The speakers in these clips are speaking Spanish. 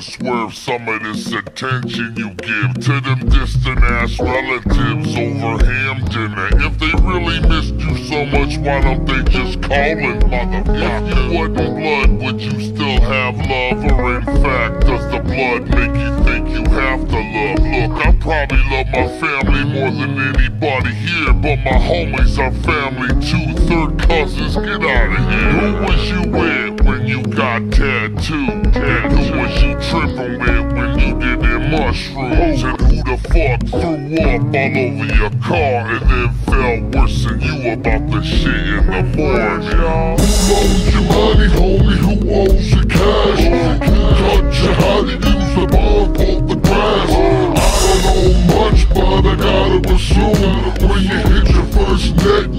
to swerve some of this attention you give to them distant ass relatives over ham dinner. If they really missed you so much, why don't they just call and motherfucker? If you wasn't blood, would you still have love? Or in fact, does the blood make you think you have to love? Look, I probably love my family more than anybody here, but my homies are family too. Third cousins, get out of here. Who was you with up all over your car and then felt worse than you about the shit in the morning? Who loans you money, homie? Who owes you cash? Who taught you how to use the bomb, pull the grass? I don't know much, but I gotta assume when you hit your first net,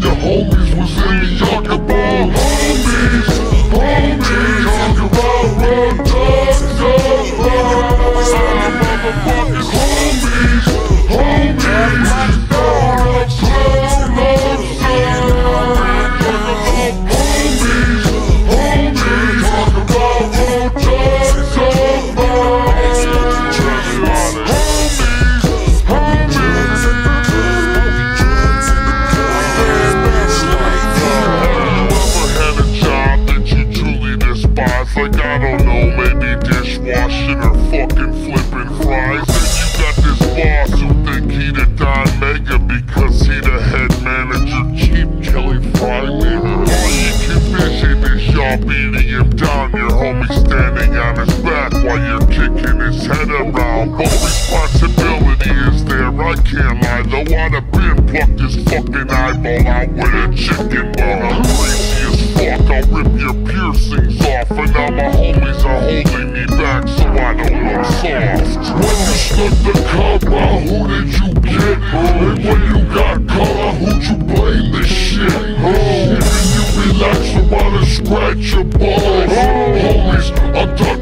lie. Though I'd have been plucked his fucking eyeball out with a chicken bone. I'm crazy as fuck, I'll rip your piercings off. And now my homies are holding me back so I don't look soft. When you stuck the out, who did you get? And when you got caught, who'd you blame this shit? Oh, can you relax or wanna scratch your balls? Homies, I'm talking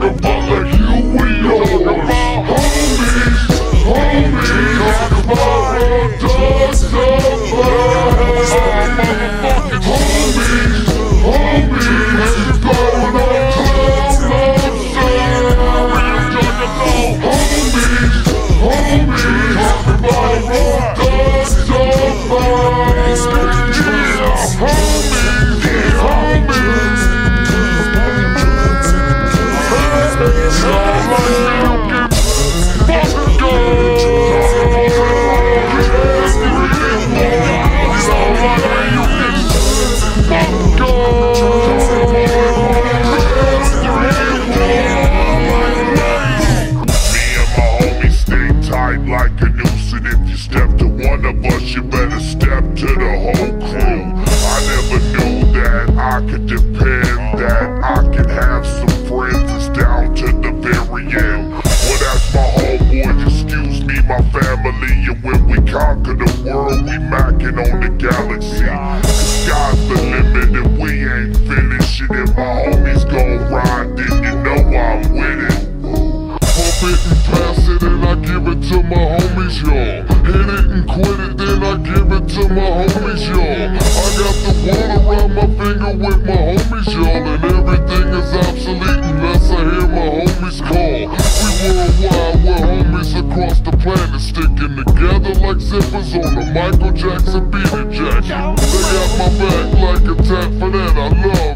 zippers on a Michael Jackson beat it jacket. They got my back like a tat for that, I love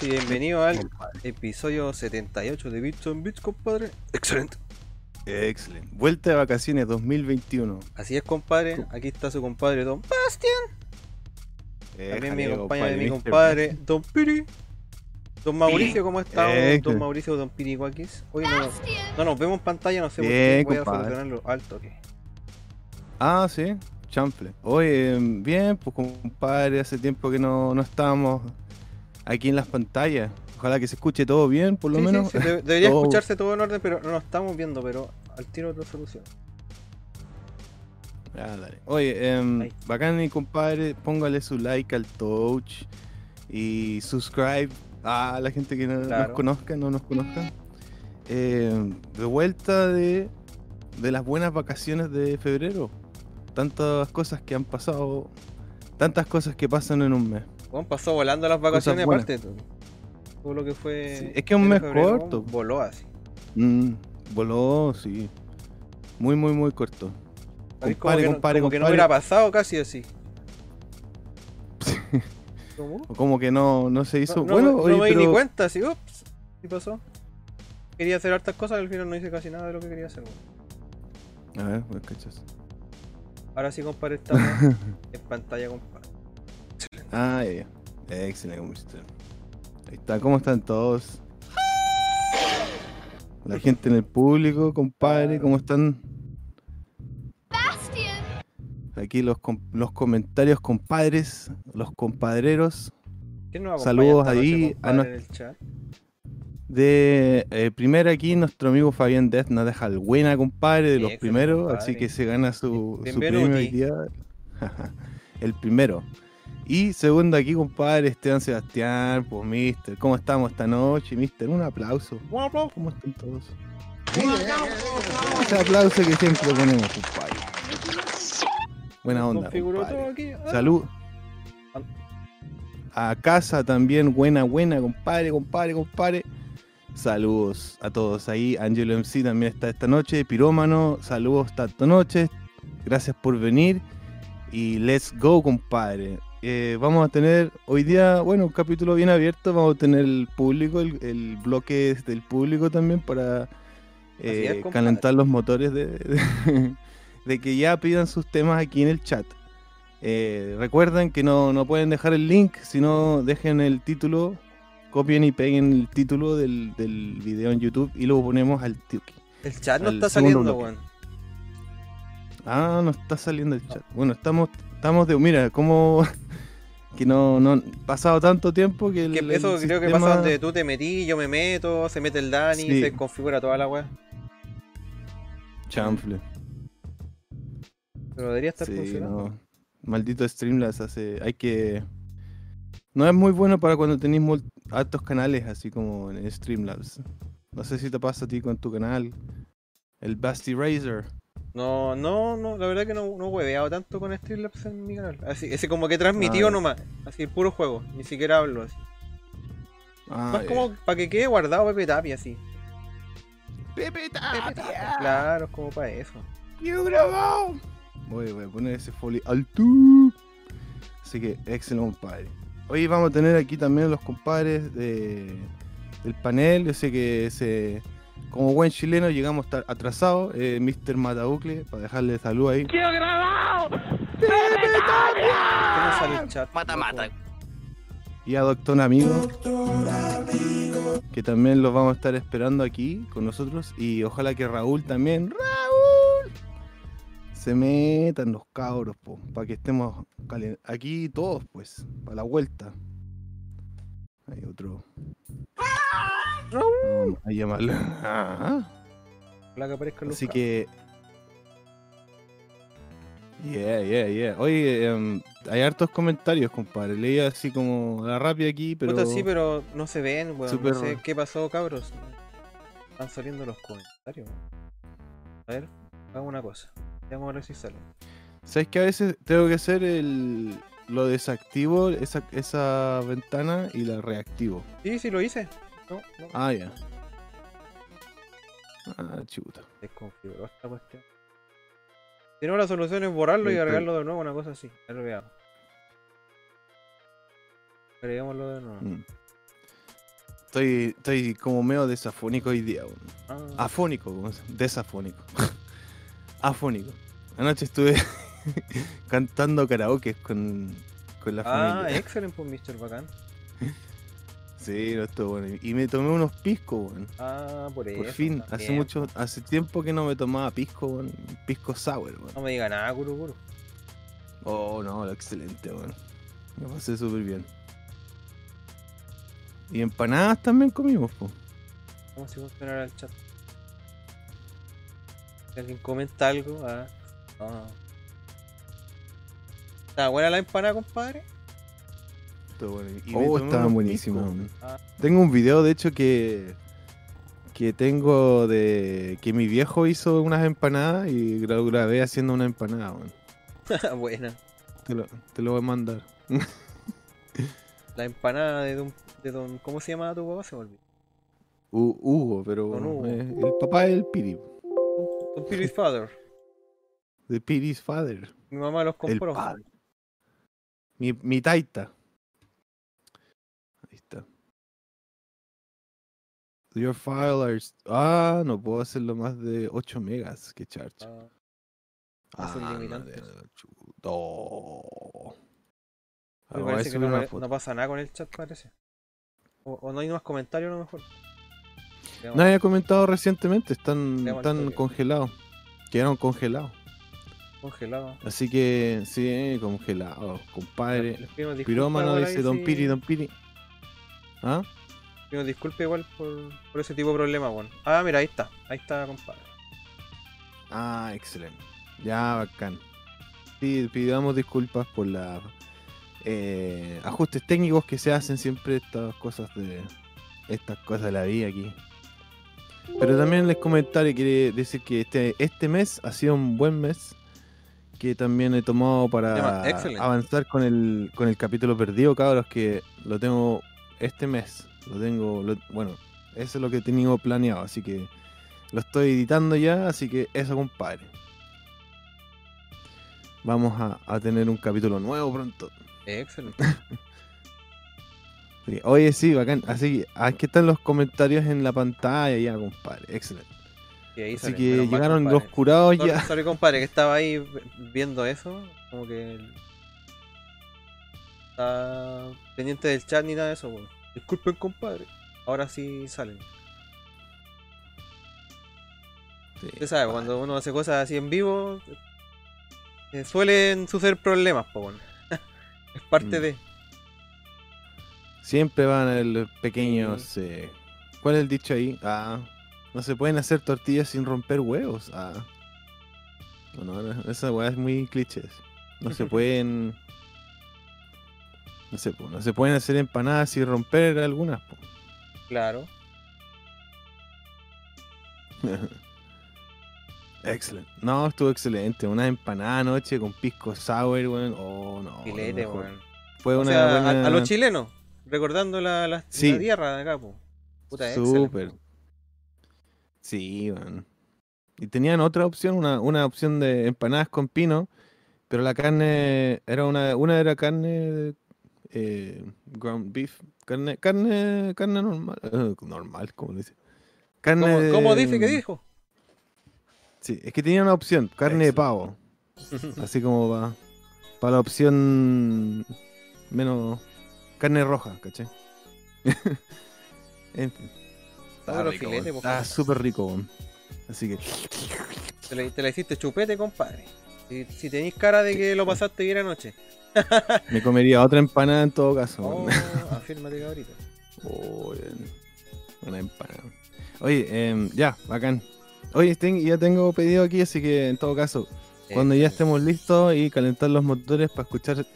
y bienvenido al episodio 78 de Bits on Bits, compadre. Excelente. Excelente. Vuelta de vacaciones 2021. Así es, compadre. Aquí está su compadre Don Bastian. También me acompaña de mi compadre Don Piri. Don Mauricio, ¿cómo está? Don Mauricio, Don Piri Guakis. Hoy no, no nos vemos en pantalla, no sé por Bien, qué. Voy a solucionarlo alto. que Ah, sí, chanfle. Oye, bien, pues compadre, hace tiempo que no, no estábamos aquí en las pantallas. Ojalá que se escuche todo bien, por lo Sí, menos. sí, de- debería Todo- escucharse todo en orden, pero no lo estamos viendo, pero al tiro otra solución. Ah, dale. Oye, Ahí. bacán mi compadre, póngale su like al touch y subscribe a la gente que no Claro. nos conozca, no nos conozca. Em, de vuelta de, de las buenas vacaciones de febrero. Tantas cosas que han pasado, tantas cosas que pasan en un mes. Bueno, pasó volando las vacaciones, aparte todo. Lo que fue. Sí, es que es un mes febrero, corto. Voló así. Mm, voló, sí. Muy, muy, muy corto. Ahí como que no- compadre, como que no hubiera pasado casi así. ¿Cómo? O Como que no, no se hizo. No, no bueno, oye, no me di ni cuenta, así, ups, ¿qué pasó? Quería hacer hartas cosas al final no hice casi nada de lo que quería hacer. weón. A ver, voy a cachar. Ahora sí, compadre, estamos en pantalla, compadre. Ah, ya, ya. Excelente. Ahí está, ¿cómo están todos? La gente en el público, compadre, ¿cómo están? Aquí los, com- los comentarios, compadres, los compadreros. ¿Quién nos Saludos esta noche, ahí a no- en el chat? De eh, primero aquí, nuestro amigo Fabián Death nos deja el buena, compadre, de los primeros, compadre. así que se gana su, su premio hoy día. el primero. Y segundo aquí, compadre, Esteban Sebastián, pues mister, ¿cómo estamos esta noche, mister? Un aplauso. ¿Cómo están todos? Ese aplauso que siempre ponemos, compadre. Buena onda, compadre. ah. Salud. A casa también, buena, buena, compadre, compadre, compadre. Saludos a todos ahí. Angelo MC también está esta noche. Pirómano, saludos esta noche. Gracias por venir. Y let's go, compadre. Eh, vamos a tener hoy día, bueno, un capítulo bien abierto. Vamos a tener el público, el, el bloque del público también para eh, es, calentar los motores de, de- de que ya pidan sus temas aquí en el chat. Eh, recuerden que no, no pueden dejar el link, sino dejen el título, copien y peguen el título del, del video en YouTube y lo ponemos al tiki. El chat no está saliendo, weón. Ah, no está saliendo el chat. Bueno, estamos, estamos de. Mira, como que no, no pasado tanto tiempo que el, Que el eso creo que pasa donde tú te metí, yo me meto, se mete el Dani, Sí. se configura toda la weá. Chanfle. Pero debería estar Sí, funcionando. no. Maldito Streamlabs hace. Hay que. No es muy bueno para cuando tenéis altos canales, así como en Streamlabs. No sé si te pasa a ti con tu canal. El Basti Razor. No, no, no, la verdad que no, no he hueveado tanto con Streamlabs en mi canal. Así, ese como que transmitido Ah. nomás, así puro juego, ni siquiera hablo así. Ah, Más como para que quede guardado Pepe Tapia así. Pepe Tapia. Claro, es como para eso. ¡Yo grabado! Voy, voy a poner ese folio alto. Así que, excelente, compadre. Hoy vamos a tener aquí también los compadres de, del panel. Yo sé que se, como buen chileno llegamos atrasados. Eh, Mr. Matabucle, para dejarle salud ahí. ¿Qué no sale el chat? Mata, loco? mata. Y a Doctor Amigo, que también los vamos a estar esperando aquí con nosotros. Y ojalá que Raúl también. ¡Raúl! Se metan los cabros, para que estemos aquí todos, pues, para la vuelta. Hay otro. Vamos a llamarlo. Que Así que. Yeah, yeah, yeah. Oye, em, hay hartos comentarios, compadre. Leía así como la rápida aquí, pero. Puta, sí, pero no se ven, weón. No sé qué pasó, cabros. Están saliendo los comentarios. A ver, hagamos una cosa. Vamos a ver si salen. ¿Sabes que a veces tengo que hacer el. Lo desactivo, esa, esa ventana, y la reactivo? Sí, sí lo hice. No, no. Ah, ya. Ah, chuta. Desconfiguró esta cuestión. Si no, la solución es borrarlo y agregarlo de nuevo, una cosa así. Ya lo veamos. Agreguémoslo de nuevo. Mm. Estoy, estoy como medio desafónico hoy día. Ah, Afónico, ¿cómo se- desafónico. Afónico. Anoche estuve cantando karaoke con, con la ah, familia. excelente, pues, Mr. Bacán. Sí, no estuvo bueno. Y me tomé unos piscos, weón. Ah, por eso. Por fin, hace mucho, hace tiempo que no me tomaba pisco, weón. Pisco sour, weón. No me diga nada, Kuru Kuru. Oh, no, lo excelente, weón. Me pasé súper bien. Y empanadas también comimos, po. ¿Cómo se funciona el chat? Si alguien comenta algo, ah. ah. ¿Está buena la empanada, compadre? Estuvo bueno. Y Oh, estaban buenísimas. Ah. Tengo un video, de hecho, que que tengo de que mi viejo hizo unas empanadas y lo grabé haciendo una empanada, weón. buena. Te lo, te lo voy a mandar. La empanada de don, de don. ¿Cómo se llama tu papá? Se me olvidó. U- Hugo, pero Don Hugo. eh, el papá es el Piri. Don Piri's Father. The Piri's father. Mi mamá los El compró. padre. Mi, mi taita. Ahí está. Your file are... Ah, no puedo hacerlo más de 8 megas. Qué charcha. Ah, es un Ah, no, me Ah, parece que no, me- no pasa nada con el chat, parece. O, o no hay más comentarios, a lo mejor. Nadie ha comentado recientemente, están, están congelados. Quedaron congelados. Congelado. Así que, sí, congelados, compadre. Les pedimos Pirómano dice Don si- Piri, Don Piri. ¿Ah? Pido disculpas igual por, por ese tipo de problemas, weón. Ah, mira, ahí está. Ahí está, compadre. Ah, excelente. Ya, bacán. Sí, pidamos disculpas por los ajustes técnicos que se hacen siempre estas cosas de estas cosas de la vida aquí. Pero también les comentaré, quiere decir que este, este mes ha sido un buen mes que también he tomado para avanzar con el, con el capítulo perdido, cabros, que lo tengo este mes. Lo tengo, lo- bueno, eso es lo que he tenido planeado, así que lo estoy editando ya, así que eso, compadre. Vamos a, a tener un capítulo nuevo pronto. Excelente. Sí, Oye, sí, bacán. Así que aquí están los comentarios en la pantalla ya, compadre. Excelente. Ahí Así sale, que mal, llegaron los curados Sorry, ya. sorry, compadre, que estaba ahí viendo eso. Como que. Está pendiente del chat ni nada de eso, weón. Disculpen, compadre. Ahora sí salen. Sí, Usted sabe, cuando uno hace cosas así en vivo, eh, suelen suceder problemas, po, es parte Mm. de. Siempre van a haber los pequeños. eh, ¿Cuál es el dicho ahí? Ah, no se pueden hacer tortillas sin romper huevos. Ah. No, no, no, esa weá es muy cliché. No se pueden. No po, no se pueden hacer empanadas sin romper algunas. po. Claro. Excelente. No, estuvo excelente. Una empanada anoche con pisco sour, weón. Oh, no. Filete, mejor. weón. Fue O una sea, a- buena... a, los chilenos, recordando la, la, Sí. la tierra de acá, po. Puta, excelente, Súper. Sí. Y tenían otra opción, una, una opción de empanadas con pino, pero la carne era una, una era carne eh, ground beef, carne, carne, carne normal, eh, normal, como dice. Carne ¿Cómo, cómo dice que dijo? Sí, es que tenía una opción, carne de pavo, así como para para la opción menos carne roja, ¿cachai? en fin. Está rico, filete, po, Está súper rico, weón. Así que Te la, te la hiciste chupete, compadre. Si, si tenéis cara de que lo pasaste bien anoche. me comería otra empanada en todo caso. Oh, afírmate, cabrito. Oh. Una empanada. Oye, em, ya, bacán. Oye, ten- ya tengo pedido aquí, así que en todo caso, cuando ya Excelente. estemos listos y calentar los motores para escuchar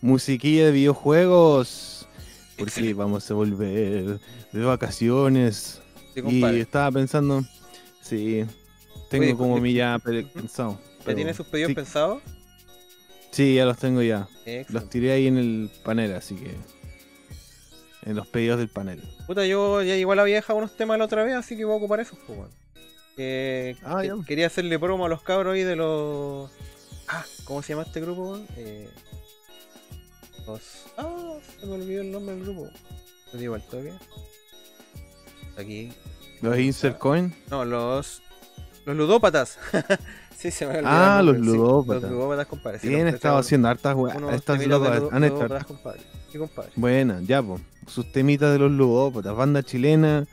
musiquilla de videojuegos, porque vamos a volver de vacaciones. Sí, y estaba pensando, sí, tengo Oye, como mi ya pe- pensado. ¿Ya pero tiene sus pedidos sí, pensados? sí, ya los tengo ya. Los tiré ahí en el panel, así que. En los pedidos del panel. Puta, yo ya igual había dejado unos temas la otra vez, así que voy a ocupar esos, pues, Ah, que- ya. quería hacerle promo a los cabros ahí de los. Ah, ¿cómo se llama este grupo? Eh, los. Ah, se me olvidó el nombre del grupo. Te digo al toque. Aquí. Los Insert Coin. No, los. Los ludópatas. sí, se me olvidó. Ah, los sí, ludópatas. Los ludópatas, compadre. Sí, Bien, los estado haciendo hartas weas. Estas locas han ludópatas, compadre. Sí, compadre. Buena, ya, pues. Sus temitas de los ludópatas, banda chilena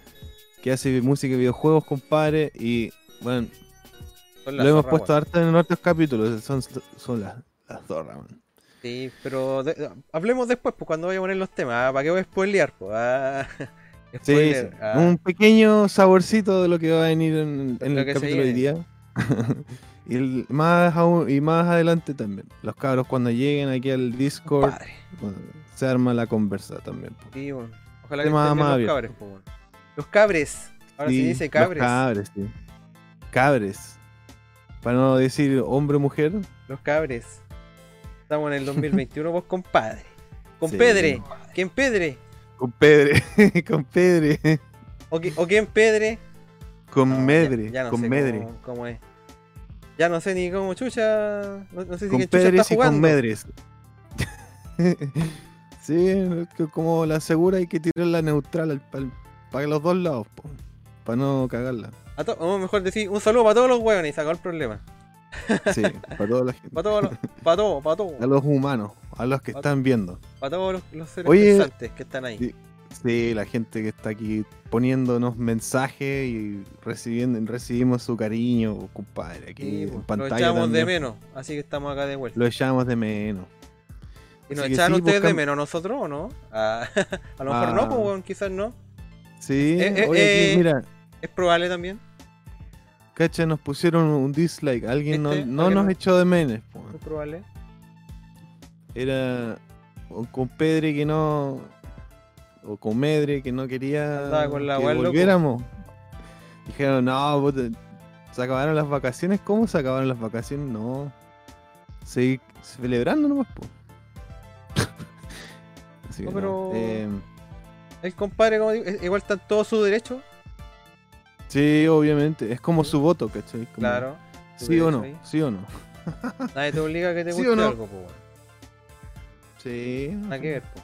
que hace música y videojuegos, compadre. Y bueno, lo hemos puesto harta en otros capítulos. Son, son las, las zorras, man. Sí, pero de- hablemos después, pues cuando vaya a poner los temas. ah, ¿Para qué voy a spoilear? Pues? Ah, Sí, ah. Un pequeño saborcito de lo que va a venir en, el capítulo de hoy día. y, el- más aún- y más adelante también. Los cabros cuando lleguen aquí al Discord, bueno, se arma la conversa también. po. Sí, bueno. Ojalá que bien más los cabres, pues, bueno. Los cabres. Ahora Sí, se dice los cabres. cabres, sí. Cabres. Para no decir hombre o mujer. Los cabres. Estamos en el 2021, vos compadre. Con Sí. ¿Quién Pedre? Con pedre. con pedre. ¿O, qui- o quién Pedre? Con No, ya- medre. ya no con sé medre. Cómo, cómo es. Ya no sé ni cómo chucha. No, no sé si chucha está y con jugando. medres. sí, es que como la segura hay que tirarla neutral para los dos lados, para no cagarla. A to- o mejor decir un saludo para todos los hueones y sacar el problema. Sí, para toda la gente. Para todos los, para todos, para todos. A los humanos, a los que Pa- están viendo. Para todos los, los seres Oye, pensantes que están ahí. sí. Sí, la gente que está aquí poniéndonos mensajes y recibiendo, recibimos su cariño, compadre, aquí Sí, en pues, lo pantalla. echamos de menos, así que estamos acá de vuelta. Lo echamos de menos. ¿Y nos sí, ustedes de menos nosotros o no? Ah, a lo mejor Ah. no, pues weón, quizás no. Sí, Eh, eh, oye, eh, mira, Es probable también. Cacha, nos pusieron un dislike. Alguien no, ¿Viste? no nos no- echó de menos. po. Es probable. Era un compadre que no. O comedre que no quería con la que loco. volviéramos. Dijeron, no, puta, se acabaron las vacaciones. ¿Cómo se acabaron las vacaciones? No. Seguir celebrando nomás, po. Así No, que pero- eh, El compadre, como digo, es- igual está en todo su derecho. Sí, obviamente. Es como su voto, ¿cachai? Como, Claro. Sí o no, ahí. sí o no. Nadie te obliga a que te ¿Sí guste o no? algo, pues. Sí. Nada que ver, pues.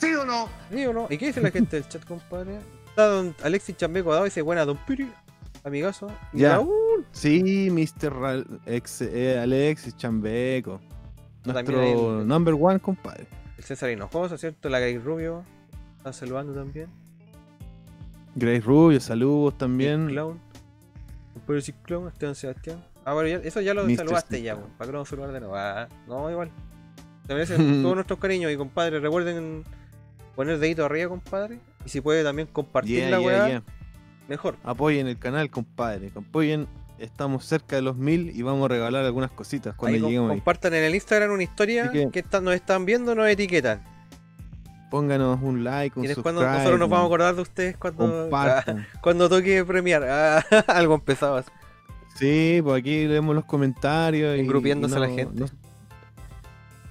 ¿Sí o no? ¿Sí o no? ¿Y qué dice la gente del chat, compadre? Está don Alexis Chambeco dado y dice, buena, don Piri, amigazo. Y Ya. Raúl, Sí, Mr. Ra- ex, eh, Alexis Chambeco. Nuestro number one, compadre. el César Hinojosa, ¿cierto? La Gay Rubio, está saludando también. Grace Rubio, saludos también. Clown. El Pedro Six Clown, Esteban Sebastián. Ah, bueno, ya- eso ya lo Mr. saludaste ya, weón. ¿Para vamos a saludar de nuevo? Ah, no, igual. Se merecen todos nuestros cariños y compadre, recuerden poner dedito arriba, compadre. Y si puede también compartir Yeah, la yeah, weá, yeah. mejor. Apoyen el canal, compadre. Apoyen. Estamos cerca de los mil y vamos a regalar algunas cositas cuando Ahí lleguemos ahí. compartan en el Instagram una historia que- que, están- nos están viendo, nos etiquetan. Pónganos un like, un subscribe. nosotros nos vamos a acordar de ustedes cuando, cuando toque premiar. Algo empezaba. Sí, pues aquí leemos los comentarios. y- Engrupiéndose y la gente.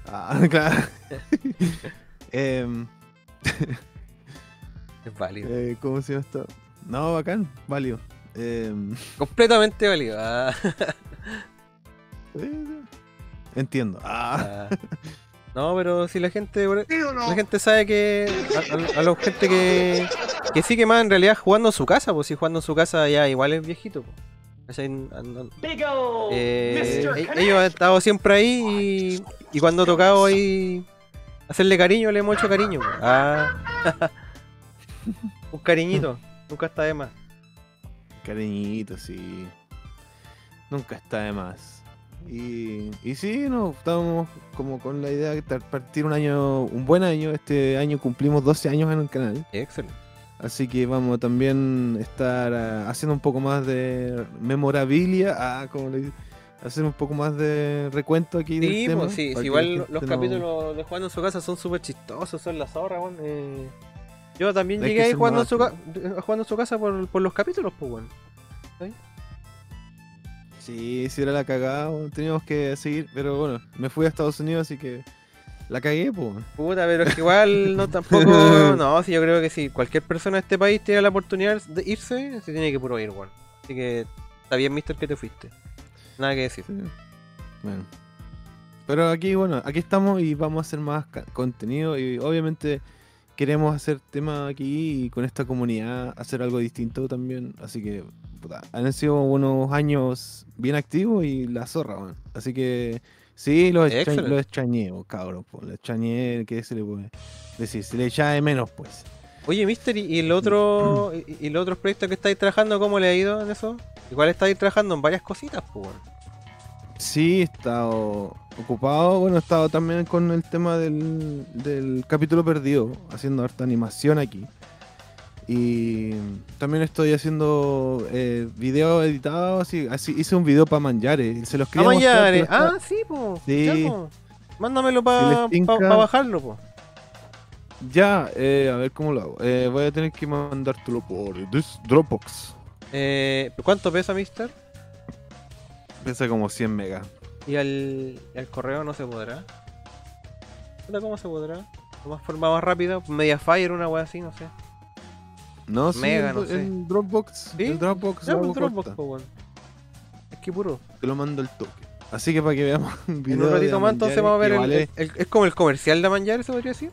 Ah, claro. Em, Es válido. eh, ¿Cómo se llama esto? No, bacán, válido. Em, Completamente válido. Ah, entiendo. Ah, ah. No, pero si la gente ¿Sí o no? la gente sabe que a, a- a la gente que, que sí que más en realidad jugando en su casa, pues si jugando en su casa ya igual es viejito. Pues. Eh, e- ellos han estado siempre ahí y, y cuando ha tocado ahí hacerle cariño, le hemos hecho cariño. pues. Ah. Un cariñito, nunca está de más. cariñito, sí. Nunca está de más. Y, y sí, no, estamos como con la idea de partir un año, un buen año. Este año cumplimos 12 años en el canal. Excelente. Así que vamos a también estar ah, haciendo un poco más de memorabilia, ah, como le hacer un poco más de recuento aquí del Sí, tema. pues sí, sí, igual los no- capítulos de jugando en su casa son súper chistosos, son la zorra, eh. Yo también llegué ahí ser jugando en, su ca- jugando en su casa por, por los capítulos, pues, weón. Sí, sí era la cagada, teníamos que seguir, pero bueno, me fui a Estados Unidos, así que la cagué, pues. Puta, pero es que igual no tampoco. No, sí, yo creo que si cualquier persona de este país tiene la oportunidad de irse, se tiene que puro ir, weón. Así que está bien, mister, que te fuiste. Nada que decir. Sí. Bueno. Pero aquí, bueno, aquí estamos y vamos a hacer más contenido y obviamente queremos hacer temas aquí y con esta comunidad hacer algo distinto también. Así que, puta, han sido unos años bien activos y la zorra, weón. Así que, sí, los, extra- Excelente. los extrañé, oh, cabrón, pues, los extrañé, ¿qué se le puede decir? Se le echaba de menos, pues. Oye, Mister, ¿y el otro y, y los otros proyectos que estáis trabajando, cómo le ha ido en eso? Igual estáis trabajando en varias cositas, pues. Sí, he estado ocupado. Bueno, he estado también con el tema del, del capítulo perdido, haciendo harta animación aquí. Y también estoy haciendo eh, videos editados. Así, así hice un video para Manjare. Se los Ah, quería mostrar, Manjare. pero está- Ah, sí, pues. Sí. Mándamelo Si para tinca- bajarlo, pues. Ya, eh, a ver cómo lo hago. Eh, voy a tener que mandártelo por Dropbox. Eh, ¿Cuánto pesa, Mister? Pesa como 100 megas. ¿Y al, al correo no se podrá? ¿Cómo se podrá? ¿De más forma más rápida? Mediafire, una wea así, no sé. No, Mega, el, no sé. el Dropbox. ¿Sí? El Dropbox. Ya, lo pues, Dropbox, po, weón. Es que puro. Te lo mando el toque. Así que para que veamos un video En un ratito más entonces vamos a ver el, vale- el- el- Es como el comercial de Manjare, se podría decir.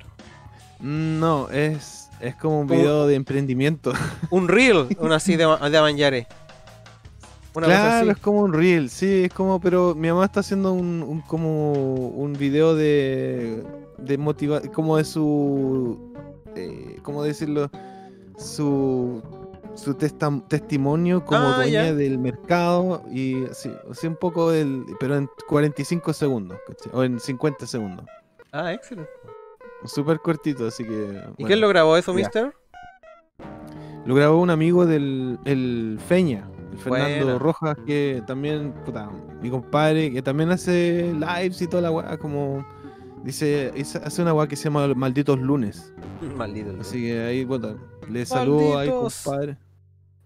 No, es, es como un video de emprendimiento. Un reel, una así de, de Manjare. Una cosa claro, así. es como un reel, sí, es como, pero mi mamá está haciendo un, un- como un video de de motiva, como de su, eh, ¿cómo decirlo? Su su testa- testimonio como Ah, dueña ya. del mercado y así, así un poco del, pero en 45 segundos, ¿cachai? o en 50 segundos, Ah, excelente. súper cortito, así que. ¿Y quién lo grabó eso. Mister? Lo grabó un amigo del el Feña, Fernando Buena. Rojas, que también, puta, mi compadre, que también hace lives y toda la weá, como dice, hace una weá que se llama Malditos Lunes. Maldito. el Así que ahí, puta, le saludo ahí, Malditos. compadre.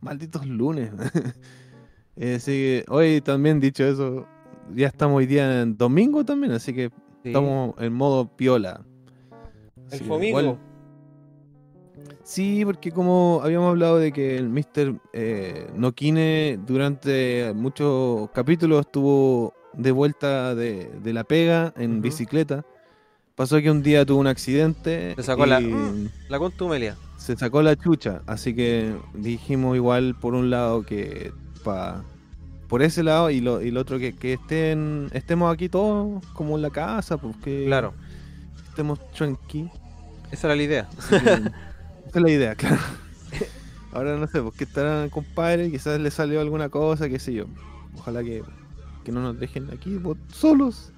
Malditos lunes. Eh, así que, hoy también dicho eso, ya estamos hoy día en domingo también, así que Sí. estamos en modo piola. El Así fomingo. Sí, porque como habíamos hablado de que el Mr. Eh, Nokine durante muchos capítulos estuvo de vuelta de, de la pega en bicicleta. Pasó que un día tuvo un accidente Se sacó la- La contumelia. se sacó la chucha. Así que dijimos igual por un lado que pa, por ese lado y lo, y lo otro que, que estén, estemos aquí todos como en la casa, pues que Claro. estemos tranqui. Esa era la idea. Esa es la idea, claro. Ahora no sé, porque estarán compadre, quizás le salió alguna cosa, qué sé yo. Ojalá que, que no nos dejen aquí pues, solos.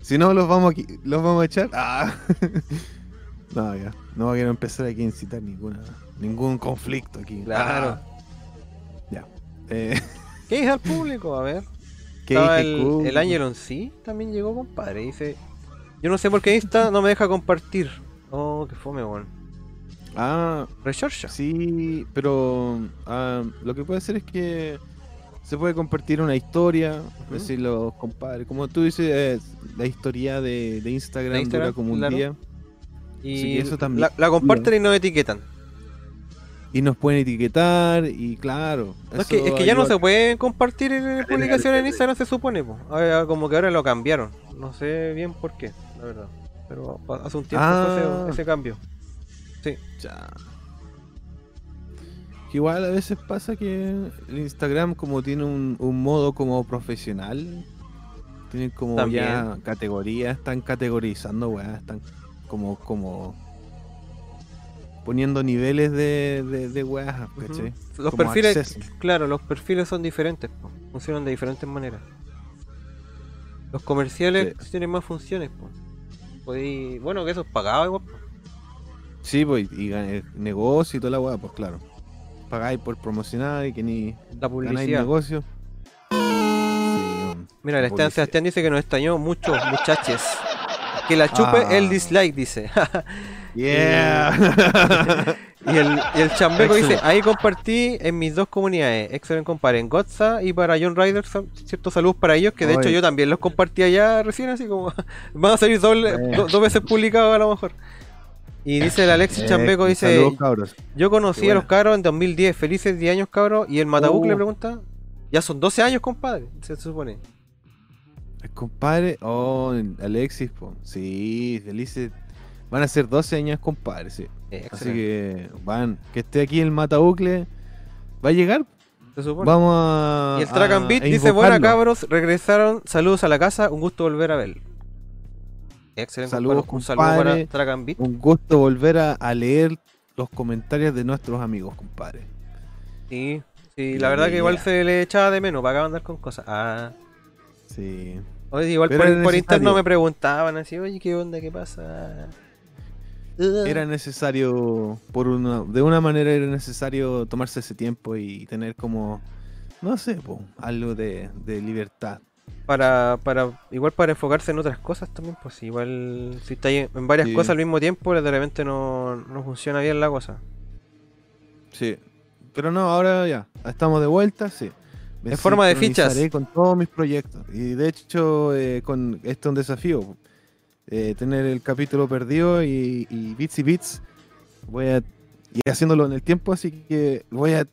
Si no, los vamos aquí, los vamos a echar. Ah. no, ya. No quiero empezar aquí a incitar ninguna, ningún conflicto aquí. Claro. Ah. Ya. Eh, ¿Qué dice al público? A ver. el Angelon sí también llegó, compadre. Dice: Yo no sé por qué Insta no me deja compartir. Oh, qué fome, weón. Ah, Rechercha. Sí, pero ah, lo que puede hacer es que se puede compartir una historia, Ujú. decir los compadres. Como tú dices, eh, la historia de, de Instagram, Instagram, dura como un claro. día. Y Así que eso también. La, la comparten y nos etiquetan. Y nos pueden etiquetar, y claro. No, es, que, eso es que ya no se pueden compartir en publicaciones en Instagram, se supone. po. Ahora, como que ahora lo cambiaron. No sé bien por qué, la verdad. Pero hace un tiempo fue Ah. ese, ese cambio. Ya. Que igual a veces pasa que el Instagram como tiene un, un modo como profesional, tienen como También. ya categorías, están categorizando, weá, están como, como poniendo niveles de, de, Ujú. ¿cachai? Los Como perfiles, acceso. claro, los perfiles son diferentes. po. Funcionan de diferentes maneras. Los comerciales Sí. tienen más funciones. Po. Podéis- bueno, que eso es pagado igual. po. Sí, pues, y gan- negocio y toda la weá, pues claro. Pagáis por promocionar y que ni La publicidad. negocio. Sí, um, Mira, el Esteban. Sebastián dice que nos extrañó mucho, muchaches. Que la chupe Ah. el dislike, dice. Yeah. y, el, y el chambeco dice, ahí compartí en mis dos comunidades, Excellent Compare, en Gotza y para John Ryder, ciertos saludos para ellos, que de hecho yo también los compartí allá recién, así como van a salir doble, Eh. do- dos veces publicados a lo mejor. Y dice el Alexis Eh, Chambeco, dice, saludos, yo conocí a los cabros en 2010, felices 10 años cabros, y el Matabuc Uh. le pregunta, ya son 12 años compadre, se supone. El compadre, oh, Alexis, po. sí, felices. Van a ser 12 años, compadre, sí. Eh, Así que, van, que esté aquí el Matabucle, va a llegar. se supone. Vamos a. Y el Track and Beat dice, buena invocarlo". cabros, regresaron, saludos a la casa, un gusto volver a ver. Excelente, Saludos, compadre. un saludo para. Un gusto volver a, a leer los comentarios de nuestros amigos, compadre. Sí, sí, la verdad que igual se le echaba de menos, para acá andar con cosas. Ah, Sí. oye, igual Pero por, por interno me preguntaban así, oye, ¿qué onda? ¿Qué pasa? Era necesario, por una, de una manera era necesario tomarse ese tiempo y tener como, no sé, po, algo de, de libertad. Para, para igual para enfocarse en otras cosas también, pues igual si está en varias Sí. cosas al mismo tiempo, de repente no, no funciona bien la cosa. Sí. Pero no, ahora ya, estamos de vuelta, sí. Me En forma de fichas. con todos mis proyectos. Y de hecho, eh, con esto es un desafío. eh, tener el capítulo perdido y, y bits y bits. Voy a ir haciéndolo en el tiempo, así que voy a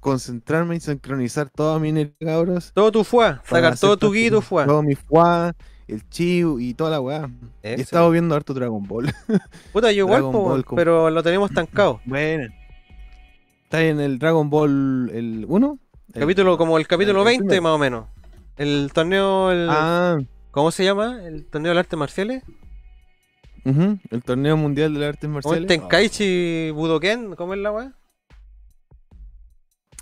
concentrarme y sincronizar toda mi energía, cabros. Todo tu fue, para sacar todo tu guito fue. Todo mi fuá, el chiu y toda la weá. Y he estado viendo harto Dragon Ball. Puta, yo igual, po, Ball pero lo tenemos estancado. bueno. Está en el Dragon Ball el 1. El- Capítulo como el capítulo el 20 primero. más o menos. El torneo, el, Ah, ¿cómo se llama? El torneo de artes marciales. el torneo mundial de las artes ¿Cómo es marciales. Tenkaichi Budoken? ¿Cómo es la weá?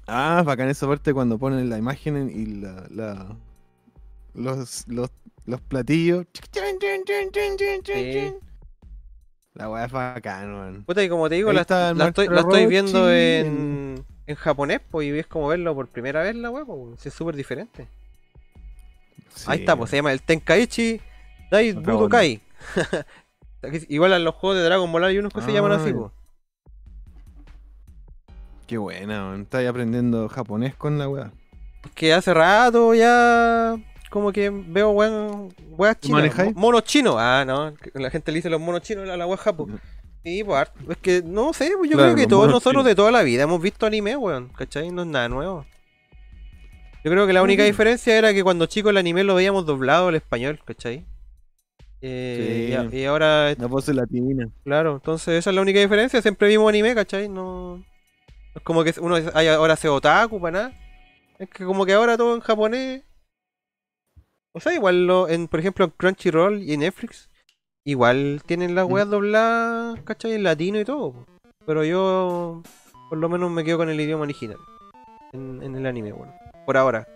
Ah, bacán esa parte cuando ponen la imagen en- y la, la- los, los, los platillos. Sí. La weá es bacán, man. Puta, y como te digo, la, estoy, la viendo en, en japonés, pues, y es como verlo por primera vez la weá, pues, es súper diferente. Ahí está, pues se llama el Tenkaichi Dai Budokai. Igual a los juegos de Dragon Ball hay unos que se llaman así, pues. Qué buena, man. Estás aprendiendo japonés con la weá. Que hace rato ya como que veo weón, weas chinas. Monos chinos. Ah, no. La gente le dice los monos chinos a la wea japo. Sí, pues es que no sé, pues yo Claro, creo que todos nosotros chinos. de toda la vida hemos visto anime, weón. ¿Cachai? No es nada nuevo. Yo creo que la única Ujú. diferencia era que cuando chicos el anime lo veíamos doblado al español, ¿cachai? Eh, Sí. y, ahora, La voz latina. claro, entonces esa es la única diferencia. Siempre vimos anime, ¿cachai? No es como que uno hay- ahora se otaku para nada. Es que como que ahora todo en japonés. O sea, igual lo, en, por ejemplo en Crunchyroll y en Netflix, igual tienen las Mm. weas dobladas, ¿cachai? En latino y todo. Pero yo por lo menos me quedo con el idioma original. En, en el anime, bueno. Por ahora.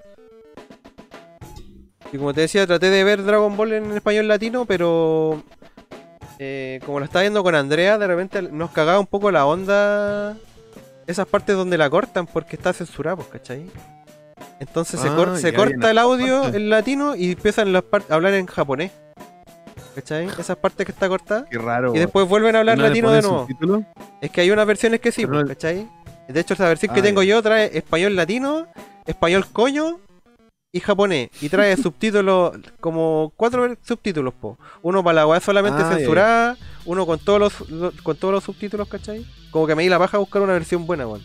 Y como te decía, traté de ver Dragon Ball en español latino, pero eh, como lo estaba viendo con Andrea, de repente nos cagaba un poco la onda esas partes donde la cortan porque está censurado, pues, ¿cachai? Entonces se, Ah, cor- se ya, corta el audio parte. en latino y empiezan las a hablar en japonés. ¿Cachai? Esas partes que está cortada. Qué raro. Y después vuelven a hablar ¿No le latino de nuevo. Es que hay unas versiones que sí, pues, no- ¿cachai? De hecho, esa versión que Ah, tengo ya. yo trae español latino, español coño y japonés. Y trae subtítulos, como cuatro subtítulos, po. Uno para la weá solamente Ah, censurada, uno con todos los, lo- con todos los subtítulos, ¿cachai? Como que me di la paja a buscar una versión buena, weón.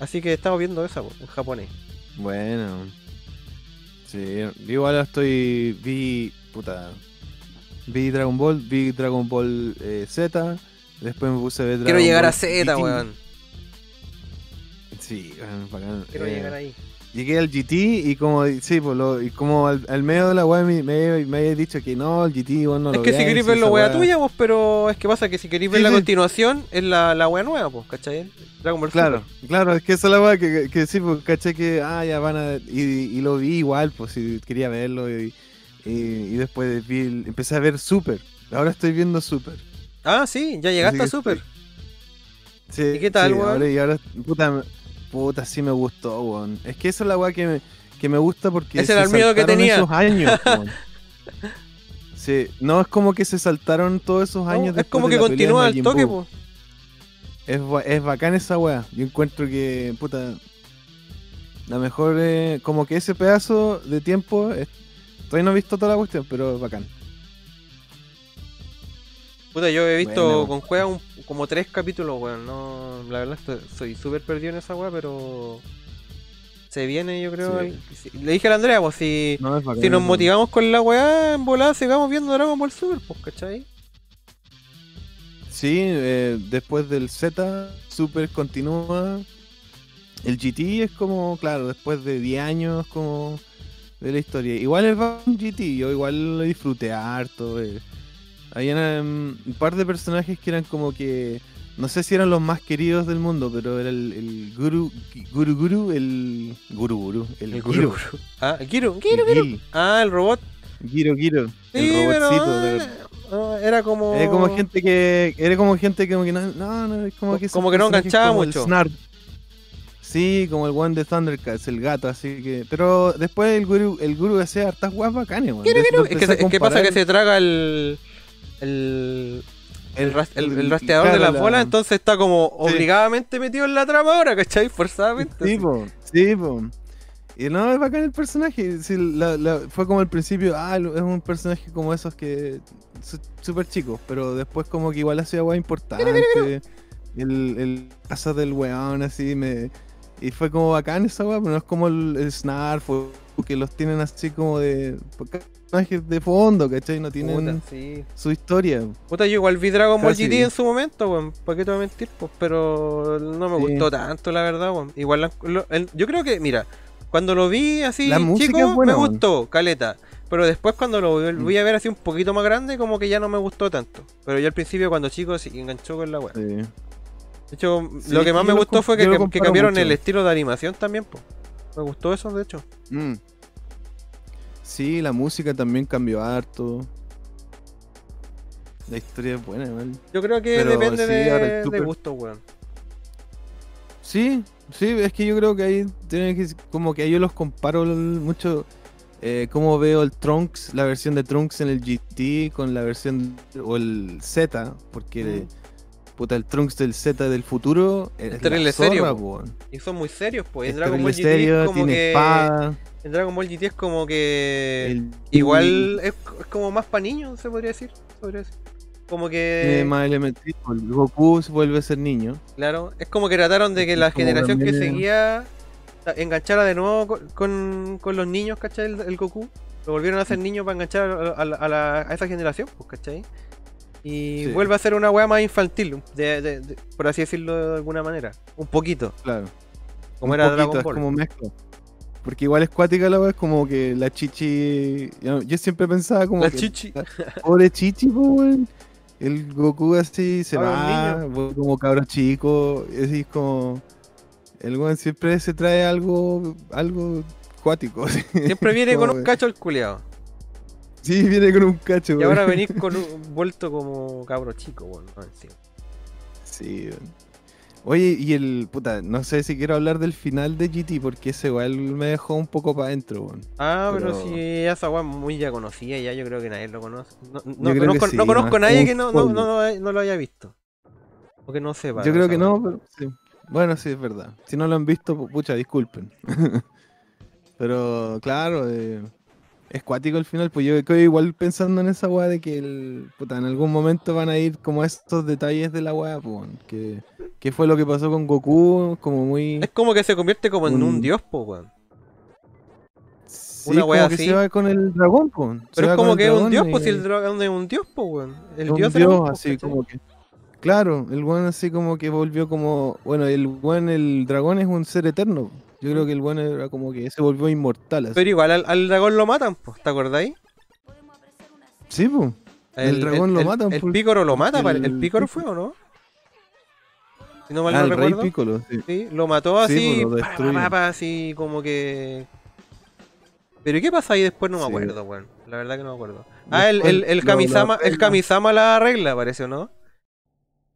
Así que estamos viendo esa, po, en japonés. Bueno. Sí, igual estoy. Vi. Puta. Vi Dragon Ball, vi Dragon Ball eh, Z. Después me puse a ver Dragon Quiero llegar a Z, weón. Sí, bacán. Quiero Eh, llegar ahí. Llegué al GT y como. Sí, pues lo, y como al, al medio de la weá me, me, dicho que no, el GT, bueno, no es lo que si queréis ver la weá- tuya, pues, pero es que pasa que si queréis ver Sí, la sí. continuación, es la, la weá nueva, pues, ¿cachai? Dragon Ball Claro, Super. claro, es que esa es la weá que, que, que sí, pues caché que, ah, ya van a. Y, y lo vi igual, pues si quería verlo. Y, y, y después vi, el- empecé a ver Super. Ahora estoy viendo Super. Ah, sí, ya llegaste a Super. Sí, ¿Y qué tal, sí, ahora, y ahora, puta, puta, sí me gustó, weón. Es que esa es la weá que me, que me gusta porque. Ese era el miedo que tenía. esos años, weón. Sí, no es como que se saltaron todos esos No, años. es después como de que continúa Majin toque. Es, es bacán esa weá. Yo encuentro que, puta, la mejor, eh, como que ese pedazo de tiempo, es- todavía no he visto toda la cuestión, pero es bacán. Puta, yo he visto con juega un- como tres capítulos, weón. No, la verdad estoy- soy súper perdido en esa weá, pero. Se viene, yo creo. Sí. el- Le dije a la Andrea, pues si, No, es bacán si nos motivamos con la weá, en volada sigamos viendo Dragon Ball Super, pues, ¿cachai? Sí, eh, después del Z, Super continúa. El GT es como, claro, después de 10 años, como de la historia. Igual es bacán GT, yo igual lo disfruté harto. Eh. Habían em, un par de personajes que eran como que, no sé si eran los más queridos del mundo, pero era el, el Guru, Guru Guru, el Guru Guru, el, El Guru. Ah, el Giro, Giro, Ah, el robot. Giro Giro, Sí, el robotcito. pero, era como. Era como gente que. Era como gente que como que no, no, no, es como que. Como que no enganchaba el mucho. Sí, como el one de Thundercats, el gato, así que. Pero después el guru, el guru hacía hartas guas bacanes, Es que, es que pasa que se traga el. El. El, ras- el- el rastreador de las la- bolas, entonces está como obligadamente metido en la trama ahora, ¿cachai? Forzadamente. Sí, po, sí, po. Y no, es bacán el personaje. sí, la- la- fue como al principio, ah, es un personaje como esos que. su- Súper chicos, pero después como que igual hacía guay importante. El, el caso del weón, así, me. Y fue como bacán esa weá, pero no es como el, el Snarf, que los tienen así como de. Personajes de fondo, ¿cachai? No tienen Puta, sí. su historia. Puta, yo igual vi Dragon Ball. GT en su momento, weón. ¿Para qué te voy a mentir? Pues, pero no me Sí. gustó tanto, la verdad, weón. Igual, la- lo- el- yo creo que, mira, cuando lo vi así, La chico, buena, me gustó, caleta. Pero después cuando lo Mm. voy a ver así un poquito más grande, como que ya no me gustó tanto. Pero yo al principio, cuando chico, sí enganchó con la weá. Sí. De hecho, Sí, lo que más me gustó fue que, cambiaron mucho. el estilo de animación también, pues. Me gustó eso, de hecho. Mm. Sí, la música también cambió harto. La historia es buena, igual. Yo creo que Pero depende sí, de, gusto, weón. Sí, sí, es que yo creo que ahí tienen que como que yo los comparo mucho eh, cómo veo el Trunks, la versión de Trunks en el GT con la versión o el Z, porque Mm. Puta el Trunks del Z del futuro es terrible serio, po. Y son muy serios, pues. Es En Dragon Ball GT es como que. espada. En Dragon Ball GT es como que. el- Igual es, es como más pa' niños, se podría decir. se podría decir. Como que. más elementos. El Goku vuelve a ser niño. Claro, es como que trataron de que la como generación que seguía enganchara de nuevo co- con, con los niños, ¿cachai? El, el Goku. Lo volvieron a hacer niños para enganchar a, a la- a la- a esa generación, pues, ¿cachai? Y Sí. vuelve a ser una weá más infantil, de- de- de- por así decirlo de alguna manera. Un poquito, Claro. como Un era poquito, Dragon es Ball. como mezcla. Porque igual es cuática la wea, es como que la chichi. Yo, siempre pensaba como La que. chichi. Pobre chichi, po, weón. El Goku así se Ahora va, como cabro chico. es como. El weón siempre se trae algo. algo cuático. así. Siempre viene con un cacho el culeado. Sí, viene con un cacho, Y weón. ahora venís con un vuelto como cabro chico, no, encima. Sí, weón. Oye, y el. Puta, no sé si quiero hablar del final de GT, porque ese igual me dejó un poco para adentro, weón. Ah, pero, Pero- si esa weá muy ya conocida, ya yo creo que nadie lo conoce. No, no- que conozco, sí, no conozco a nadie que no, no, no, lo- no lo haya visto. O que no sepa. Yo creo que no, pero sí. Bueno, sí, es verdad. Si no lo han visto, pu- pucha, disculpen. pero claro, eh, es cuático el final, pues yo quedo igual pensando en esa weá de que el, puta, en algún momento van a ir como estos detalles de la weá, pues, que, que fue lo que pasó con Goku, como muy... Es como que se convierte como en un, dios, po, weón. Sí, una como weá que así. se va con el dragón, pues. Pero es como que es un dios, y- pues si el dragón es un dios, po, weón. El un dios, dios, dragón, así ¿cachai? como que... Claro, el weón así como que volvió como... Bueno, el weón, el dragón es un ser eterno. Yo creo que el weón era como que se volvió inmortal. Así. Pero igual al, al dragón lo matan, pues, ¿te acordáis? Sí, pues. El dragón lo matan, El pícoro lo mata, el pícoro fue o no? Si no mal Ah, no el rey recuerdo. Piccolo, sí. Sí, lo mató Sí, así, pues, lo pa, pa, destruye. pa, pa, así como que... Pero ¿y qué pasa ahí después? No me Sí. acuerdo, weón. La verdad que no me acuerdo. Ah, el, el, el Kamisama, el. Kamisama la arregla, parece, ¿o no?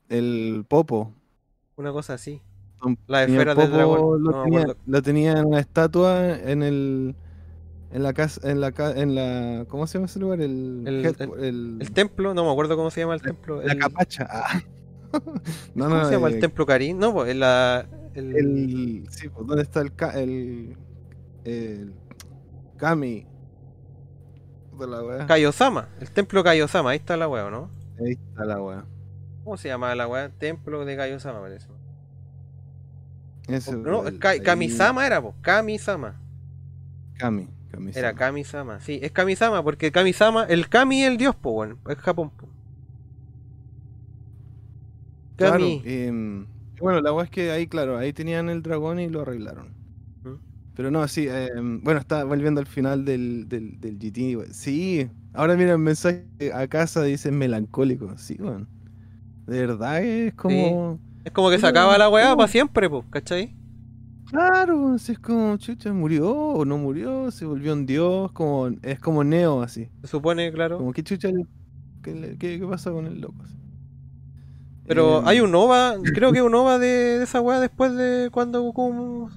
El Popo. Una cosa así. La esfera del dragón, Lo, no tenía, acuerdo. lo tenía en una estatua en el. En la casa. En la, en la ¿Cómo se llama ese lugar? El. El- head- el- El templo, no me acuerdo cómo se llama el templo. la capacha. ah. no, ¿Cómo no. se llama eh, el templo Karin? No, pues, en la... El, el- sí, pues, ¿dónde está el. el, el Kami? De la wea. Kaiosama. El templo Kaiosama, ahí está la wea, ¿o ¿no? Ahí está la wea. ¿Cómo se llama la wea? Templo de Kaiosama, parece. Eso, No, el- Ka- ahí- Kamisama era, po. Kamisama. Kami. Kami Era Kamisama. Sí, es Kamisama porque Kamisama, el Kami es el dios, po. Es Japón, po. Claro, Kami. em, bueno, la weá es que ahí, claro, ahí tenían el dragón y lo arreglaron. ¿Mm? Pero no, sí, em, bueno, está volviendo al final del, del, del GT. Sí, ahora mira el mensaje a casa, dicen melancólico. Sí, weón. De verdad es como. Es como que se acaba la weá para siempre, po, ¿cachai? Claro, es como, chucha, murió o no murió, se volvió un dios, como, es como Neo, así. Se supone, claro. Como que chucha, le- ¿qué, qué, qué pasa con el loco? así? Pero Em, hay un OVA, creo que un OVA de, de esa weá después de cuando Goku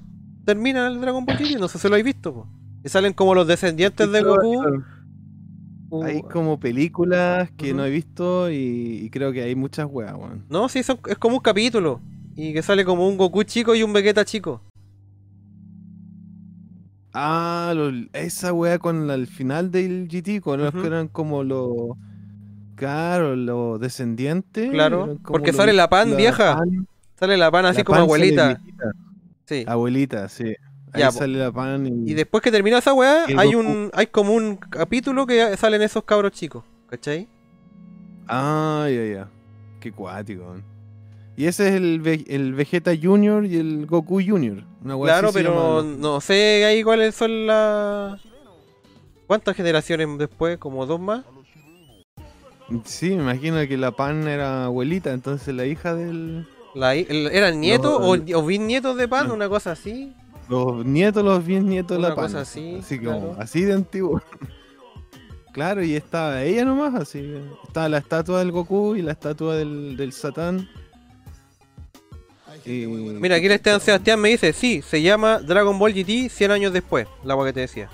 termina el Dragon Ball GT, no sé si lo habéis visto, po. Y salen como los descendientes de claro, Goku. claro. Uh, Hay como películas que no he visto y, y creo que hay muchas weas, weón. No, sí, son, es como un capítulo. Y que sale como un Goku chico y un Vegeta chico. Ah, lo- esa wea con la- el final del GT, con los que eran como los. Claro, los descendientes. Claro, porque los- sale la Pan vieja. Pan- Sale la pana así la como Pan abuelita. Sí. Abuelita, sí. Ahí Ya, po. sale la pan y. Y después que termina esa weá, hay Goku. un hay como un capítulo que salen esos cabros chicos, ¿cachai? Ah, ya, ya. Qué cuático. Y ese es el, Ve- el Vegeta Junior y el Goku Junior. Una Claro, pero no sé ahí cuáles son las... ¿Cuántas generaciones después? ¿Como dos más? Sí, me imagino que la pan era abuelita, entonces la hija del. La hi- el- ¿Eran nietos No, o, o bisnietos de pan? no. Una cosa así. Los nietos, los bisnietos la pan. cosa así, Así como, claro. así de antiguo. claro, y estaba ella nomás, así. Estaba la estatua del Goku y la estatua del, del Satán. Y- Mira, aquí el Esteban Sebastián me dice, sí, se llama Dragon Ball GT 100 años después, la agua que te decía.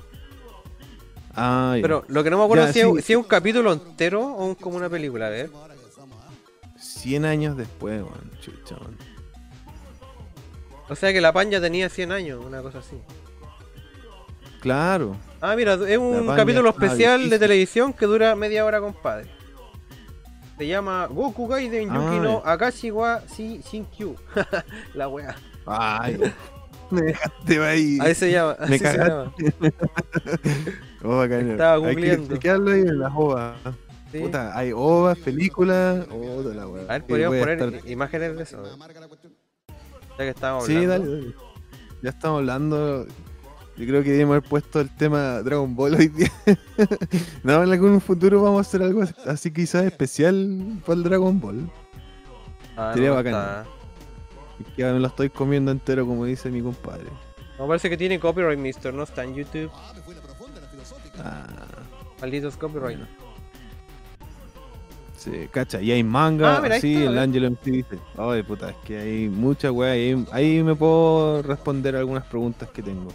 Ah, ya. Pero lo que no me acuerdo Ya, si, es, si es un capítulo entero o un- como una película, a ver. 100 años después, weón. Chucha, weón. O sea que la pan ya tenía 100 años, una cosa así. Claro. Ah, mira, es un capítulo especial de televisión que dura media hora, compadre. Se llama Goku Gaiden Yuki no Akashi wa Shi Shinkyu. la wea. Ay. me dejaste ahí. Ahí se llama. Me así se llama. Oh. Estaba Hay que googleando. ahí en las ovas. Sí. Puta, hay ovas, películas. Oh, la wea. A ver, podríamos poner estar- imágenes de eso. Ya que estábamos Sí, hablando. dale, dale. Ya estamos hablando. Yo creo que debemos haber puesto el tema Dragon Ball hoy día. no, en algún futuro vamos a hacer algo así quizás especial para el Dragon Ball. Ah, Sería no, bacán. Que me lo estoy comiendo entero como dice mi compadre. No, parece que tiene copyright, mister. No está en YouTube. Ah, Malditos copyright. Sí, cacha. Y hay manga, Ah, mira, sí, está, el. Angelo MC dice. Ay, puta, es que hay mucha weá. Ahí, ahí me puedo responder algunas preguntas que tengo.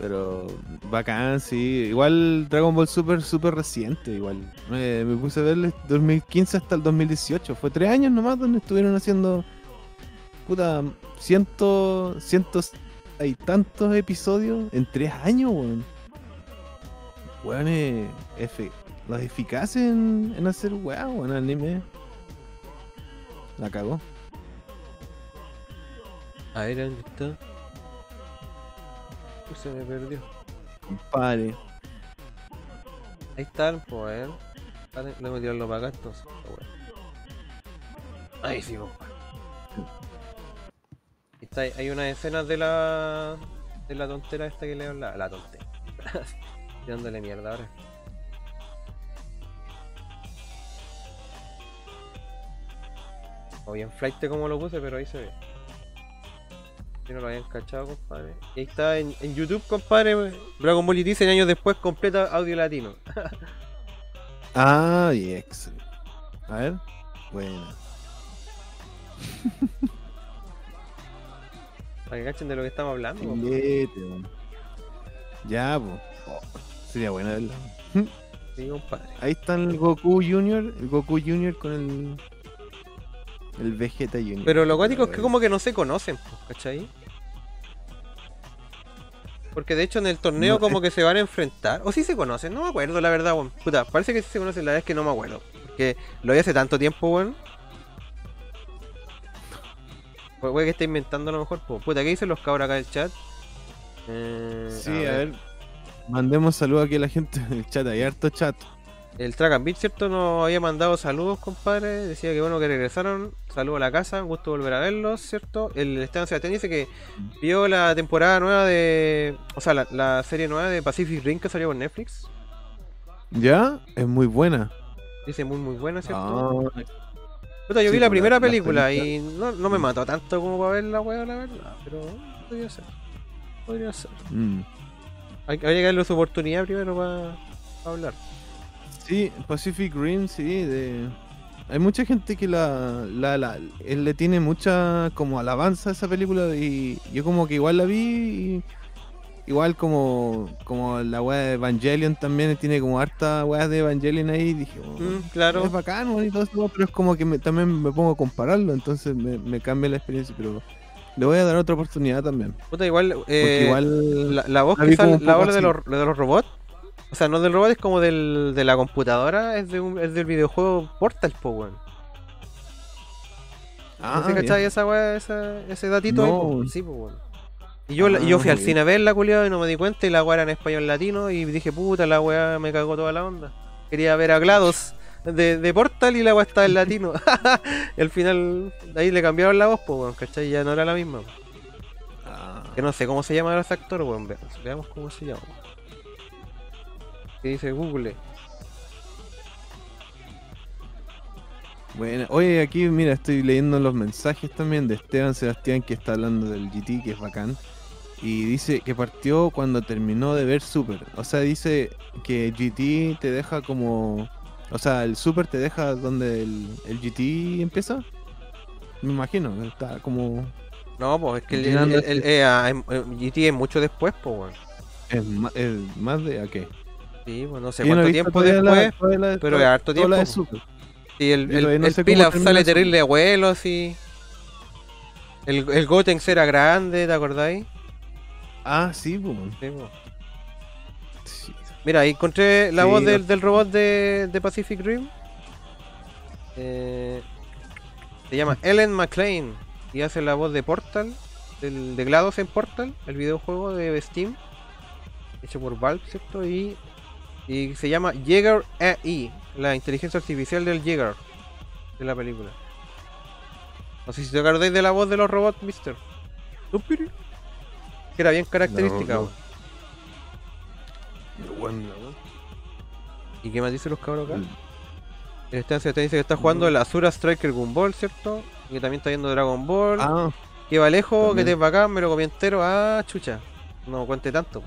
Pero bacán, sí. Igual Dragon Ball Super, súper reciente, igual. Me, me puse a verle 2015 hasta el 2018. Fue tres años nomás donde estuvieron haciendo, puta, cientos, cientos y tantos episodios en tres años, weón. Weón, eh, efe- los eficaces en, en hacer weá, weón, anime. La cagó. A ver, ¿dónde está? Uy, se me perdió. Compadre. Ahí están, pues. Vale, Le voy a tirarlo para acá entonces. Ah. Ahí sí. Ahí Está, hay unas escenas de la. de la tontera esta que le hablaba. La tontera. Tirándole mierda ahora. O bien flight como lo puse, pero ahí se ve. Si no lo habían cachado, compadre. Y ahí está en, en YouTube, compadre. Dragon Ball GT 100 años después completa audio latino. Ah, y excelente. A ver. Bueno. Para que cachen de lo que estamos hablando. Filete. Ya, pues. sería bueno verla. Sí, compadre. Ahí está el Goku Junior. El Goku Junior con el. El Vegeta Junior. Pero lo cuático es que como que no se conocen, ¿cachai? Porque de hecho en el torneo No, como que se van a enfrentar. O sí se conocen, no me acuerdo la verdad, weón. Puta, parece que sí se conocen, la verdad es que no me acuerdo. Porque lo vi hace tanto tiempo, weón. Pues wey que está inventando a lo mejor. po. Puta, ¿qué dicen los cabros acá del chat? Eh, Sí, a ver. Mandemos saludos aquí a la gente del chat. Hay harto chat. El Track and Beat, ¿cierto? Nos había mandado saludos, compadre. Decía que bueno que regresaron. Saludos a la casa, gusto volver a verlos, ¿cierto? El Esteban Sebastián dice que vio la temporada nueva de. O sea, la, la serie nueva de Pacific Rim que salió por Netflix. ¿Ya? Es muy buena. Dice muy, muy buena, ¿cierto? Ah, Puta, yo sí, vi la pues, primera la- película y no, no me mató tanto como para ver la wea, la verdad. Pero podría ser. Podría ser. mm. Hay, habría que darle su oportunidad primero para hablar. Sí, Pacific Rim, sí. De... Hay mucha gente que la, la, la- él le tiene mucha como alabanza a esa película y yo como que igual la vi y igual como como la weá de Evangelion también tiene como harta weá de Evangelion ahí y dije, oh, Mm, claro. es bacán y todo eso, pero es como que me- también me pongo a compararlo, entonces me, me cambia la experiencia, pero le voy a dar otra oportunidad también. Puta, igual. Eh, igual La, la voz la que sale, voz de los, de los robots, o sea, no del robot, es como del, de la computadora, es, de un, es del videojuego Portal, po, weón. Ah, ¿No cachai esa weá, ese datito ahí, No. po? Sí, po, weón. Y yo, la- y yo fui Ah, al muy cine a verla, culiado, y no me di cuenta, y la weá era en español latino, y dije, puta, la weá me cagó toda la onda. Quería ver a GLaDOS de, de Portal y la weá estaba en latino. y al final, de ahí le cambiaron la voz, pues, weón, ¿cachai? Ya no era la misma. Ah. Que no sé cómo se llama ese actor, weón. Veamos, veamos cómo se llama. ¿Qué dice Google? Bueno, oye, aquí mira, estoy leyendo los mensajes también de Esteban Sebastián que está hablando del GT, que es bacán. Y dice que partió cuando terminó de ver Super. O sea, dice que GT te deja como... O sea, el Super te deja donde el, el GT empieza. Me imagino, está como... No, pues es que el, el, el- el- eh, eh, GT es mucho después, pues, más, es más de... ¿A qué? Sí, pues no sé no cuánto tiempo la- después. la- pero es harto toda la de tiempo, Super. Sí, el, el, no sé Pilaf sale terrible abuelo, sí. El, el Gotenks era grande, ¿te acordáis? Ah, sí, pues. Sí. Sí. Mira, ahí encontré la Sí, voz del, del robot de, de Pacific Rim. Eh, se llama Ellen McLean y hace la voz de Portal, del, de GLaDOS en Portal, el videojuego de Steam, hecho por Valve, ¿cierto? Y, y se llama Jaeger AI, la inteligencia artificial del Jaeger de la película. No sé si te acordáis de la voz de los robots, Mister. Que era bien característica. No, no. weón. ¿Y qué más dicen los cabros acá? El Esteban Sebastián dice que está jugando el Azura Striker Gumball, ¿cierto? Y que también está viendo Dragon Ball. Ah, que va lejos, que te es bacán, me lo comí entero. Ah, chucha. No cuente tanto.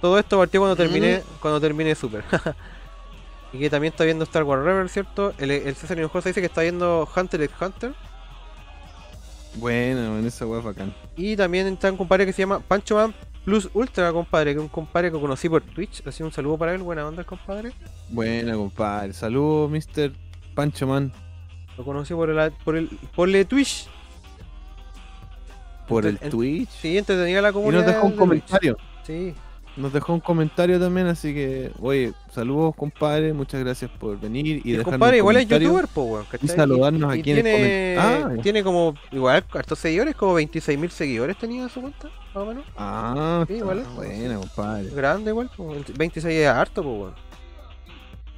Todo esto partió cuando terminé, cuando terminé Super. y que también está viendo Star Wars Rebel, ¿cierto? El, el César Hinojosa dice que está viendo Hunter x Hunter. bueno, en esa es bacán. Y también está un compadre que se llama Pancho Man Plus Ultra, compadre, que es un compadre que conocí por Twitch. Así un saludo para él, buena onda, compadre. Buena, compadre. Saludos, Mr. Pancho Man. Lo conocí por el, por el, por el Twitch. Por el Ent- Twitch. Sí, entretenida la y comunidad. nos dejó un Twitch. comentario. Sí. Nos dejó un comentario también, así que, oye, saludos, compadre. Muchas gracias por venir y, Y el compadre igual es youtuber, po, weón, y saludarnos Y aquí en el tiene, comen- Ah, tiene como, igual, hartos seguidores, como 26.000 seguidores tenía en su cuenta, más o menos. Ah, Sí, igual es. buena, compadre. Grande igual, po, 26 es harto, pues, weón.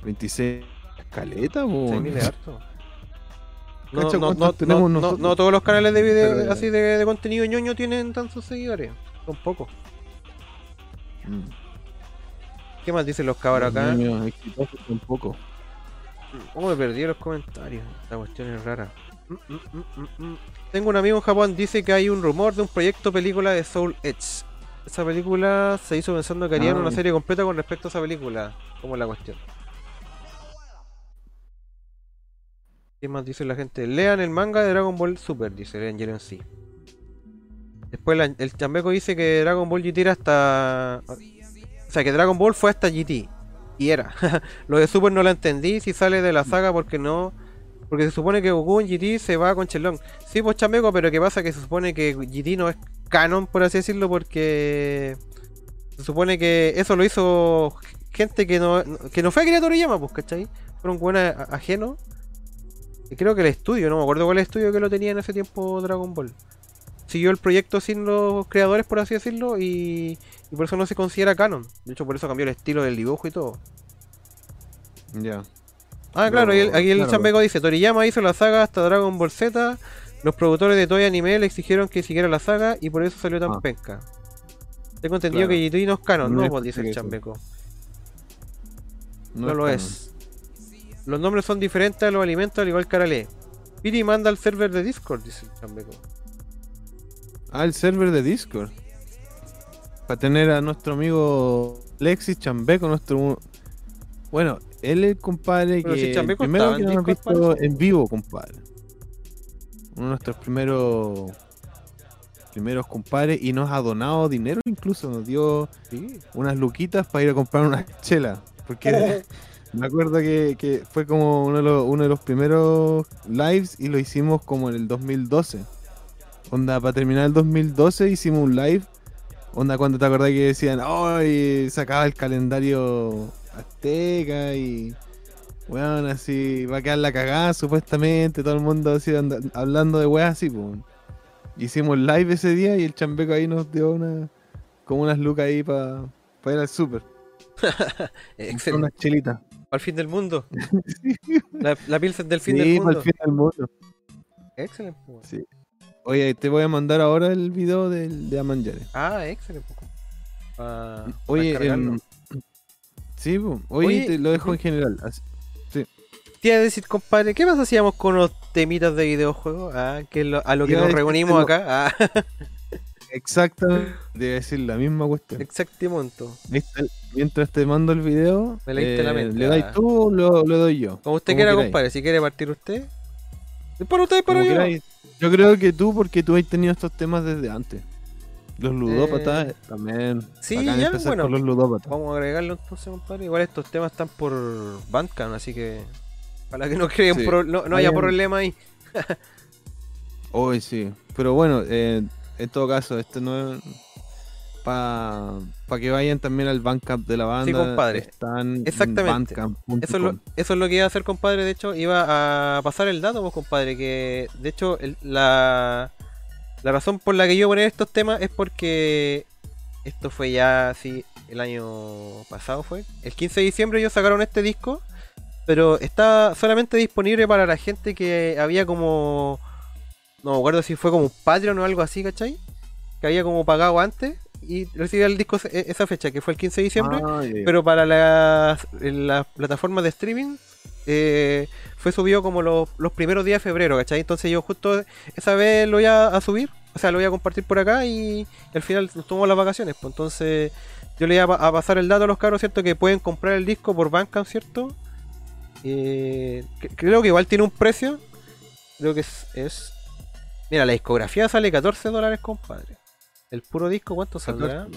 26 caleta, po. 6.000 es harto. No, Cacha no, cuántos no, tenemos no, no, nosotros. no todos los canales de video Pero- así de, de contenido ñoño tienen tantos seguidores. Son pocos. Mm. ¿Qué más dicen los cabros acá? Niños exitosos tampoco. ¿Cómo me perdí los comentarios? Esta cuestión es rara. Mm, mm, mm, mm, mm. Tengo un amigo en Japón, dice que hay un rumor de un proyecto película de Soul Edge. Esa película se hizo pensando que harían Ah, una serie completa con respecto a esa película. ¿Cómo es la cuestión? ¿Qué más dice la gente? Lean el manga de Dragon Ball Super, dice el Angel en sí. Después la- el chambeco dice que Dragon Ball GT era hasta... O sea, que Dragon Ball fue hasta GT. Y era. Lo de Super no lo entendí si sale de la saga porque no... Porque se supone que Goku en GT se va con Chelón. Sí, pues chambeco, pero ¿qué pasa? Que se supone que GT no es canon, por así decirlo, porque... Se supone que eso lo hizo gente que no, que no fue Akira Toriyama, pues, ¿cachai? Fueron buenos ajenos creo que el estudio, no me acuerdo cuál estudio que lo tenía en ese tiempo Dragon Ball. Siguió el proyecto sin los creadores, por así decirlo, y, y por eso no se considera canon. De hecho, por eso cambió el estilo del dibujo y todo. Ya. Ah, claro, y el- aquí el claro. Chambeco dice, Toriyama hizo la saga hasta Dragon Ball Z, los productores de Toy Anime le exigieron que siguiera la saga y por eso salió tan Ah. penca. Tengo entendido Claro. que GT no es canon, No ¿no? es dice el. Chambeco. No, lo canon. es. Los nombres son diferentes a los alimentos, al igual que Arale. Piri manda al server de Discord, dice el Chambeco. Ah, el server de Discord. Para tener a nuestro amigo Lexis Chambeco, nuestro. Bueno, él es el compadre Pero que. si el primero que nos Discord, visto en vivo, compadre. Uno de nuestros primeros. Primeros compadres y nos ha donado dinero, incluso nos dio Sí. unas luquitas para ir a comprar una chela. Porque me acuerdo que, que fue como uno de, los, uno de los primeros lives y lo hicimos como en el 2012. Onda, para terminar el 2012 hicimos un live. Onda, cuando te acordás que decían, ¡ay! sacaba el calendario azteca y. Weón, así, va a quedar la cagada supuestamente. Todo el mundo así anda- hablando de weas así, pues. Hicimos live ese día y el chambeco ahí nos dio una. Como unas lucas ahí para ir al súper. Excelente. Unas chelitas. Al fin del mundo. La, la del fin Sí, del mundo. el fin del mundo. Excelente. pues. Sí. Oye, te voy a mandar ahora el video del, de Amanjare. Ah, excelente. pues. Pa- Oye, em, sí, po. Oye, Oye, te lo dejo en general. así- Te iba a decir, compadre, ¿qué más hacíamos con los temitas de videojuegos? Ah, que lo- a lo que nos reunimos lo- acá. Ah, iba a decir la misma cuestión. exactamente. Mientras te mando el video, Me leíste la mente, ¿le dais ah. tú o lo, lo doy yo? Como usted Como quiera, queráis. compadre. Si quiere partir usted. Para usted, para yo. creo que tú, porque tú has tenido estos temas desde antes. Los ludópatas Eh, también. sí, ya, bueno. los ludópatas. Vamos a agregarlo entonces, compadre. Igual estos temas están por Bandcamp, así que. Para que no creen Sí. pro- no, no haya problema ahí. Hoy sí. Pero bueno, eh, en todo caso, esto no es. Para que vayan también al Bandcamp de la banda. compadre. Están en Exactamente. bandcamp.com. Eso es, lo, eso es lo que iba a hacer, compadre. De hecho, iba a pasar el dato, pues, compadre. Que de hecho, el- la, la razón por la que yo iba a poner estos temas es porque esto fue ya así el año pasado, fue. El 15 de diciembre ellos sacaron este disco, pero está solamente disponible para la gente que había como. No me acuerdo si fue como un Patreon o algo así, ¿cachai? Que había como pagado antes y recibía el disco ese- esa fecha, que fue el 15 de diciembre. Ah. Pero para las plataformas de streaming eh, fue subido como los, los primeros días de febrero, ¿cachai? Entonces yo justo esa vez lo iba a subir, o sea, lo voy a compartir por acá y al final nos tomamos las vacaciones. Pues entonces yo le iba a, pa- a pasar el dato a los cabros, ¿cierto? Que pueden comprar el disco por Bandcamp, ¿cierto? Eh, cre- creo que igual tiene un precio. Creo que es, es- Mira, la discografía sale 14 dólares, compadre. El puro disco, ¿cuánto saldrá?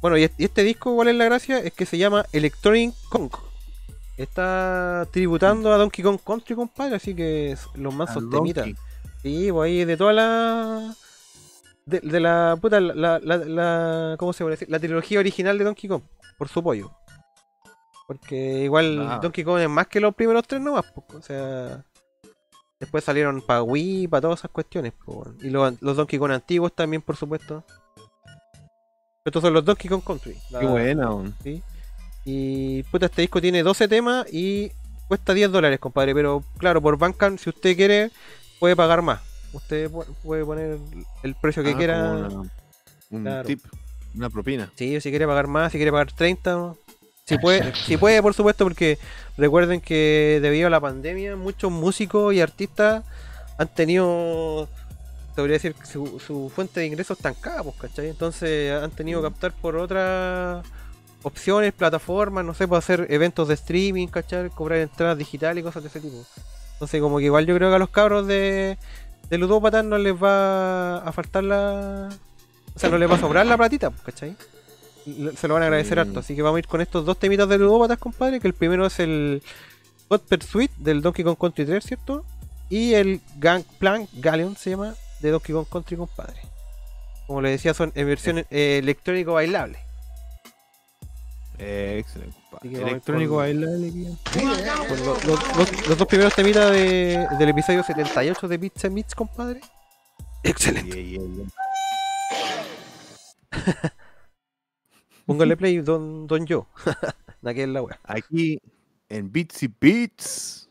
Bueno, y est- y este disco, ¿cuál es la gracia? Es que se llama Electronic Kong. Está tributando a Donkey Kong Country, compadre, así que es- los mansos. Donkey. Sí, pues ahí de toda la. De, de la puta, la, la, la- ¿Cómo se puede decir? La trilogía original de Donkey Kong, por su pollo. Porque igual Ah. Donkey Kong es más que los primeros tres nomás, o sea. Después salieron para Wii, para todas esas cuestiones. Y los, los Donkey Kong antiguos también, por supuesto. Estos son los Donkey Kong Country. la- Qué buena, weón. ¿sí? Y puta, este disco tiene 12 temas y cuesta 10 dólares, compadre. Pero claro, por Bandcamp, si usted quiere, puede pagar más. Usted pu- puede poner el precio que Ah, quiera. una- un Claro. tip, una propina. Sí, si quiere pagar más, si quiere pagar 30. Si puede, si puede, por supuesto, porque recuerden que debido a la pandemia, muchos músicos y artistas han tenido, podría decir, su, su fuente de ingresos estancada, pues, ¿cachai? Entonces han tenido que optar por otras opciones, plataformas, no sé, para hacer eventos de streaming, ¿cachai? Cobrar entradas digitales y cosas de ese tipo. Entonces, como que igual yo creo que a los cabros de, de Ludópatas no les va a faltar la. O sea, no les va a sobrar la platita, pues, ¿cachai? se lo van a agradecer mm. harto. Así que vamos a ir con estos dos temitas de ludópatas, compadre. Que el primero es el God Pursuit del Donkey Kong Country 3, ¿cierto? Y el Gangplank Galleon se llama de Donkey Kong Country, compadre. Como les decía, son en versión eh, electrónico bailable. Eh, excelente, compadre. Electrónico bailable, pues los, dos primeros temitas de, del episodio 78 de Pizza Mix, compadre. Excelente. Póngale play, don, don yo. Aquí en la web. Aquí en Bitsy Beats.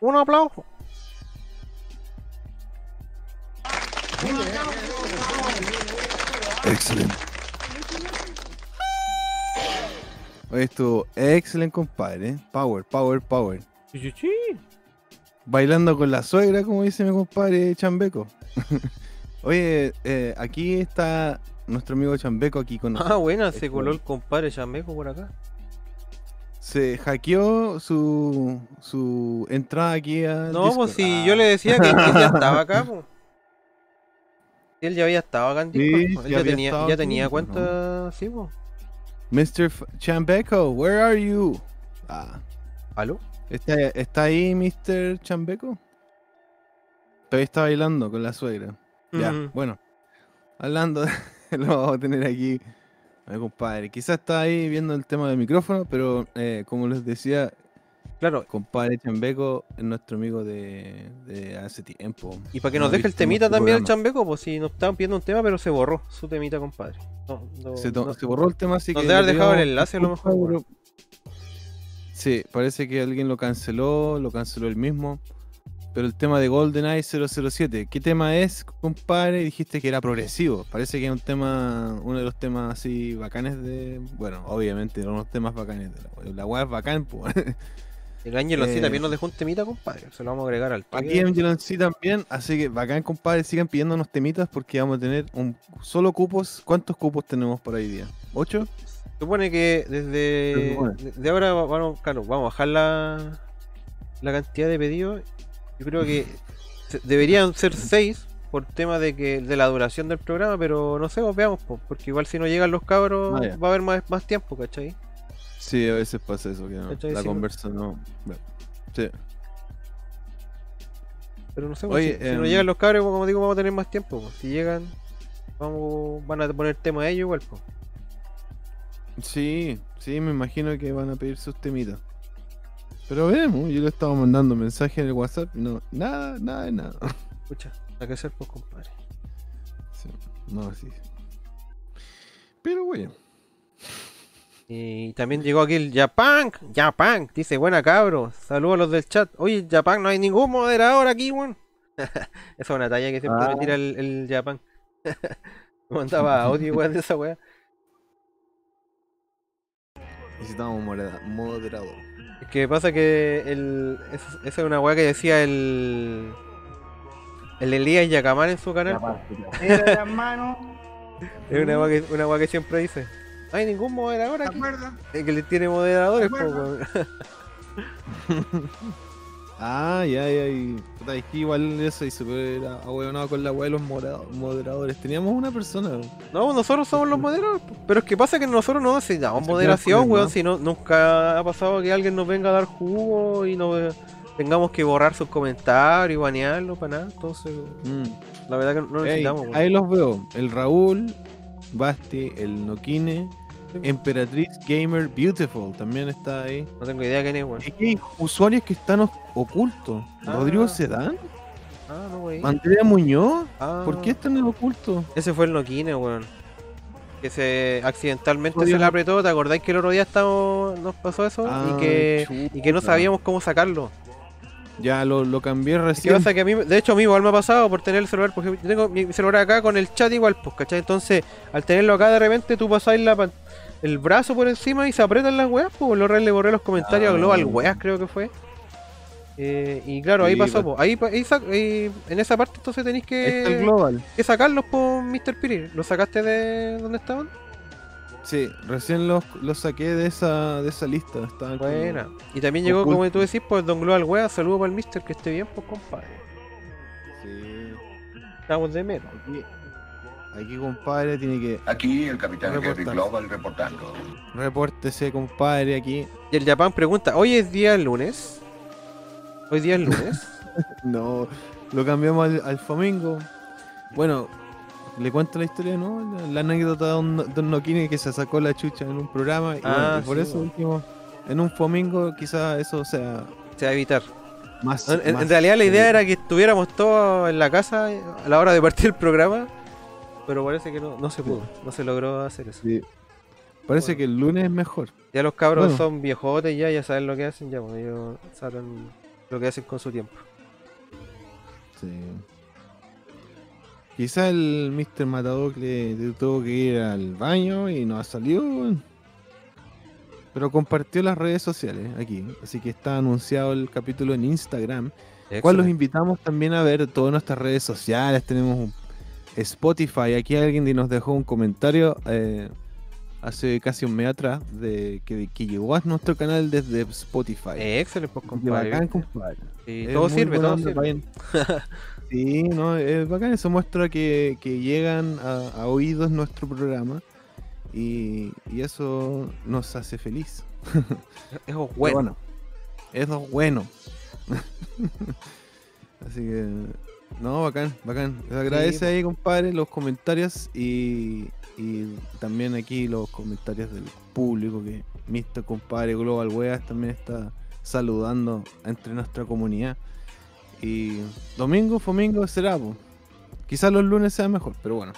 Un aplauso. Excelente. Hoy estuvo excelente, compadre. ¿eh? Power, power, power. Sí, sí, sí. Bailando con la suegra, como dice mi compadre Chambeco. Oye, eh, aquí está nuestro amigo Chambeco aquí con Ah, nosotros. buena, se coló el compadre Chameco por acá. Se hackeó su, su entrada aquí a. No, pues si yo le decía que, que ya estaba acá, pues. Él ya había estado acá en Discord, sí Él ya había tenía, ya tenía pues, cuenta, sí, pues. Mr. F- Chambeco, where are you? Ah, ¿Aló? ¿está, está ahí Mr. Chambeco? Todavía está bailando con la suegra. Ya, bueno. Hablando, de- lo vamos a tener aquí. Compadre. Quizás está ahí viendo el tema del micrófono, pero eh, como les decía, Claro, compadre Chambeco es nuestro amigo de, de hace tiempo. y para que No nos deje el temita también el. Chambeco, pues si nos estaban pidiendo un tema, pero se borró su temita, compadre. No, no- Se, to- no- se borró el tema, así nos que. debe haber dejado el enlace a lo mejor, pero- Sí, parece que alguien lo canceló, lo canceló él mismo. Pero el tema de GoldenEye 007, ¿qué tema es, compadre? Dijiste que era progresivo. Parece que es un tema, uno de los temas así bacanes de. Bueno, obviamente, uno de los temas bacanes. De la, la weá es bacán, pues. El Ángel sí Eh, también nos dejó un temita, compadre. Se lo vamos a agregar al toque. Aquí Yellow sí también, así que bacán, compadre, sigan pidiéndonos temitas porque vamos a tener un solo cupos. ¿Cuántos cupos tenemos por hoy día? ¿Ocho? Se supone que desde, desde ahora vamos, claro, vamos a bajar la, la cantidad de pedidos. Yo creo que deberían ser 6 por tema de que de la duración del programa, pero no sé, pues veamos, po, porque igual si no llegan los cabros Ah, va a haber más, más tiempo, ¿cachai? Sí, a veces pasa eso, que la no- conversa no. Sí. Pero no sé, pues, Oye, si, si no em, llegan los cabros, como digo, vamos a tener más tiempo. pues. Si llegan, vamos, van a poner tema a ellos igual. pues. Sí, sí, me imagino que van a pedir sus temitas. Pero veremos, yo le estaba mandando mensaje en el WhatsApp y no, nada, nada de nada. Escucha, hay que hacer, pues, compadre. Sí, no, sí. Pero bueno. Y también llegó aquí el Japan, Japan, dice buena cabro, saludos a los del chat. Oye, Japan, no hay ningún moderador aquí, weón. Esa es una talla que siempre Ah. me tira el, el Japan. me mandaba audio, weón, de esa weá. Necesitamos moderador. Es que pasa que el, esa esa es una weá que decía el. El Elías Yacamán en su canal. Es una weá que, una weá que siempre dice. No hay ningún moderador ¿Te aquí. Es que le tiene moderadores, po. Ah, ya, ya, y puta, es que igual eso y super ahueonado con la weá de los moderadores. Teníamos una persona. No, nosotros somos los moderadores. po. Pero es que pasa que nosotros no necesitamos moderación, weón. Si no, nunca ha pasado que alguien nos venga a dar jugo y no tengamos que borrar sus comentarios y banearlo para nada. Entonces, Mm. la verdad que no Ey, necesitamos, weón. ahí los veo. El Raúl, Basti, el Nokine, Emperatriz Gamer Beautiful también está ahí. No tengo idea quién es, weón. Es que hay usuarios que están ocultos. Ah. Rodrigo Sedán, Ah, no, weón. Andrea Muñoz. Ah, ¿Por qué están en oculto? Ese fue el Noquine, weón. Que se accidentalmente se le apretó. ¿Te acordáis que el otro día nos pasó eso? Ah, y, que, y que no sabíamos cómo sacarlo. Ya lo, lo cambié recién. pasa que a mí, de hecho a mí igual me ha pasado por tener el celular, porque yo tengo mi celular acá con el chat igual, pues, ¿cachai? Entonces, al tenerlo acá de repente tú pasáis la, pan- el brazo por encima y se apretan las weas, pues, lo le borré los comentarios Ah. a Global Weas creo que fue. Eh, y claro, ahí Sí, pasó, pues. ahí, ahí en esa parte entonces tenéis el que, Global. que sacarlos por Mr. Piri. ¿Los sacaste de donde estaban? Sí, recién los, los saqué de esa, de esa lista. Estaban como- Buena. Y también llegó, como ocultos. tú decís, pues Don Global Wea, saludo para el Mr. que esté bien, pues compadre. Sí. Estamos de menos. Aquí, compadre, tiene que Aquí el capitán Gary. Global reportando. repórtese, compadre, aquí. Y el Japan pregunta, ¿hoy es día lunes? ¿Hoy día es lunes? No, lo cambiamos al, al Flamingo. Bueno, le cuento la historia, ¿no? La, la anécdota de Don, Don Nokine que se sacó la chucha en un programa. Y, Ah, bueno, y por sí, eso dijimos, en un Flamingo quizás eso sea Se va a evitar. más... En, en- más- en realidad la idea era que estuviéramos todos en la casa a la hora de partir el programa, pero parece que no, no se pudo, no se logró hacer eso. Sí. Parece Bueno. que el lunes es mejor. Ya los cabros Bueno. son viejotes ya, ya saben lo que hacen, ya pues ellos saben lo que hacen con su tiempo. Sí. Quizá el Mr. Matador le le tuvo que ir al baño y no ha salido. Pero compartió las redes sociales aquí. Así que está anunciado el capítulo en Instagram. Cual los Excelente. invitamos también a ver todas nuestras redes sociales. Tenemos un Spotify. Aquí alguien nos dejó un comentario eh, hace casi un mes atrás de que, que llegó a nuestro canal desde Spotify. Eh, Excelente, pues, compadre. bacán, compadre. Sí, todo sirve, todo sirve. Sí, no, es bacán, eso muestra que, que llegan a, a oídos nuestro programa y, y eso nos hace feliz. Eso es bueno. bueno, eso es bueno. Así que, no, bacán, bacán. Les agradece ahí, compadre, los comentarios y, y también aquí los comentarios del público que Mr. Compadre Global Weas también está saludando entre nuestra comunidad. Y domingo, domingo será, po. Quizás los lunes sea mejor, pero bueno.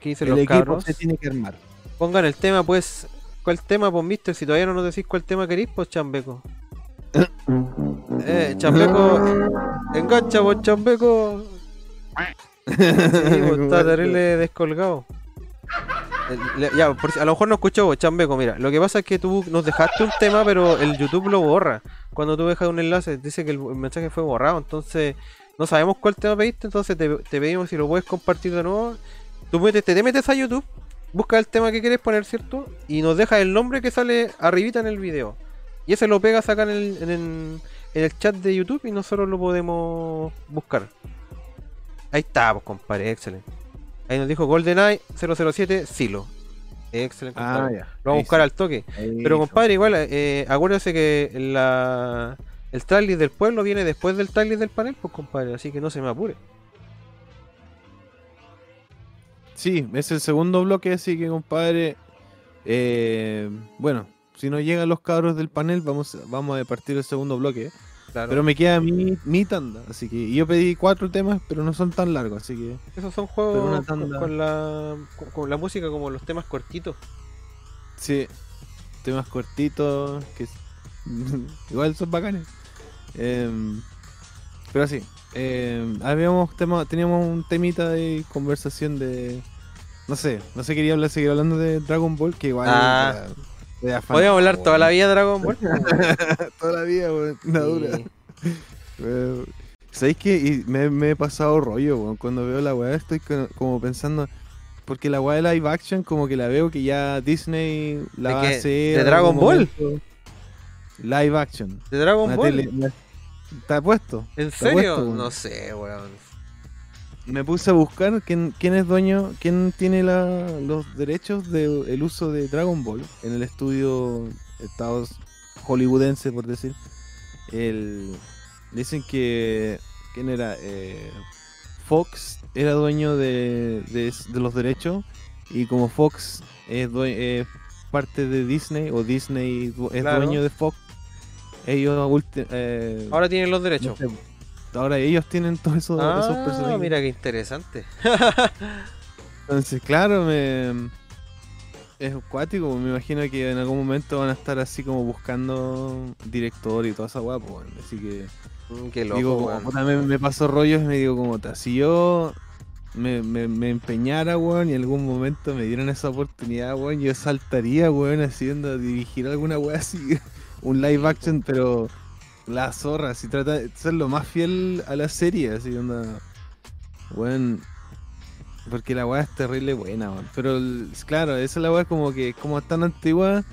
¿Qué dicen El los equipo cabros? se tiene que armar. Pongan el tema, pues. ¿Cuál tema, pues, mister? Si todavía no nos decís cuál tema queréis, pues, chambeco. Eh, chambeco. Engancha, pues, chambeco. Sí, pues, está terrible descolgado. Eh, le- Ya, por a lo mejor no escuchó, vos, chambeco. Mira, lo que pasa es que tú nos dejaste un tema, pero el YouTube lo borra. Cuando tú dejas un enlace, dice que el, el mensaje fue borrado. Entonces, no sabemos cuál tema pediste. Entonces, te, te pedimos si lo puedes compartir de nuevo. Tú metes, te, te metes a YouTube, busca el tema que quieres poner, ¿cierto? Y nos dejas el nombre que sale arribita en el video. Y ese lo pegas acá en el, en el, en el chat de YouTube y nosotros lo podemos buscar. Ahí está, pues, compadre, excelente. Ahí nos dijo GoldenEye 007 Silo. Excelente, Ah. Lo vamos a buscar al toque. Pero compadre, igual, eh, acuérdese que la, el trailer del pueblo viene después del trailer del panel, pues compadre, así que no se me apure. Sí, es el segundo bloque, así que compadre. eh, bueno, si no llegan los cabros del panel, vamos, vamos a partir el segundo bloque. Claro. Pero me queda mi, mi tanda, así que yo pedí cuatro temas, pero no son tan largos, así que Esos son juegos con, la, con, con la música como los temas cortitos. sí, temas cortitos, que igual son bacanes. Em, pero sí, em, habíamos tema, teníamos un temita de conversación de, no sé, no sé quería hablar, seguir hablando de Dragon Ball, que igual Ah. era- Podríamos hablar toda la vida de Dragon Ball. toda la vida, weón, una dura. ¿Sabéis que y me, me he pasado rollo, weón? Cuando veo la weá estoy co- como pensando. Porque la weá de live action, como que la veo que ya Disney la ¿De va a hacer. ¿De Dragon Ball? momento. Live action. ¿De Dragon Ball? tele- ¿Está puesto? ¿En Está serio? puesto, no sé, weón. Me puse a buscar quién, quién es dueño, quién tiene la- los derechos del uso de Dragon Ball en el estudio Estados hollywoodense, por decir. El, dicen que. ¿Quién era? Eh, Fox era dueño de, de- de los derechos. Y como Fox es, parte de Disney, o Disney es Claro. dueño de Fox, ellos. eh, Ahora tienen los no derechos. sé, ahora ellos tienen todos esos, esos Ah, personajes. mira qué interesante. Entonces, claro, me... es acuático. Me imagino que en algún momento van a estar así como buscando director y toda esa guapo. Así que Mm, Qué loco, digo, como, puta, me, pasó rollos y me digo como, si yo me, me, me empeñara, weón, y en algún momento me dieran esa oportunidad, weón, yo saltaría, weón, haciendo, dirigir alguna weá así, un live action, pero la zorra, si trata de ser lo más fiel a la serie, así onda, weón, porque la weá es terrible buena, weón, pero claro, esa es la weá como que, como es tan antigua,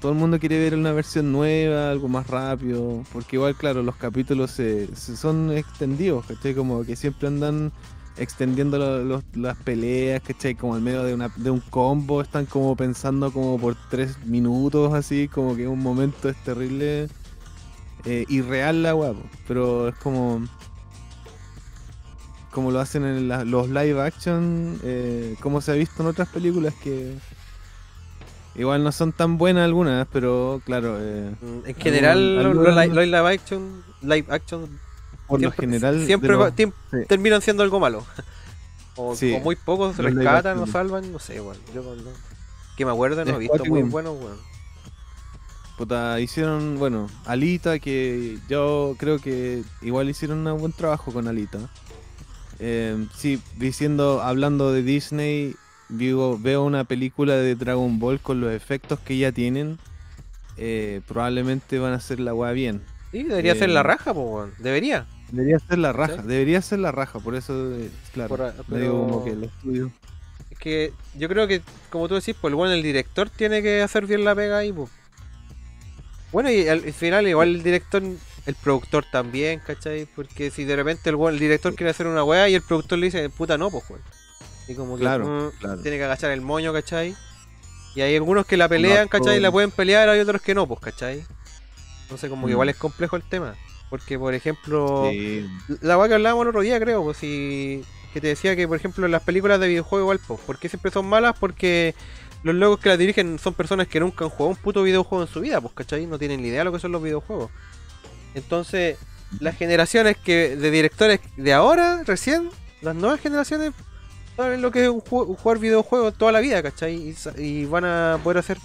todo el mundo quiere ver una versión nueva, algo más rápido, porque igual, claro, los capítulos se, se son extendidos, ¿cachai? Como que siempre andan extendiendo lo- los- las peleas, ¿cachai? Como en medio de, una, de un combo, están como pensando como por tres minutos, así, como que un momento es terrible, eh, irreal la guapo, pero es como... Como lo hacen en la- los live action, eh, como se ha visto en otras películas que igual no son tan buenas algunas, pero claro, eh, Mm, En general, algún- los, algún- live action, live action por lo siempre, general de siempre los- va- tiem- sí. terminan siendo algo malo. O, Sí, o muy pocos rescatan o salvan, no sé, weón. Yo cuando- que me acuerdo, no he visto muy buenos, weón. Puta, hicieron, bueno, Alita, que yo creo que igual hicieron un buen trabajo con Alita. Eh, sí, diciendo, hablando de Disney, digo, veo una película de Dragon Ball con los efectos que ya tienen. eh, probablemente van a hacer la weá bien. Sí, debería ser Eh, la raja, pues, weón. Debería. Debería ser la raja, Sí. debería ser la raja, por eso, eh, claro, Por a- me digo pero- como que el estudio. Es que yo creo que, como tú decís, pues el bueno, el director tiene que hacer bien la pega ahí, pues. Bueno, y al, al final igual el director, el productor también, ¿cachai? Porque si de repente el, el director quiere hacer una weá y el productor le dice, puta no, pues, weón. Y como que Claro, mm, claro. tiene que agachar el moño, ¿cachai? Y hay algunos que la pelean, ¿cachai? todo. La pueden pelear, hay otros que no, pues, ¿cachai? Entonces como que Mm. igual es complejo el tema. Porque, por ejemplo... Sí, La weá que hablábamos el otro día, creo, pues si. Que te decía que, por ejemplo, las películas de videojuegos igual, pues, ¿por qué siempre son malas? Porque los logos que las dirigen son personas que nunca han jugado un puto videojuego en su vida, pues, ¿cachai? No tienen ni idea de lo que son los videojuegos. Entonces, las generaciones que de directores de ahora, recién, las nuevas generaciones, saben lo que es un ju- jugar videojuegos toda la vida, ¿cachai? Y, van a poder hacer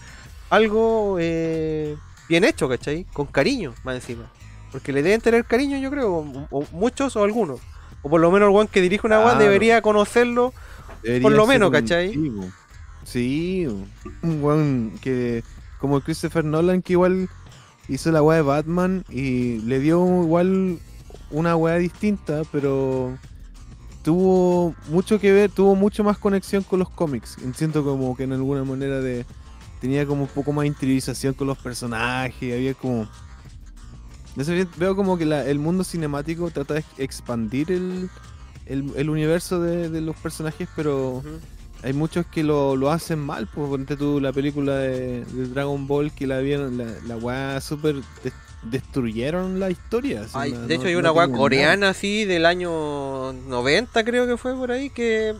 algo eh, bien hecho, ¿cachai? Con cariño, más encima. Porque le deben tener cariño, yo creo, o, o muchos o algunos. O por lo menos el one que dirige una weá Claro. debería conocerlo. por lo menos, ¿cachai? Sí, un weón que, como Christopher Nolan, que igual hizo la weá de Batman y le dio igual una weá distinta, pero tuvo mucho que ver, tuvo mucho más conexión con los cómics. Siento como que en alguna manera de tenía como un poco más interiorización con los personajes, había como veo como que la- el mundo cinemático trata de expandir el, el, universo de los personajes, pero hay muchos que lo, lo hacen mal. Pues ponte tú la película de, de Dragon Ball que la vieron, la, la weá super des- destruyeron la historia. así, Ay, no- de hecho, no- hay no una weá tenían coreana así del año 90, creo que fue por ahí, que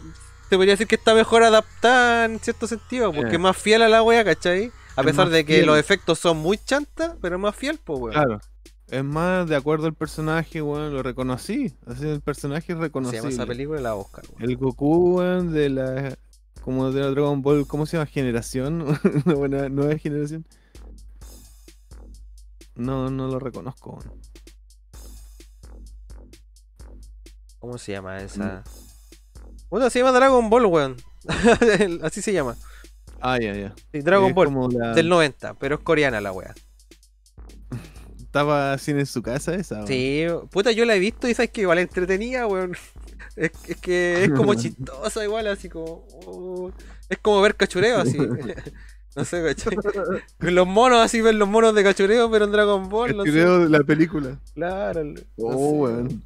se podría decir que está mejor adaptada en cierto sentido, porque Eh. es más fiel a la weá, ¿cachai? A Es pesar de que fiel. los efectos son muy chantas, pero es más fiel, pues, weón. Claro. Es más de acuerdo al personaje, weón, lo reconocí. Así el personaje es Se llama reconocible. esa película la Oscar, weón. El Goku, weón, de la. Como de la Dragon Ball, ¿cómo se llama? Generación. Una buena nueva generación. No, no lo reconozco. ¿Cómo se llama esa? Bueno, se llama Dragon Ball, weón. Así se llama. Ah, ya, ya. Sí, Dragon Es Ball. la- Del 90, pero es coreana la weá. Estaba así en su casa esa. weón. Sí, puta, yo la he visto y sabes que igual entretenida, weón. Es, es que es como chistosa igual, así como... oh, es como ver cachureo, así. no sé, ¿cachai? Los monos, así ver los monos de cachureo, pero en Dragon Ball, no sé. De la película. Claro. no Oh, weón.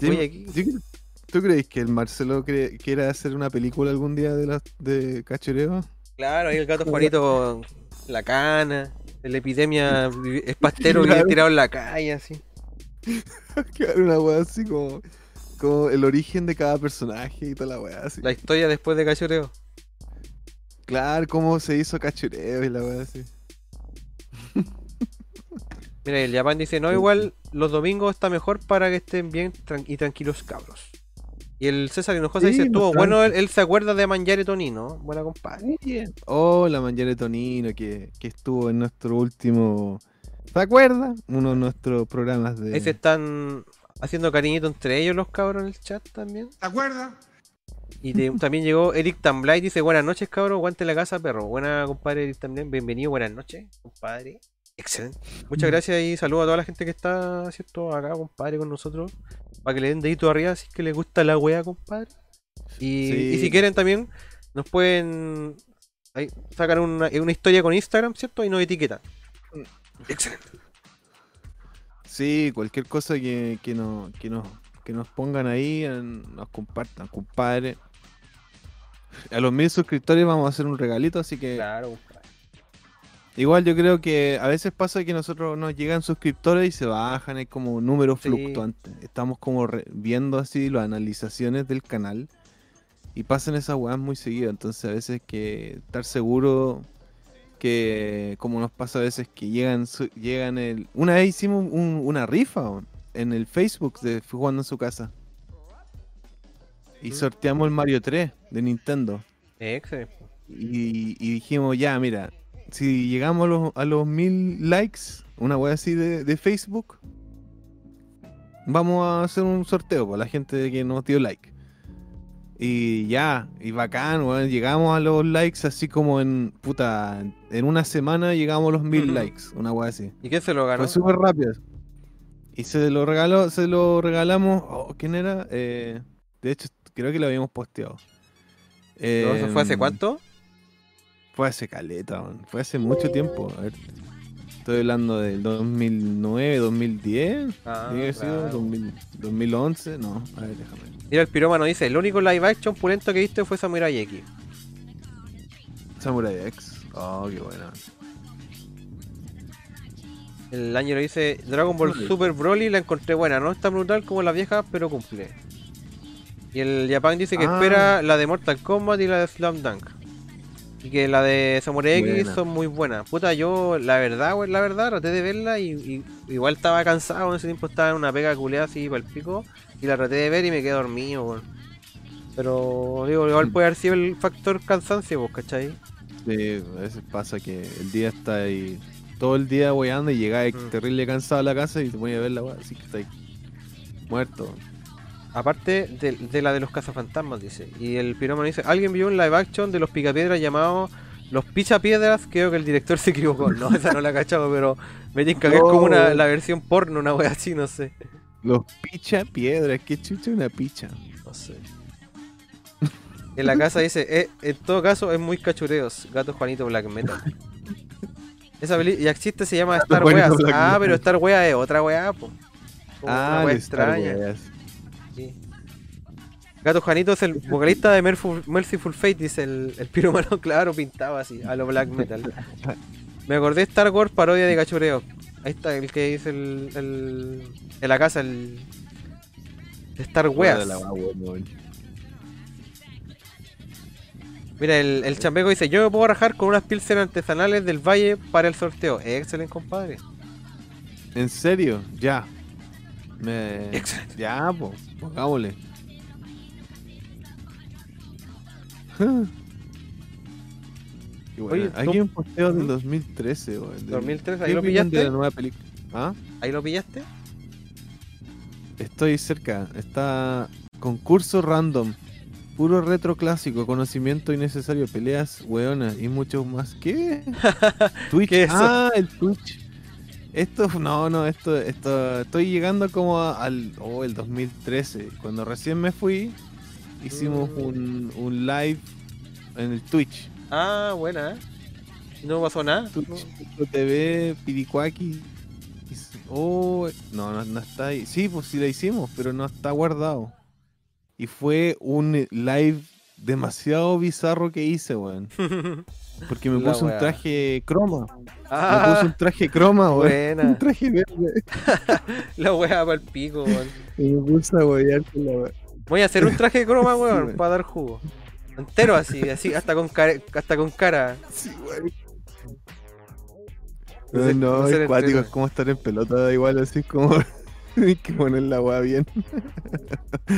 Sí, Oye, aquí- ¿sí- ¿Tú crees que el Marcelo cree- quiera hacer una película algún día de las de cachureo? Claro, ahí el gato Juanito, la cana, la epidemia, es pastero, Claro. tirado en la calle, así. Haga una weá así como, como el origen de cada personaje y toda la weá así. La historia después de cachureo. Claro, cómo se hizo cachureo y la weá así. Mira, el Japan dice, no, igual los domingos está mejor para que estén bien tran- y tranquilos cabros. Y el César Hinojosa Sí, dice, estuvo bueno, él, se acuerda de Mangiare Tonino, buena compadre. Oh, la Mangiare Tonino que, que estuvo en nuestro último. ¿Se acuerda? Uno de nuestros programas de. Ahí se están haciendo cariñito entre ellos los cabros en el chat también. ¿Te acuerdas? Y de- también llegó Eric Tamblay, dice, buenas noches cabros, aguante la casa, perro. Buena compadre Eric también, bienvenido, buenas noches, compadre. Excelente. Muchas gracias y saludos a toda la gente que está ¿cierto? acá, compadre, con nosotros. Para que le den dedito arriba si es que les gusta la wea, compadre. Y, Sí. y si quieren también, nos pueden ahí, sacar una, una historia con Instagram, ¿cierto? Y nos etiquetan. Excelente. Sí, cualquier cosa que, que, no, que, nos, que nos pongan ahí, nos compartan, compadre. A los mil suscriptores vamos a hacer un regalito, así que Claro, igual yo creo que a veces pasa que nosotros nos llegan suscriptores y se bajan, hay como números Sí. fluctuantes. Estamos como re- viendo así las analizaciones del canal y pasan esas weas muy seguido, entonces a veces que estar seguro que como nos pasa a veces que llegan su- llegan el una vez hicimos un- una rifa en el Facebook de Fui jugando en su casa y sorteamos el Mario 3 de Nintendo Excelente. y, y dijimos ya mira si llegamos a los, a los mil likes, una wea así de, de Facebook, vamos a hacer un sorteo para la gente que nos dio like. Y ya, y bacán, weón. Llegamos a los likes así como en. Puta, en una semana llegamos a los mil likes, una wea así. ¿Y quién se lo ganó? Fue súper rápido. Y se lo regaló, se lo regalamos. oh, ¿Quién era? Eh, de hecho, creo que lo habíamos posteado. ¿Pero ¿Eso fue hace Em, cuánto? Fue hace caleta, man. Fue hace mucho tiempo. A ver. Estoy hablando del 2009, 2010. Ah, ¿Tiene que haber sido? claro. 2000 2011. No, a ver, déjame. Mira, el pirómano dice: El único live action pulento que viste fue Samurai X. Samurai X. Oh, qué buena. El año lo dice: Dragon Ball. Super Broly la encontré buena. No es tan brutal como las viejas, pero cumple. Y el Japan dice que Ah. espera la de Mortal Kombat y la de Slam Dunk. Y que la de Samurai X son muy buenas. Puta, yo, la verdad, la verdad, traté de verla y, y- igual estaba cansado. En ese tiempo estaba en una pega culeada así para el pico. Y la traté de ver y me quedé dormido, weón. Pero, digo, igual Mm. puede haber sido el factor cansancio, pues, ¿cachai? Sí, a veces pasa que el día está ahí todo el día weando y llegas Mm. terrible cansado a la casa y te pones a ver la weá, así que está ahí muerto. Aparte de, de la de los cazafantasmas, dice. Y el pirómano dice, ¿alguien vio un live action de los picapiedras llamado Los Pichapiedras? Creo que el director se equivocó. No, esa no la he cachado, pero me tinca que es como una, la versión porno, una wea así, no sé. Los picha piedras, qué chucha una picha. No sé. En la casa dice, "Eh, en todo caso es muy cachureos. Gato Juanito Black Metal. Esa película ya existe, se llama Star Weas. Ah, pero Star Wea es otra wea, po. Como una Ah, wea de Star extraña. Gato Janito es el vocalista de Merful- Merciful Fate, dice el, el piromano, claro, pintaba así, a lo black metal. Me acordé de Star Wars parodia de cachureo. Ahí está el que dice el, el en la casa, el Star Wea Weas. Mira, el, el chambeco dice, yo me puedo rajar con unas pilsen artesanales del valle para el sorteo. Excelente, compadre. ¿En serio? Ya. Me... Excelente. Ya, pues, pongámosle. Oye, tú- un posteo del 2013, weón. del- 2013, ¿Qué ahí lo opinan de pillaste. la nueva película? ¿Ah? ¿Ahí lo pillaste? Estoy cerca. Está concurso random. Puro retro clásico, conocimiento innecesario, peleas, weonas y mucho más. ¿Qué? Twitch. ¿Qué es eso? Ah, el Twitch. Esto, no, no, esto, esto, estoy llegando como al, oh, el 2013. Cuando recién me fui, hicimos un, un live en el Twitch. Ah, buena. ¿eh? No pasó nada. Twitch.tv, Piricuaki. Y s- Oh, no, no, no está ahí. Sí, pues sí la hicimos, pero no está guardado. Y fue un live demasiado bizarro que hice, weón. Porque me La puse un weá. traje croma. Me ah, puse un traje croma, weón. buena. Un traje verde. La wea para el pico, weón. Y me puse a huevear con la weá. Voy a hacer un traje de croma, weón, para dar jugo. Entero así, así, hasta con cara, hasta con cara. Sí, weón. No No, no no, es cuático, es como estar en pelota, igual así como hay que poner la weá bien.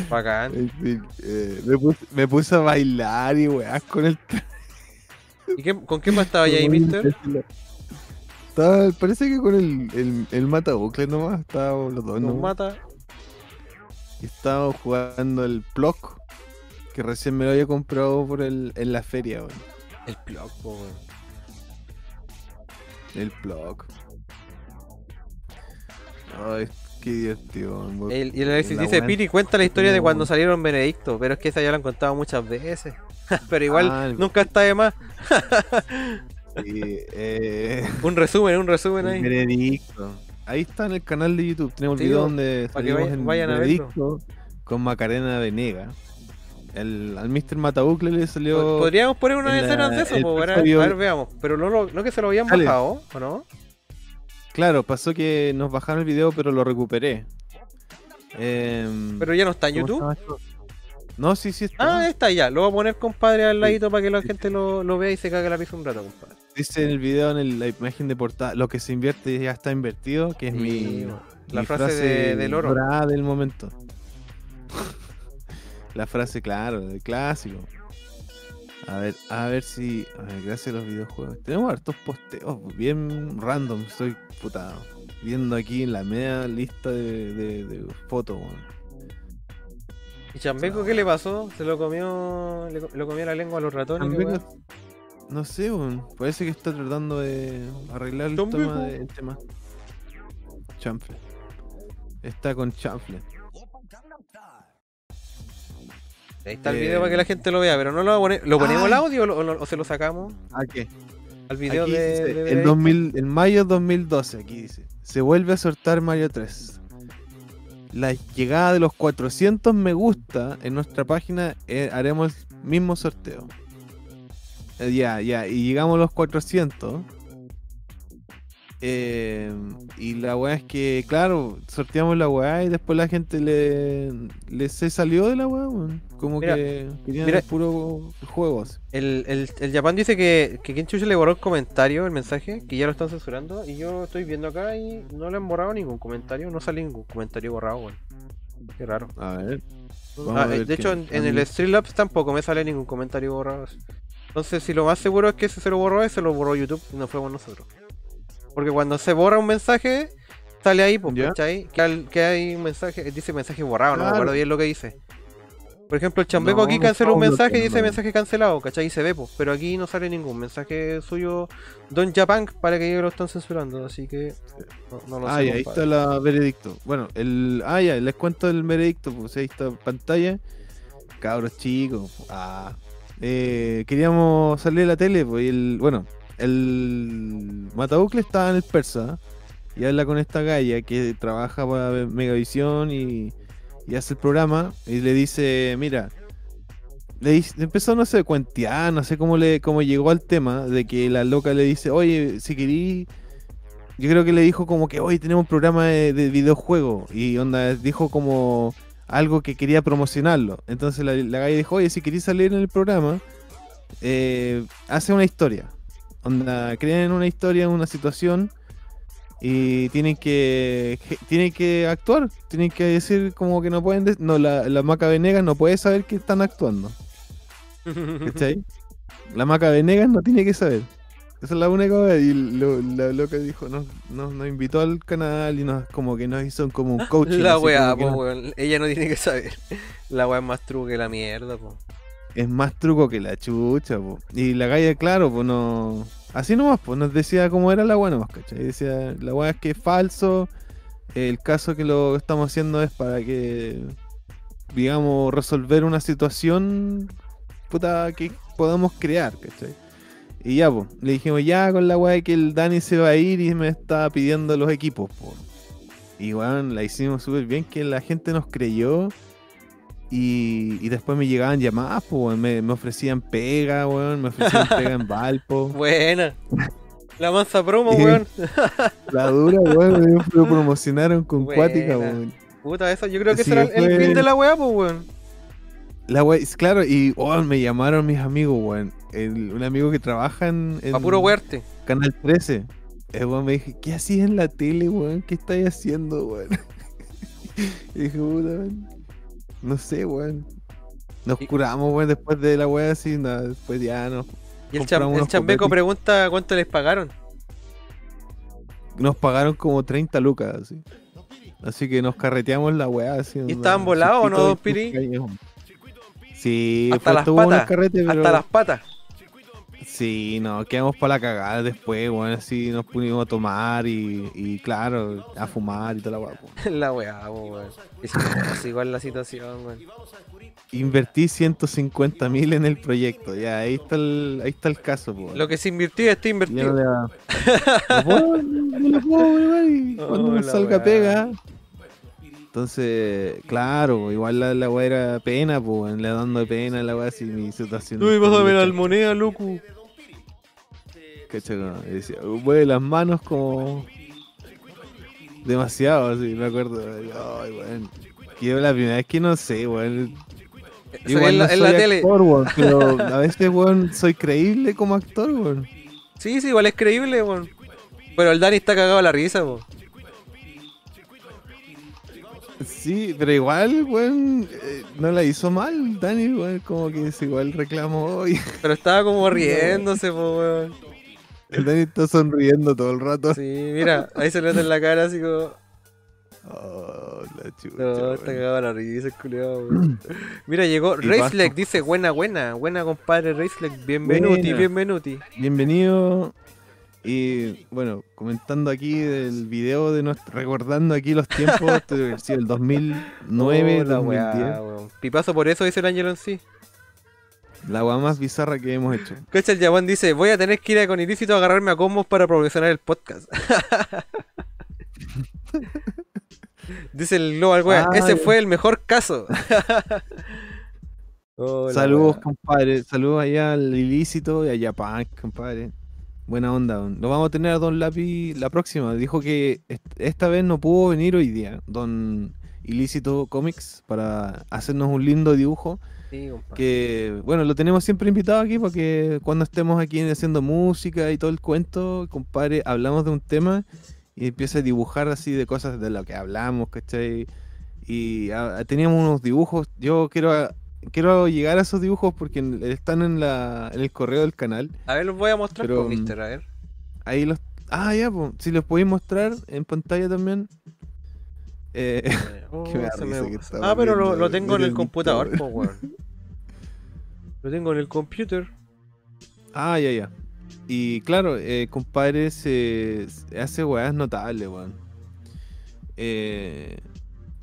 Bacán. En fin, eh, me, puse, me puse a bailar y weá con el ¿Y qué, con qué más estaba ahí, mister? Estaba, parece que con el, el, el matabucle nomás, estábamos los dos nomás. mata. Estábamos jugando el Plock, que recién me lo había comprado por el, en la feria, weón. El po, weón. El Plock. Ay, qué divertido. El- y el Alexis dice, Piri, cuenta la historia de cuando salieron Benedicto, pero es que esa ya la han contado muchas veces. pero igual, Ah, el- nunca está de más. Sí, eh, Un resumen, un resumen ahí. Veredicto. Ahí está en el canal de YouTube. Tenemos Sí, el video donde salimos vayan- en vayan a. Veredicto con Macarena Venega. El, al Mr. Matabucle le salió. Podríamos poner la- escenas de eso, po, a ver, episodio- a ver, veamos. Pero no, lo- no que se lo habían Dale. bajado, ¿o no? Claro, pasó que nos bajaron el video, pero lo recuperé. Em, Pero ya no está en ¿cómo YouTube. No, sí, sí está. Ah, está ya. Lo voy a poner, compadre, al ladito para que la gente lo, lo vea y se cague la pizza un rato, compadre. Dice en el video, en el- la imagen de portada, lo que se invierte ya está invertido, que es Sí, mi. La mi frase de- del oro. del momento. la frase, claro, del clásico. A ver, a ver si. A ver, gracias a los videojuegos. Tenemos hartos posteos bien random. Estoy puta viendo aquí en la media lista de, de, de fotos, weón. ¿Y Chambeco qué le pasó? ¿Se lo comió, le, lo comió la lengua a los ratones? Chambeco? No sé, weón. Parece que está tratando de arreglar el tema, de- el tema. Chanfle. Está con chanfle. Ahí está el Eh, video para que la gente lo vea, pero no lo va a poner. ¿Lo ponemos el audio o, lo- o lo- o se lo sacamos ¿A qué? al video Aquí de, dice, de el, Veredicto? 2000, en mayo 2012, aquí dice. Se vuelve a sortar Mario 3. La llegada de los 400 me gusta en nuestra página eh, haremos el mismo sorteo. Eh, ya, ya, y llegamos a los 400. eh, y la weá es que, claro, sorteamos la weá y después la gente le, le se salió de la weá, weón. Como Mira, que querían mira. puro juegos. El, el, el Japan dice que, que Ken Chucha le borró el comentario, el mensaje, que ya lo están censurando. Y yo estoy viendo acá y no le han borrado ningún comentario, no sale ningún comentario borrado, weón. Qué raro. A ver. Ah, a eh, ver de hecho, en, en el Streamlabs tampoco me sale ningún comentario borrado. Entonces, si lo más seguro es que ese se lo borró, ese lo borró YouTube y no fuimos nosotros. Porque cuando se borra un mensaje, sale ahí, pues. ¿cachai? Que, hay un mensaje, dice mensaje borrado, no me acuerdo bien lo que dice. Por ejemplo, el chambeco No, aquí canceló un mensaje y dice mensaje cancelado, ¿cachai? Y se ve, pues. Pero aquí no sale ningún mensaje suyo Don Japan para que ellos lo están censurando, así que no, no lo Ah, sé. ya, ahí está la veredicto. Bueno, el. Ah, ya, les cuento el veredicto, pues ahí está en pantalla. Cabros chicos. Ah. Eh, queríamos salir a la tele, pues y. Bueno, el. Matabucle estaba en el persa. Y habla con esta galla que trabaja para Megavisión y, y hace el programa. Y le dice: Mira. Le, dice- empezó, no sé, cuentear, no sé cómo le cómo llegó al tema de que la loca le dice, oye, si querí yo creo que le dijo como que hoy tenemos programa de, de videojuego y onda dijo como algo que quería promocionarlo. Entonces la, la galla dijo, oye, si queréis salir en el programa, eh, hace una historia. Onda, creen una historia, una situación y tienen que tienen que actuar, tienen que decir como que no pueden, de- no la, la Maca Venegas no puede saber que están actuando, ¿cachai? La Maca Venegas no tiene que saber. Esa es la única wea, y lo, la loca dijo, nos, nos, nos invitó al canal y nos como que nos hizo como un coaching. La weá, po, weón. Ella no tiene que saber. La weá es más truco que la mierda, po. es más truco que la chucha, po. Y la galla, claro, pues no. Así nomás, pues nos decía cómo era la weá nomás, ¿cachai? Decía, la weá es que es falso. El caso que lo estamos haciendo es para que, digamos, resolver una situación puta que podamos crear, ¿cachai? Y ya, pues, le dijimos ya con la weá que el Dani se va a ir y me está pidiendo los equipos, pues. Y weón, la hicimos súper bien, que la gente nos creyó. Y, y después me llegaban llamadas, pues, weón, me, me ofrecían pega, weón, me ofrecían pega en Valpo. Buena. La mansa promo, weón. La dura, weón, me lo promocionaron con Buena. cuática, weón. Puta, eso, yo creo que Sí, ese era el- fin de la weá, pues, weón. La wea, es claro, y weón, me llamaron mis amigos, weón. Un amigo que trabaja en, en A puro huerte. Canal 13. El weón me dije, ¿qué hacías en la tele, weón? ¿Qué estáis haciendo, weón? y dije, puta, weón. No sé, weón. Nos Y- curamos, weón, después de la wea así, nada, después ya nos, Y el, cham- el chambeco pregunta cuánto les pagaron. nos pagaron como 30 lucas, así. Así que nos carreteamos la weá, así. onda, estaban volados o no, don y Piri? Sí, Hasta las patas, carretes, pero... Hasta las patas. Sí, no, quedamos para la cagada después, weón, así nos pusimos a tomar y, y claro, a fumar y toda la weá. la weá, weón. Es igual la situación, weón. Invertí 150 mil en el proyecto, ya, ahí está el, ahí está el caso, po. Lo que se invirtió está Ya invertido. le va- No puedo, no lo puedo, weón, cuando Oh, nos la salga pega. Entonces, claro, igual la, la weá era pena, pues, le dando pena a la weá si mi situación. Tú ibas a ver al moneda, loco. ¿Cachai? Como decía, mueve las manos como demasiado, así, me acuerdo. Ay, weón. Que yo la primera vez que no sé, weón. Salía en la, no en la soy tele. actor, weón, pero a veces, weón, soy creíble como actor, weón. Sí, sí, igual es creíble, weón. Pero el Dani está cagado a la risa, po. Sí, pero igual, weón, eh, no la hizo mal, Dani, weón, como que es igual reclamo hoy. Pero estaba como riéndose, po, weón. El Dani está sonriendo todo el rato. Sí, mira, ahí se le nota en la cara así como. Oh, la chucha. No, está cagado la risa, weón. Mira, llegó Vasco. dice buena, buena, buena compadre Racelec, bienvenuti, Buena. bienvenuti. Bienvenido. Y bueno, comentando aquí del video de nuestro, recordando aquí los tiempos, esto sido el 2009, Oh, la 2010. weá, weón. Pipazo por eso, dice el Ángel en sí. La weá más bizarra que hemos hecho. Cacha el Yabón dice, voy a tener que ir a con ilícito a agarrarme a combos para promocionar el podcast. dice el Global Wea, ese fue el mejor caso. Oh, Saludos, wea. compadre. Saludos allá al ilícito y allá Punk, compadre. Buena onda. don. Lo vamos a tener a Don Lapi la próxima. Dijo que est- esta vez no pudo venir hoy día, Don Ilícito Comics, para hacernos un lindo dibujo. Sí, compadre. Que, bueno, lo tenemos siempre invitado aquí porque cuando estemos aquí haciendo música y todo el cuento, compadre, hablamos de un tema y empieza a dibujar así de cosas de lo que hablamos, ¿cachai? Y ah, teníamos unos dibujos. Yo quiero, quiero llegar a esos dibujos porque están en, la, en el correo del canal. A ver, los voy a mostrar Pero, con Mister, a ver. Ahí los. Ah, ya, pues. Si los podéis mostrar en pantalla también. Eh, Oh, que me me- que estaba Ah, pero lo, tengo en el el computador, po, weón. Lo tengo en el computer. Ah, ya, ya. Y claro, eh, compadre se, se hace weas notables, weón. Eh,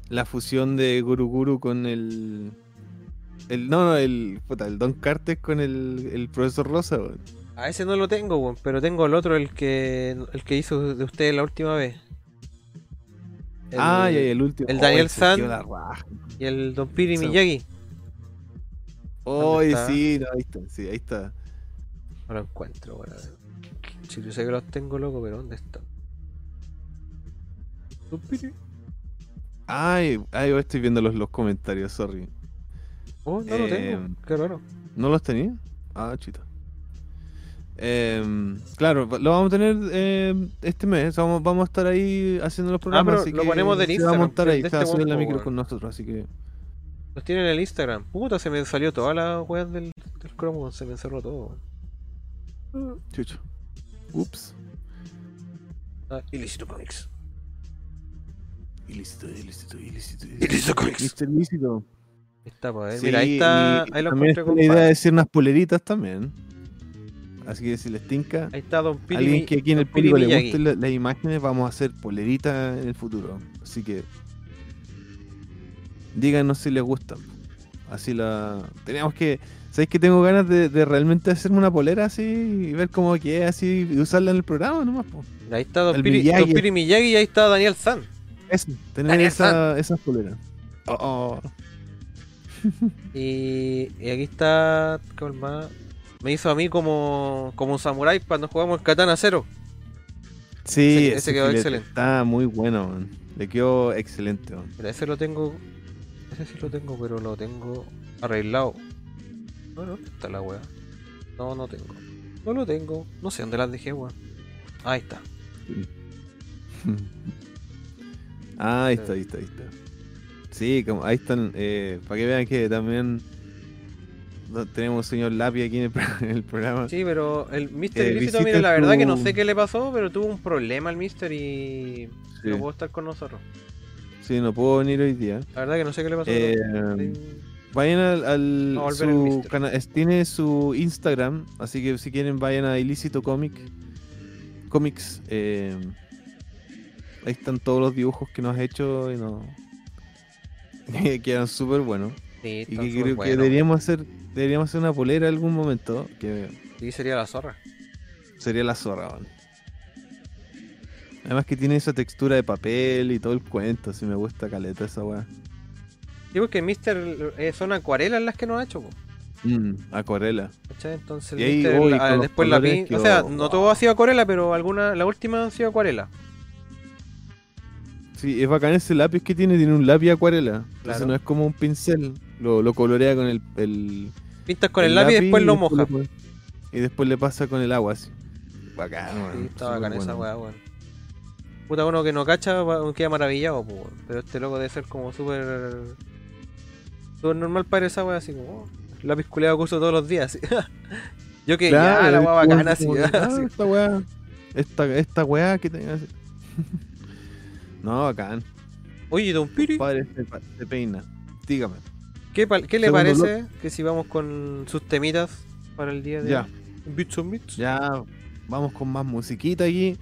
la fusión de Guru Guru con el. El no, no, el. puta, el Don Carter con el, el profesor Rosa, weón. A ese no lo tengo, weón, pero tengo el otro, el que el que hizo de ustedes la última vez. El- ah, ya, el último. el Daniel ese San. Y el Don Piri Sí. Miyagi. Oh, está? sí, no, ahí está, sí, ahí está. No lo encuentro, weón. Si yo sé que los tengo, loco, pero ¿dónde están? Don Piri. Ay, ay, estoy viendo los, los comentarios, sorry. Oh, no lo Eh, tengo. Qué raro. ¿No los tenía? Ah, chita. Em, claro, lo vamos a tener em, este mes. Vamos, vamos a estar ahí haciendo los programas. Ah, pero así lo que ponemos del se va a Instagram, montar ahí. va a este subir la micro con nosotros, así que. Los tienen en el Instagram. Puta, se me salió toda la weá del, del se me encerró todo. Chucho. Ups. Ah, Ilícito Comics. Ilícito, ilícito, ilícito. Ilícito Comics. Ilícito. Está, pues, Sí, mira, ahí está, ahí lo también con la idea de hacer unas poleritas también. Así que si les tinca, Ahí está Don Piri. alguien que aquí en el Don público le gusten la- las imágenes, vamos a hacer poleritas en el futuro. Así que díganos si les gustan. Así la. Teníamos que. ¿Sabéis que tengo ganas de, de realmente hacerme una polera así y ver cómo queda así y usarla en el programa nomás? Po? Ahí está Don Piri, Miyagi. Don Piri Miyagi y ahí está Daniel San. Eso, tener Daniel esa, esas poleras. Oh, oh. Y, y aquí está. ¿qué más? Me hizo a mí como, como un samurái cuando jugamos el Katana Zero. Sí, Ese- ese quedó excelente. Está muy bueno, man. Le quedó excelente, man. Mira, ese lo tengo. Ese sí lo tengo, pero lo tengo arreglado. No, no, ¿dónde está la weá? No, no tengo. No lo tengo. No sé dónde las dejé, weón. Ahí está. Ah, ahí está, ahí está, ahí está. Sí, como, ahí están, eh, para que vean que también no- tenemos un señor Lapi aquí en el, pro- en el programa. Sí, pero el Mr. Eh, Ilícito, mira, la verdad que no sé qué le pasó, pero tuvo un problema el Mister y Sí. no pudo estar con nosotros. Sí, no puedo venir hoy día. La verdad que no sé qué le pasó. Eh, Sí. Vayan al, al- su tiene su Instagram, así que si quieren vayan a Ilícito Comic Comics. eh, ahí están todos los dibujos que nos ha hecho y nos quedan súper buenos. Sí, Y que creo que deberíamos hacer deberíamos hacer una polera en algún momento que Sí, sería la zorra. sería la zorra. man. Además que tiene esa textura de papel y todo el cuento, si me gusta caleta esa weá. Porque el Mister eh, son acuarelas las que nos ha hecho, po, Mm, acuarela. ¿cachai? Entonces Y ahí, Mister, uy, la- con los después la pin- O sea, no todo ha sido acuarela, pero alguna, la última han sido acuarela. Sí, es bacán ese lápiz que tiene, tiene un lápiz acuarela. Entonces Claro. no es como un pincel, lo, lo colorea con el, el, Pintas con el, lápiz y después lo moja. le y después le pasa con el agua así. Bacán, Sí, weón, está bacán esa bueno. weá, weón. Puta, uno que no cacha queda maravillado, weón. Pero este loco debe ser como súper. súper normal para esa wea, así como. oh, lápiz culeado que uso todos los días, así. Yo que ya, la como bacana, así. que, ah, así. Esta weá, esta, esta weá que tenía así. No, bacán. Oye, Don Piri, Padre se, peina. Dígame. ¿qué, qué le Segundo parece que si vamos con sus temitas para el día de Ya. Bits on Bits? Ya vamos con más musiquita aquí.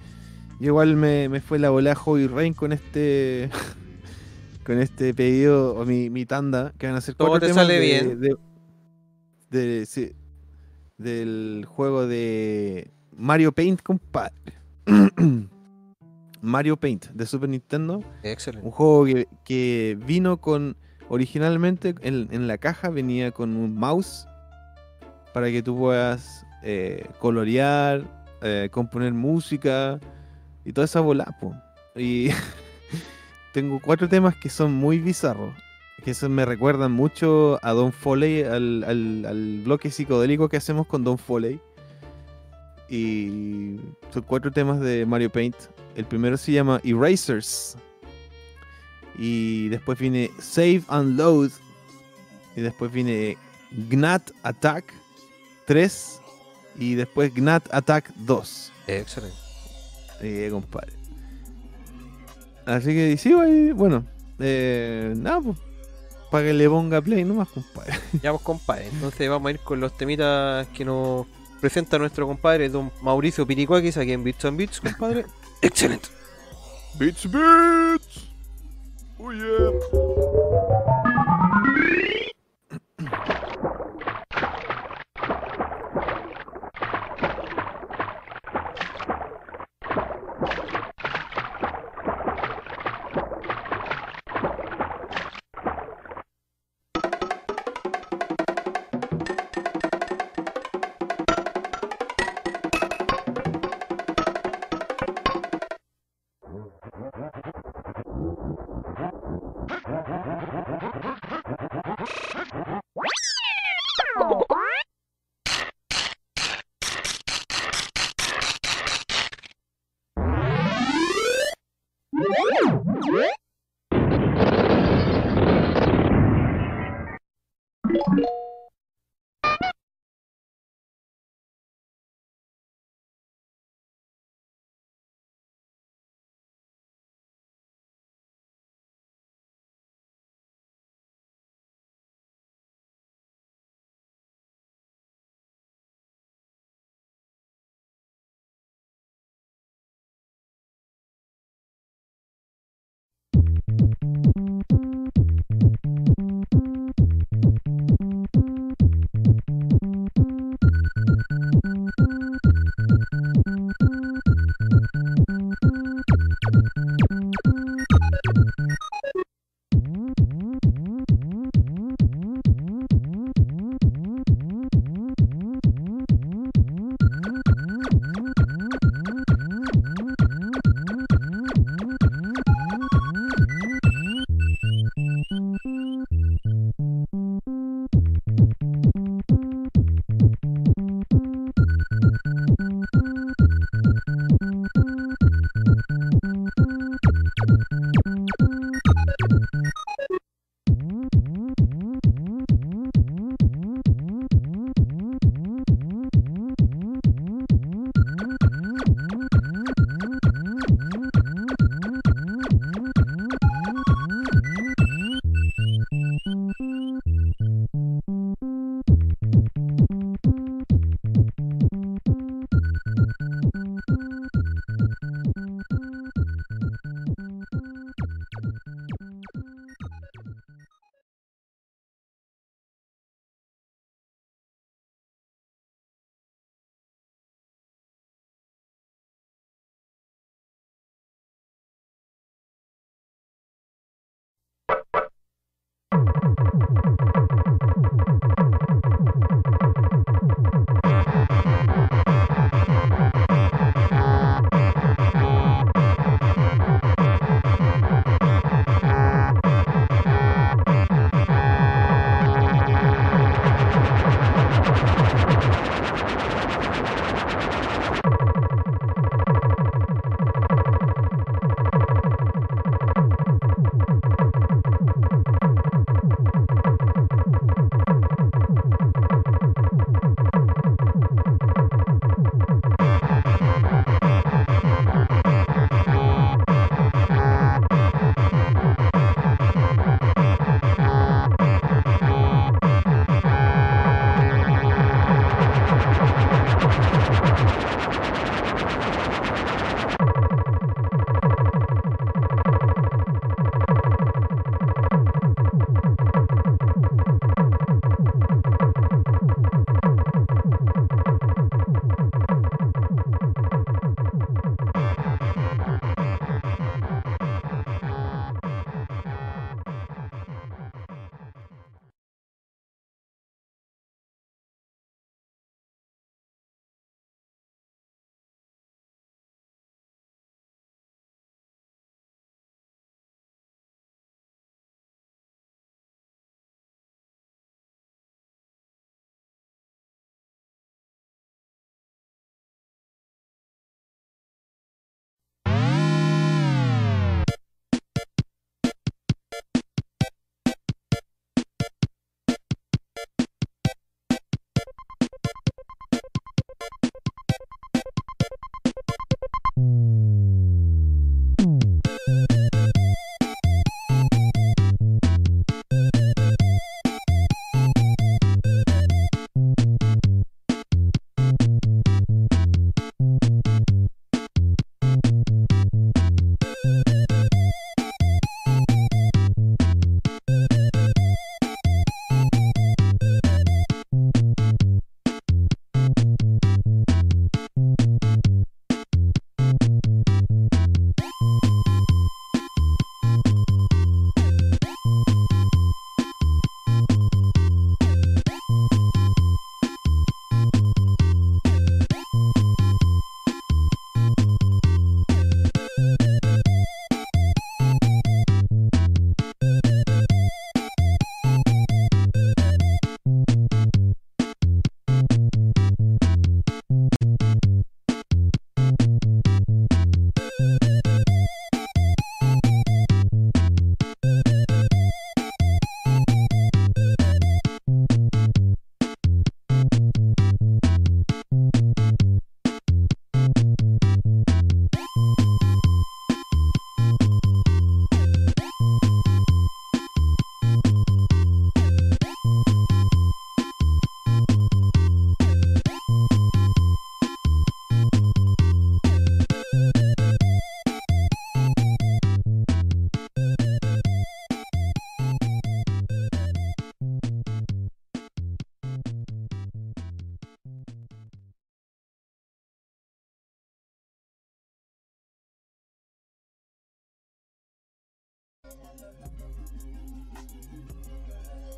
Yo igual me, me fue la bola Hobby Rain con este con este pedido o mi, mi tanda que van a Todo cuatro te temas sale de- bien. de- de- sí, del juego de Mario Paint, compadre. Mario Paint de Super Nintendo. Excelente. Un juego que, que vino con. Originalmente en, en la caja venía con un mouse para que tú puedas eh, colorear, eh, componer música y toda esa bola. po. Y tengo cuatro temas que son muy bizarros. Que eso me recuerdan mucho a Don Foley, al, al- al bloque psicodélico que hacemos con Don Foley. Y son cuatro temas de Mario Paint. El primero se llama Erasers. Y después viene Save and Load. Y después viene Gnat Attack 3. Y después Gnat Attack 2. Excelente. Eh, compadre. Así que sí, bueno. Eh, nada, pues. Para que le ponga play nomás, compadre. Ya pues compadre, entonces vamos a ir con los temitas que nos presenta nuestro compadre don Mauricio Piricuaquis aquí en Bits on Bits, compadre. Excelente. Beats, beats. Oh yeah.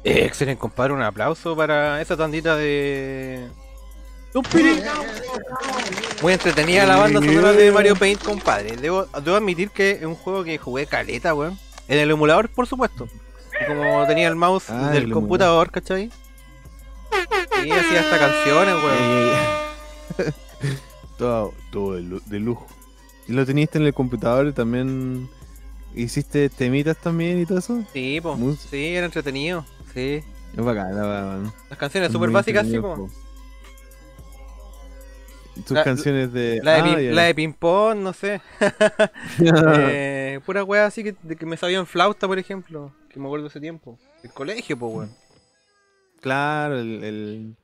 Excelente, compadre. Un aplauso para esa tandita de. Muy entretenida la banda sonora de Mario Paint, compadre. Debo, debo admitir que es un juego que jugué caleta, weón. En el emulador, por supuesto. Y como tenía el mouse Ah, del el computador, ¿cachai? Y hacía hasta canciones, weón. Eh, todo todo de, lu- de lujo. ¿Y lo teníiste en el computador y también hiciste temitas también y todo eso? Sí. Mus- Sí, era entretenido. Sí. Las canciones súper básicas, sí, como. Tus canciones de. Ah, la de, ping-pong, no sé. Eh, pura weá así que, me sabía en flauta, por ejemplo. Que me acuerdo ese tiempo. El colegio, pues, weón. Claro, el, el,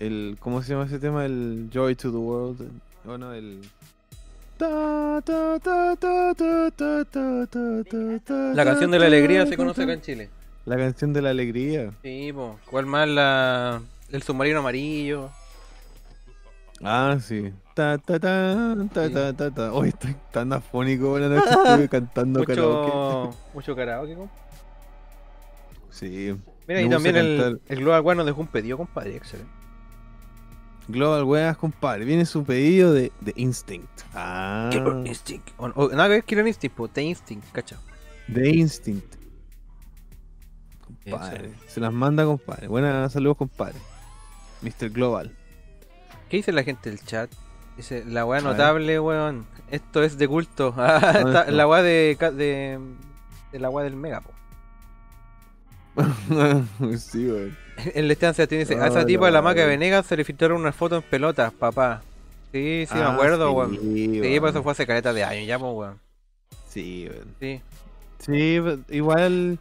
el. ¿Cómo se llama ese tema? El Joy to the World. Bueno, el. La canción de la alegría se conoce acá en Chile. La canción de la alegría. Sí, pues. ¿Cuál más? La... El submarino amarillo. Ah, sí. Ta, ta, ta, ta, Sí. ta, ta, ta. Hoy estoy tan afónico, buena noche. Estuve cantando karaoke. Mucho, mucho karaoke, compa. Sí. Mira, Me y también el, el Global One nos dejó un pedido, compadre. Excelente. Global Weas, compadre. Viene su pedido de, de Instinct. Ah. Killer Instinct. O, o- nada que ver Killer Instinct, pues. The Instinct, cacha. De Instinct. Compadre. Se las manda, compadre. Buenas saludos, compadre. Mr. Global. ¿Qué dice la gente del chat? Dice, la weá notable, weón. Esto es de culto. Ah, la weá de, de, de la weá del mega, po. sí, weón. En la estancia tiene dice, a esa tipa de la maca de. Venegas se le filtraron unas fotos en pelotas, papá. Sí, sí, me Ah, acuerdo, sí, weón. Sí, weón. pues eso fue hace caleta de años ya, pues, weón. Sí, weón. Sí. Sí, igual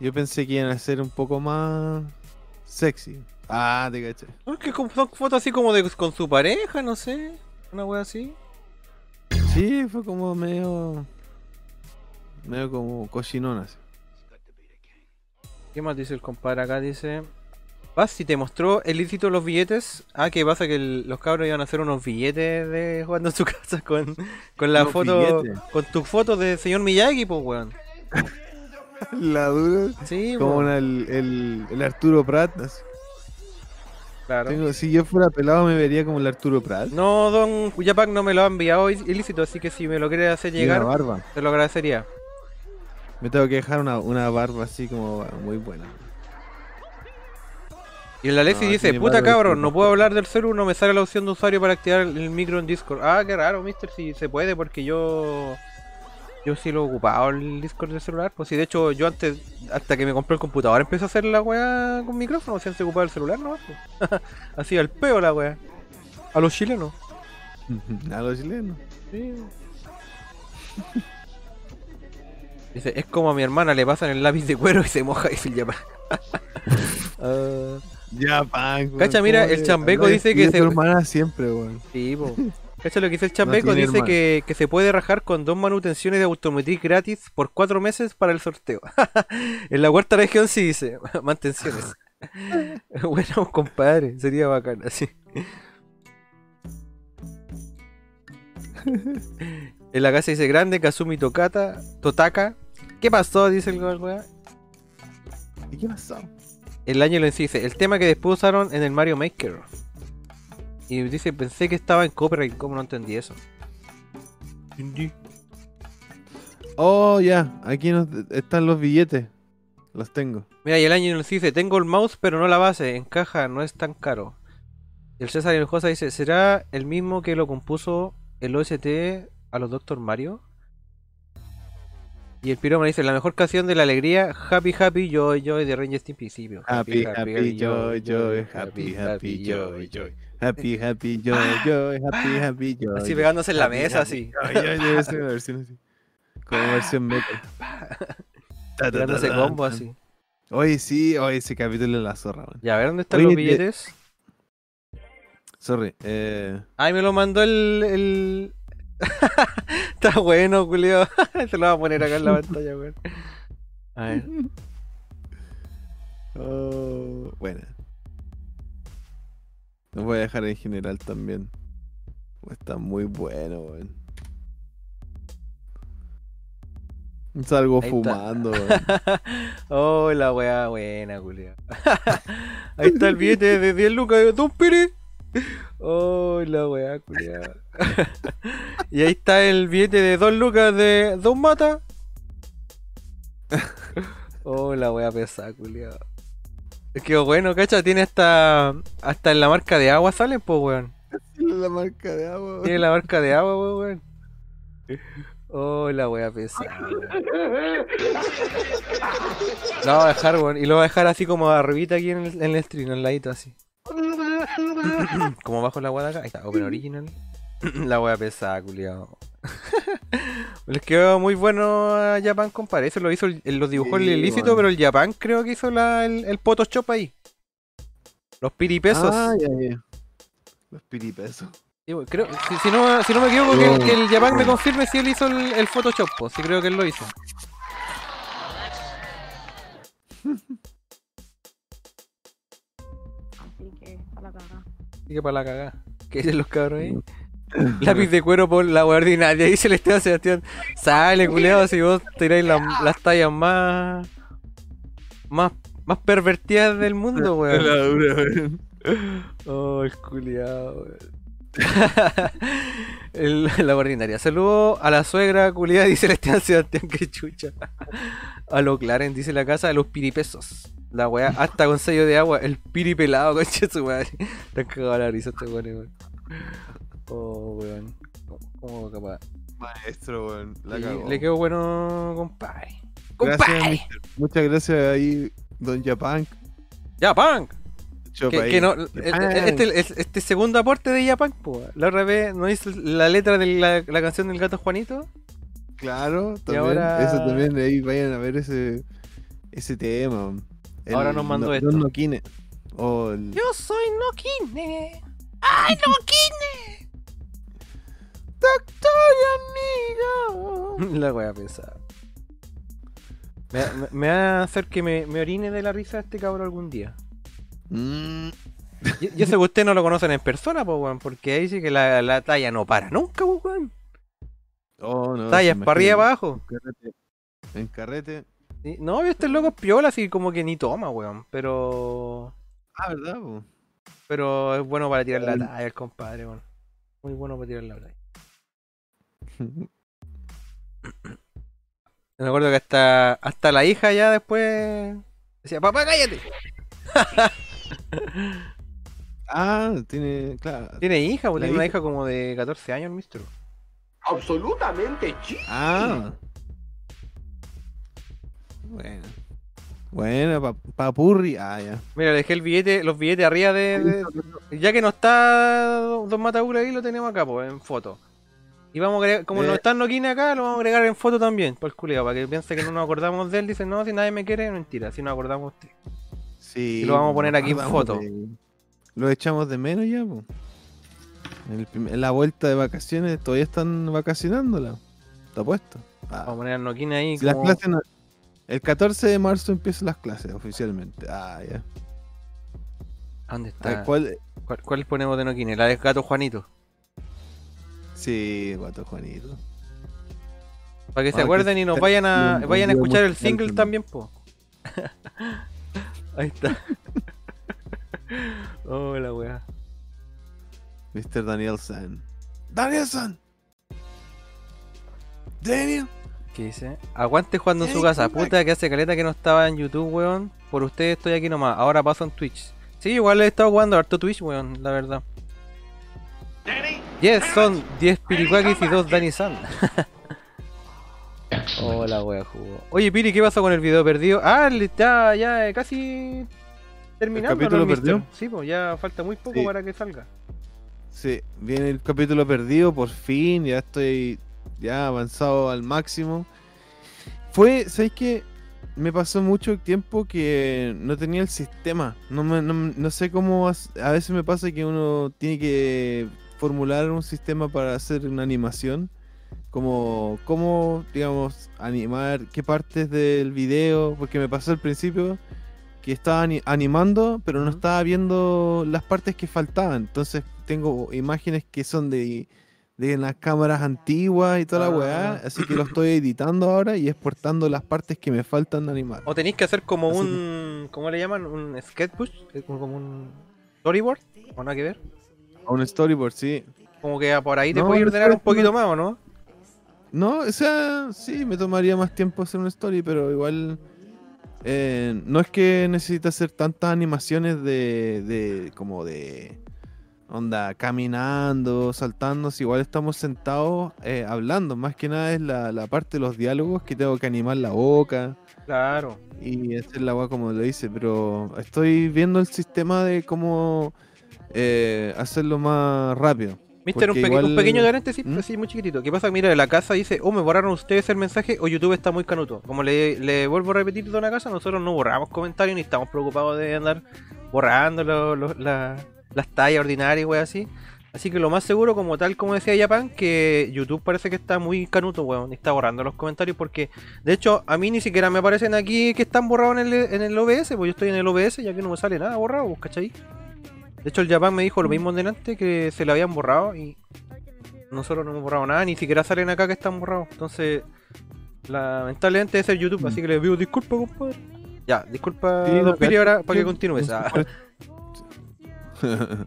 yo pensé que iban a ser un poco más sexy. Ah, te caché. No, es que como- son fotos así como de con su pareja, no sé. Una weá así. Sí, fue como medio. medio como cochinón así. ¿Qué más dice el compadre acá? Dice. Vas, si te mostró el ilícito de los billetes. Ah, que pasa que el- los cabros iban a hacer unos billetes de jugando en su casa con, con la foto. billetes. Con tu foto de señor Miyagi, pues, weón. La dura. Sí, Como el, el, el Arturo Prat. así. Claro. Tengo- si yo fuera pelado me vería como el Arturo Prat. No, don Yapak no me lo ha enviado il- ilícito, así que si me lo quiere hacer una llegar, barba. te lo agradecería. Me tengo que dejar una, una barba así como muy buena. Y el Alexis No, dice, puta cabrón, no puedo hablar del celu, no me sale la opción de usuario para activar el micro en Discord. Ah, qué raro, mister, si se puede, porque yo... Yo sí lo he ocupado el Discord del celular. Pues sí, de hecho, yo antes, hasta que me compré el computador, empecé a hacer la weá con micrófono, si antes ocupaba el celular, ¿no? Así al peo la weá. A los chilenos. A los chilenos. Sí. Dice, es como a mi hermana le pasan el lápiz de cuero y se moja y se llama. Ah, Ya, pan. Cacha, mira, ¿cómo el chambeco dice que se- tu hermana siempre, weón. sí, po. Cacha lo que dice el chambeco, tiene dice que, que se puede rajar con dos manutenciones de automotriz gratis por cuatro meses para el sorteo. en la cuarta región sí dice, mantenciones. bueno, compadre, sería bacán, así. en la casa dice grande, Kazumi Tokata, Totaka. ¿Qué pasó? Dice el weá. ¿Y qué pasó? El año lo dice, el tema que después usaron en el Mario Maker. Y dice, pensé que estaba en copyright, ¿cómo no entendí eso? Oh, ya. Aquí nos- están los billetes. Los tengo. Mira, y el año nos dice, tengo el mouse pero no la base, en caja, no es tan caro. Y el César Hinojosa dice, ¿será el mismo que lo compuso el OST a los Doctor Mario? Y el Piroma dice, la mejor canción de la alegría, Happy Happy Joy Joy de Ranger Stimpy. Sí, po. Happy, happy, joy, joy. Happy, happy, joy, joy. Happy, happy, joy, joy. Happy, happy, joy. Así pegándose en la Happy, mesa, happy, así. Esa es una versión así. Como versión metal. Ta, ta, ta, Pegándose combo así. Oye, sí, oye, ese capítulo es la zorra, man. Ya, a ver, ¿dónde están Oye, los te- billetes? Sorry, eh. Ay, me lo mandó el. el... Está bueno, Julio. Se lo va a poner acá en la pantalla, weón. A ver. Oh, buena. Lo voy a dejar en general también. Está muy bueno, weón. Salgo Ahí fumando. weón. oh, la weá buena, culiao. Ahí está el billete de 10 lucas de Don Pérez. Oh, la weá, culiao. y ahí está el billete de 2 lucas de Don Mata. Oh, la weá pesada, culiao. Es que bueno, cacha, tiene hasta. Hasta en la marca de agua salen, pues, weón. la marca de agua. weón. Tiene la marca de agua, weón, weón. Oh, la wea pesada. La voy a dejar, weón. Y lo voy a dejar así como arribita aquí en el, en el stream, al ladito así. como bajo la wea de acá. Ahí está, Open Original. la wea pesada, culiao. Les quedó muy bueno a Japan, compadre. Eso lo hizo, el- el- lo dibujó el Sí, ilícito, weón. pero el Japan creo que hizo la, el, el Photoshop ahí. Los piripesos. Ah, ya, ya. Los piripesos. Sí, creo, si, si no, si no me equivoco, que, el- que el Japan me confirme si él hizo el, el Photoshop, pues, sí creo que él lo hizo. Así que, a la cagada. Así que para la cagada. ¿Qué dicen los cabros ahí? Lápiz de cuero por la ordinaria. Dice el Esteban Sebastián. Sale, culeado, si vos tiráis la- las tallas más. más. más pervertidas del mundo, weón. La dura, weón. Oh, el culiado, weón. El- la ordinaria. Saludo a la suegra culiada, dice el Esteban Sebastián, que chucha. A lo Claren, dice la casa de los piripesos. La weá, hasta con sello de agua, el piripelado, concha su madre. Te han cagado la risa este weón. Oh, weón. ¿Cómo capaz? Maestro, weón. La Sí, le quedó bueno, compadre. Gracias. Muchas gracias ahí, Don Japan. Chop Que, que no, Japan. este, este, segundo aporte de Japan, po, la otra vez no hizo la letra de la, la canción del gato Juanito. Claro, también. ahora- Eso también, ahí vayan a ver ese, ese tema. El Ahora nos mandó no, esto. Don Noquine. O el- Yo soy Nokine. ¡Ay, Nokine! Doctor amigo. La wea pesada. Me, me- me va a hacer que me, me orine de la risa este cabrón algún día. Mm, Y, y eso que ustedes no lo conocen en persona, pues, weón, porque ahí sí que la, la talla no para nunca, pues, weón. Oh, no. Tallas para arriba y abajo. En carrete. En carrete. Sí, No, este loco es piola, así como que ni toma, weón. Pero. Ah, ¿verdad? po? Pero es bueno para tirar la talla, el compadre, weón. Muy bueno para tirar la talla. Me acuerdo que hasta, hasta la hija ya después decía, papá, cállate. ah, tiene. Claro. Tiene hija, pues tiene una hija. como de 14 años, el mistro. Absolutamente chido. Ah. Bueno. Bueno, pa- papurri. Ah, ya. Mira, le dejé el billete, los billetes arriba de, de- Ya que no está Don Mataura ahí, lo tenemos acá, pues, en foto. Y vamos a agregar, como Eh. no está Noquina acá, lo vamos a agregar en foto también, por el culiao, para que piense que no nos acordamos de él. Dice, no, si nadie me quiere, mentira, si nos acordamos de usted. Sí. Y lo vamos a poner aquí en foto. de- Lo echamos de menos ya, po. En, el prim- en la vuelta de vacaciones todavía están vacacionándola. Está puesto. Ah. Vamos a poner a Noquina ahí. Si las clases no- El 14 de marzo empiezan las clases oficialmente. Ah, ya. ¿Dónde está? ver, ¿cuál? ¿Cuál, cuál ponemos de Noquina? La de Gato Juanito. Sí, Guato Juanito. Para que se Ah, que acuerden y nos vayan a, vayan a escuchar el single también, po. Ahí está. Oh, la weá. Mr. Danielson. ¡Danielson! ¡Daniel! ¿Qué dice? Aguante jugando en su casa. Puta que hace caleta que no estaba en YouTube, weón. Por ustedes estoy aquí nomás. Ahora paso en Twitch. Sí, igual he estado jugando harto Twitch, weón, la verdad. Yes, son 10 Piricuakis y 2 Danny San. Hola, wea, jugó. Oye, Piri, ¿qué pasó con el video perdido? Ah, está ya casi terminando. ¿El capítulo perdido? Sí, pues ya falta muy poco Sí. para que salga. Sí, viene el capítulo perdido, por fin, ya estoy ya avanzado al máximo. Fue, ¿sabes qué? Me pasó mucho tiempo que no tenía el sistema. No, me- no, no sé cómo. A veces me pasa que uno tiene que formular un sistema para hacer una animación. Como, cómo, digamos, animar, qué partes del video. Porque me pasó al principio que estaba ani- animando, pero no estaba viendo las partes que faltaban. Entonces tengo imágenes que son de, de las cámaras antiguas y toda la weá. Ah. Así que lo estoy editando ahora y exportando las partes que me faltan de animar. O tenéis que hacer como Así un. ¿Cómo le llaman? Un sketchbook, eh, como un storyboard, o nada que ver. A un storyboard, sí. Como que por ahí te No, puedes ordenar un poquito más, ¿o no? No, o sea, sí, me tomaría más tiempo hacer un story, pero igual. eh, no es que necesite hacer tantas animaciones de, de. como de. Onda, caminando, saltando, si igual estamos sentados eh, hablando. Más que nada es la, la parte de los diálogos que tengo que animar la boca Claro. y hacer la agua como lo dice. Pero estoy viendo el sistema de cómo eh, hacerlo más rápido. Mister, un, pequeño paréntesis, ¿Mm? así muy chiquitito. ¿Qué pasa? Mira, de la casa dice, oh, me borraron ustedes el mensaje o YouTube está muy canuto. Como le, le vuelvo a repetir toda la casa, nosotros no borramos comentarios ni estamos preocupados de andar borrando lo- lo- la- las tallas ordinarias, wey, así. Así que lo más seguro, como tal, como decía Japan, que YouTube parece que está muy canuto, weón, está borrando los comentarios porque, de hecho, a mí ni siquiera me aparecen aquí que están borrados en el, en el OBS, pues yo estoy en el OBS ya que no me sale nada borrado, pues, ¿cachai? De hecho, el Japan me dijo lo mismo delante, que se lo habían borrado y nosotros no hemos borrado nada, ni siquiera salen acá que están borrados. Entonces, lamentablemente es el YouTube, así que les pido disculpas, compadre. Ya, disculpa, Mm. Sí, no, Piri, ahora para que continúes. no, Ah.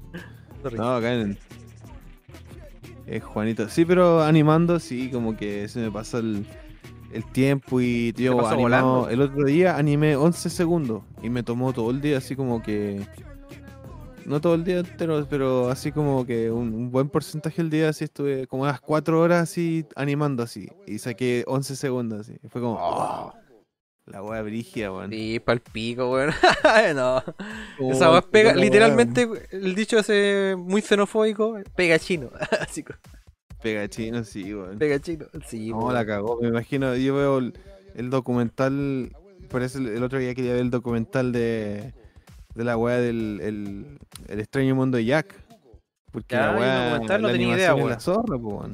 No, acá en eh, Juanito. Sí, pero animando, sí, como que se me pasa el, el tiempo y pasó animado. El otro día animé 11 segundos y me tomó todo el día, así como que. No todo el día entero, pero así como que un, un buen porcentaje del día, así estuve como unas 4 horas así animando así. Y saqué 11 segundos así. Fue como. oh, la wea brígida, weón. Sí, pa'l pico, weón. no. Oh, Esa puta pega, wea, literalmente, el dicho ese muy xenofóbico, pega chino. así que, Pega chino, sí, weón. pega chino. Sí, No, weón. la cagó. Me imagino, yo veo el, el documental. Por eso el, el otro día quería ver el documental de, de la weá del el, el extraño mundo de Jack. Porque Ya, la weá. no tenía idea, weón. la zorra, po, weón.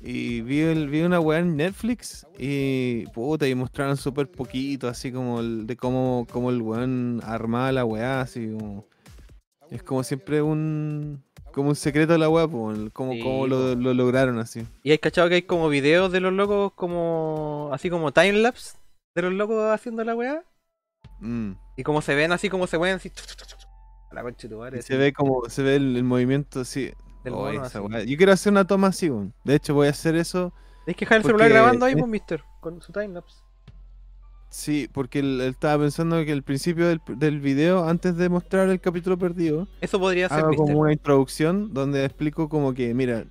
Y vi, el- vi una weá en Netflix y puta, y mostraron súper poquito, así como el, de cómo, cómo el weón armaba la weá, así como. Es como siempre un. Como un secreto de la weá, po, cómo, Sí, lo lograron así. Y hay cachado que hay como videos de los locos como así como timelapse de los locos haciendo la weá. Mm. Y como se ven así como se mueven así. A la concha de tu madre, se ve como se ve el, el movimiento así. del Oh, mono, esa así. weá. Yo quiero hacer una toma así. De hecho, voy a hacer eso. Tienes que dejar el Porque- celular grabando ahí, pues, mister, con su timelapse. Sí, porque él, él estaba pensando que al principio del, del video, antes de mostrar el capítulo perdido, Eso podría ser, hago mister. como una introducción donde explico como que, mira,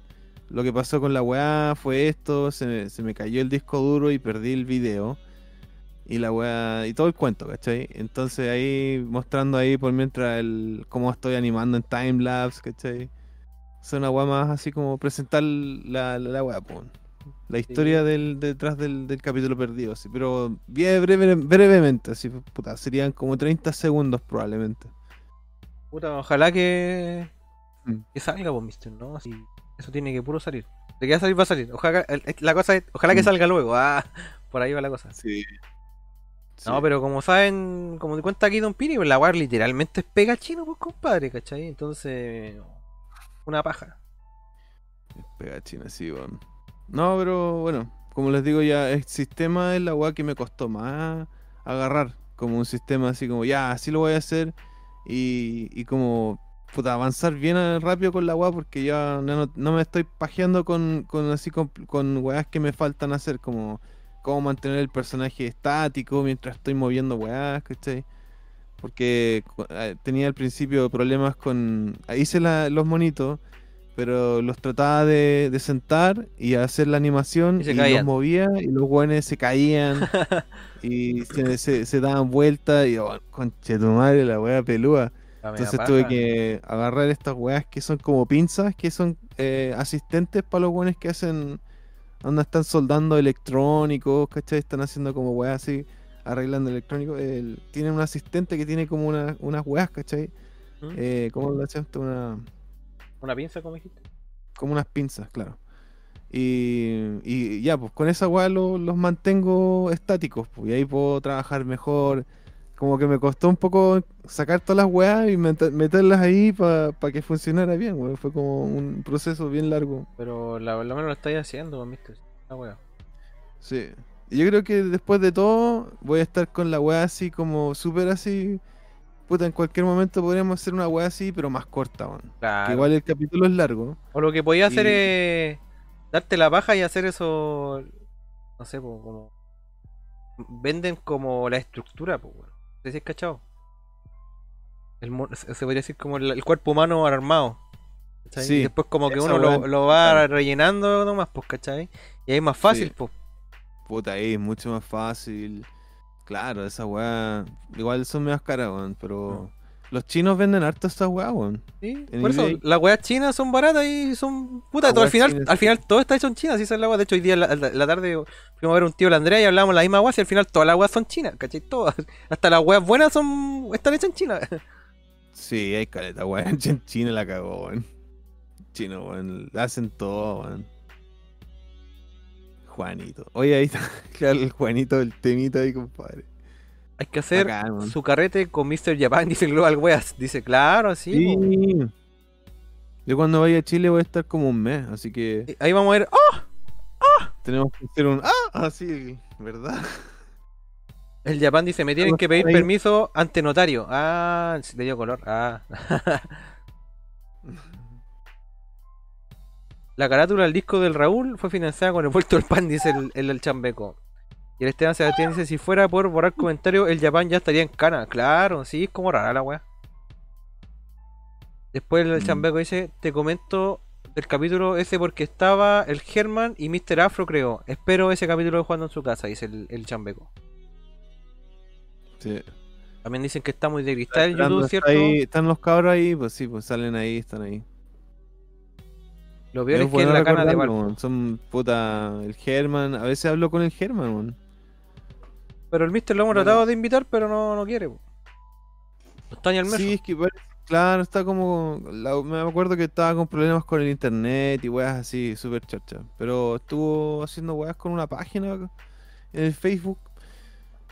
lo que pasó con la weá fue esto, se me, se me cayó el disco duro y perdí el video. Y la weá, y todo el cuento, ¿cachai? Entonces ahí mostrando ahí por mientras el cómo estoy animando en timelapse, ¿cachai? Es una weá más así como presentar la, la, la weá. La historia del, detrás del, del capítulo perdido, sí, pero bien breve, brevemente, así, puta, serían como 30 segundos probablemente. Puta, ojalá que. Mm. Que salga, pues, mister, ¿no? Así, eso tiene que puro salir. De que va a salir, va a salir. Ojalá, la cosa es, ojalá que Mm. salga luego. Ah, por ahí va la cosa. Sí. No, pero como saben, como te cuenta aquí Don Piri, pues, la weá literalmente es pega chino, pues compadre, ¿cachai? Entonces, una paja. Pega china, sí, weón. No, pero bueno, como les digo ya, el sistema es la weá que me costó más agarrar. Como un sistema así como, ya, así lo voy a hacer. Y, y como, puta, avanzar bien rápido con la weá porque ya no, no me estoy pajeando con, con así con, con weás que me faltan hacer. Como cómo mantener el personaje estático mientras estoy moviendo weás, ¿cachai? Porque eh, tenía al principio problemas con... Hice la- los monitos pero los trataba de, de sentar y hacer la animación Y y, se los caían. movía y los buenos se caían y se, se- se daban vueltas y oh, conche tu madre la wea pelúa. La Entonces paja. tuve que agarrar estas weas que son como pinzas, que son eh, asistentes para los buenos que hacen, donde están soldando electrónicos, ¿cachai? Están haciendo como weas así, arreglando electrónicos. El- tienen un asistente que tiene como una- unas weas, ¿cachai? ¿Mm? Eh, ¿Cómo lo hacen? Una Una pinza, como dijiste. como unas pinzas, claro. Y, y ya, pues con esa lo- los mantengo estáticos, pues, y ahí puedo trabajar mejor. Como que me costó un poco sacar todas las weas y mete- meterlas ahí para que funcionara bien, weón. Fue como un proceso bien largo. Pero la, lo menos lo estáis haciendo, mister. La wea. Sí. Y yo creo que después de todo voy a estar con la wea así como súper así. Puta, en cualquier momento podríamos hacer una wea así, pero más corta, weón. Claro. Que igual el capítulo es largo. O lo que podía hacer Y- es darte la paja y hacer eso. No sé, pues, como. Venden como la estructura, pues, weón. Si es cachado. El, se se podría decir como el, el cuerpo humano armado. Sí, Y después como que uno lo, lo va rellenando nomás, pues, ¿cachai? Y ahí es más fácil, Sí. pues. Puta, ahí es mucho más fácil. Claro, esa weá. Igual son medio caras, weón. Pero los chinos venden harto esa weá, weón. Sí, En por eso, las weas chinas son baratas y son. Puta, todo, al weas final, chinas, al sí. final todo está hecho en China, así es la wea. De hecho, hoy día en la, tarde fuimos a ver un tío la Andrea y hablamos la misma wea y al final todas las weas son chinas, ¿cachai? Todas. Hasta las weas buenas son están hechas en China. Sí, hay caleta, weón. En China la cagó, weón. Chino, weón. Hacen todo, weón. Juanito. Oye, ahí está claro, el Juanito del temito ahí, compadre. Hay que hacer Bacán, su carrete con Mr. Japan, dice Global Weas. Dice, claro, sí. Sí. Yo cuando vaya a Chile voy a estar como un mes, así que Ahí vamos a ver. ¡Oh! tenemos que hacer un. ¡Ah! Así, ¿verdad? El Japan dice, me tienen que pedir ahí. permiso ante notario. Ah, le dio color. Ah. La carátula del disco del Raúl fue financiada con el vuelto del pan, dice el, el, el Chambeco. Y el Esteban Sebastián dice, si fuera por borrar comentarios, el Japan ya estaría en cana. Claro, sí, es como rara la weá. Después el Mm. Chambeco dice, te comento del capítulo ese porque estaba el German y Mr. Afro, creo. Espero ese capítulo de jugando en su casa, dice el, el Chambeco. Sí. También dicen que está muy de cristal Esperando, YouTube, ¿cierto? ahí- están los cabros ahí, pues sí, pues salen ahí, están ahí. Lo peor es, que es la cana de Valpo. Son puta el German, a veces hablo con el German, weón. Pero el Mister lo hemos Bueno. tratado de invitar, pero no, no quiere. po. No está ni al meso. Sí, es que claro, está como. la- me acuerdo que estaba con problemas con el internet y weas así, súper chacha. Pero estuvo haciendo weas con una página en el Facebook.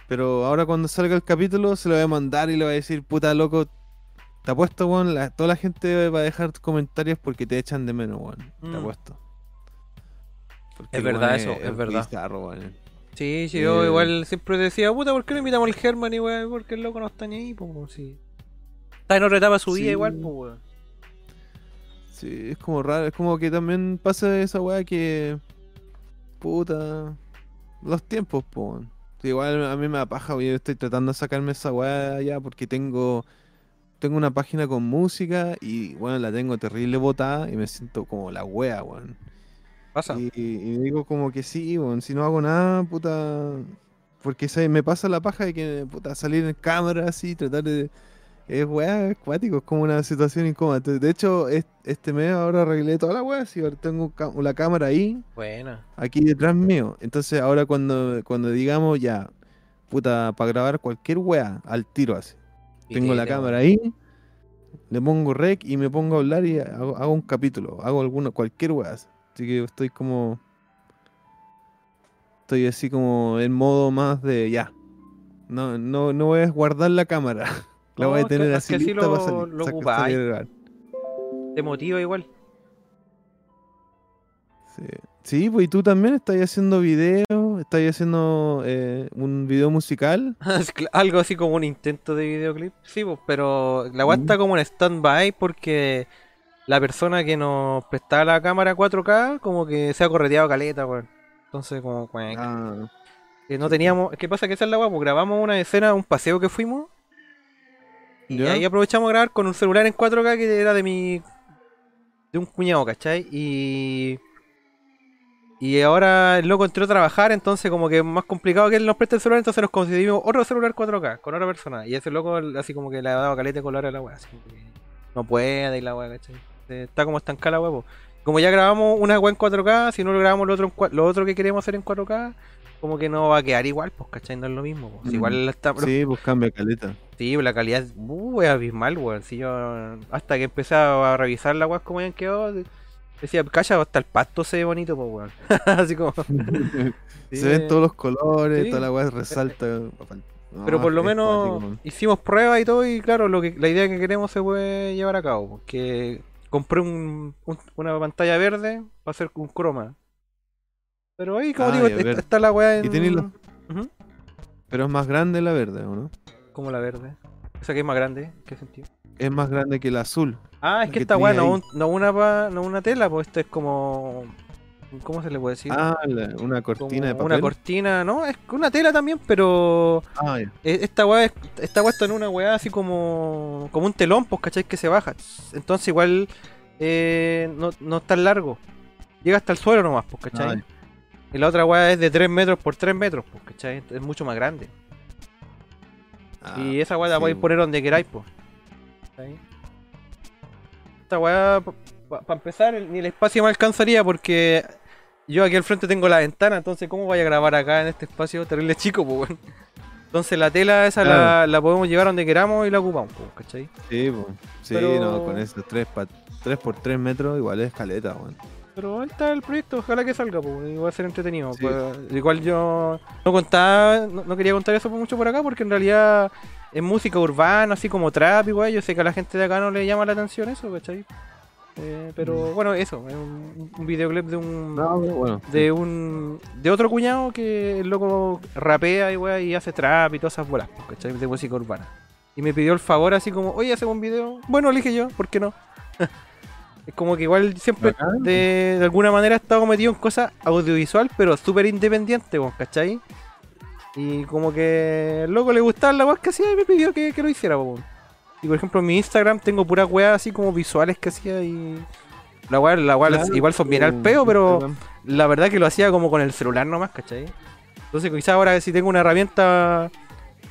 Pero ahora cuando salga el capítulo se lo voy a mandar y le voy a decir, puta loco, te apuesto, weón, la- toda la gente va a dejar comentarios porque te echan de menos, weón. Te Mm. apuesto. Porque Es verdad weón eso, es verdad. bizarro, weón. Sí, sí, yo Eh. igual siempre decía, puta, ¿por qué no invitamos al German y weón? Porque el loco no está ni ahí, pues, sí. Está en otra etapa su vida Sí. igual, pues, weón. Sí, es como raro, es como que también pasa esa weá que. Puta. Los tiempos. Sí, Igual a mí me da paja, yo estoy tratando de sacarme esa weá ya porque tengo. Tengo una página con música y, bueno, la tengo terrible botada y me siento como la wea, weón. Pasa. Y, y digo como que sí, weón, si no hago nada, puta... Porque se- me pasa la paja de que, puta, salir en cámara así, tratar de... Es weá, es cuático, es como una situación incómoda. De hecho, es- este mes ahora arreglé toda la weá, sí, ahora tengo la cámara ahí, Buena. aquí detrás mío. Entonces ahora cuando, cuando digamos ya, puta, para grabar cualquier weá, al tiro así. Tengo la cámara ahí, le pongo rec y me pongo a hablar y hago, hago un capítulo, hago alguno, cualquier weá. Así que estoy como. Estoy así como en modo más de ya. No, no, no voy a guardar la cámara. La No, voy a que- tener así que así lo- para salir. lo salir. Te motiva igual. Sí. Sí, pues y tú también estás haciendo video, estás haciendo eh, un video musical. Algo así como un intento de videoclip. Sí, pues, pero la weá Mm. está como en stand-by porque la persona que nos prestaba la cámara 4K como que se ha correteado caleta, weón. Entonces, como. Ah, Que no teníamos. ¿Qué pasa? Que esa es la weá, pues grabamos una escena, un paseo que fuimos. Y ¿Ya? ahí aprovechamos a grabar con un celular en 4K que era de mi. de un cuñado, ¿cachai? Y. Y ahora el loco entró a trabajar, entonces como que es más complicado que él nos preste el celular, entonces nos conseguimos otro celular 4K con otra persona. Y ese loco así como que le ha dado caleta de color a la weá, así como que no puede y la weá, ¿cachai? Eh, Está como estancada la po. Como ya grabamos una weá en 4K, si no lo grabamos lo otro, en lo otro que queremos hacer en 4K, como que no va a quedar igual, pues, ¿cachai? No es lo mismo. pues. Mm. Igual está, sí, pues cambia caleta. Sí, la calidad es muy abismal, weón. Si yo, hasta que empecé a revisar la weá como habían quedado, decía, calla, hasta el pasto se ve bonito, pues, weón. Así como. Se ven todos los colores, Sí. toda la weá resalta. Pero por lo menos hicimos pruebas y todo, y claro, lo que, la idea que queremos se puede llevar a cabo. Porque compré un, un- una pantalla verde para hacer un croma. Pero ahí, como Ah, digo, está, la weá en. Y Ujú. Pero es más grande la verde, ¿o no? Como la verde. Esa que es más grande, ¿qué sentido? Es más grande que el azul. Ah, es La que que esta weá no, no una pa- no una tela, pues esto es como. ¿Cómo se le puede decir? Ah, la- una cortina de papel. Una cortina, ¿no? Es una tela también, pero. Ah, ya. Eh, Esta weá es- está en una weá así como como un telón, pues, ¿cachai? Que se baja. Entonces igual eh, no, no es tan largo. Llega hasta el suelo nomás, pues, ¿cachai? Ah, y la otra weá es de 3 metros por 3 metros, pues, ¿cachai? Es mucho más grande. Ah, y esa weá la sí, podéis po. poner donde queráis, pues. ¿cachai? Esta weá, para empezar, ni el espacio me alcanzaría porque yo aquí al frente tengo la ventana, entonces ¿cómo voy a grabar acá en este espacio terrible chico, pues, weón? Entonces la tela esa la, Claro. la podemos llevar donde queramos y la ocupamos, pues, ¿cachai? Sí, po. sí Pero- no, con esos 3, pa- 3 por 3 metros igual es caleta, weón. Pero ahí está el proyecto, ojalá que salga, pues, y va a ser entretenido. Sí. pues. igual yo no contaba, no, no quería contar eso mucho por acá porque en realidad es música urbana, así como trap, igual. Yo sé que a la gente de acá no le llama la atención eso, ¿cachai? Eh, pero bueno, eso, es un, un videoclip de un. No, bueno. De un. De otro cuñado que el loco rapea y weá, y hace trap y todas esas bolas, ¿cachai? De música urbana. Y me pidió el favor así como, oye, hacemos un video. Bueno, elige yo, ¿por qué no? es como que igual siempre de, de alguna manera he estado metido en cosas audiovisual, pero súper independiente, ¿cachai? Y como que el loco le gustaba la weá que hacía y me pidió que, que lo hiciera, pues. Y por ejemplo en mi Instagram tengo puras weas así como visuales que hacía y. La weá, la Claro, igual son bien al peo, pero Instagram. la verdad que lo hacía como con el celular nomás, ¿cachai? Entonces quizás ahora si tengo una herramienta,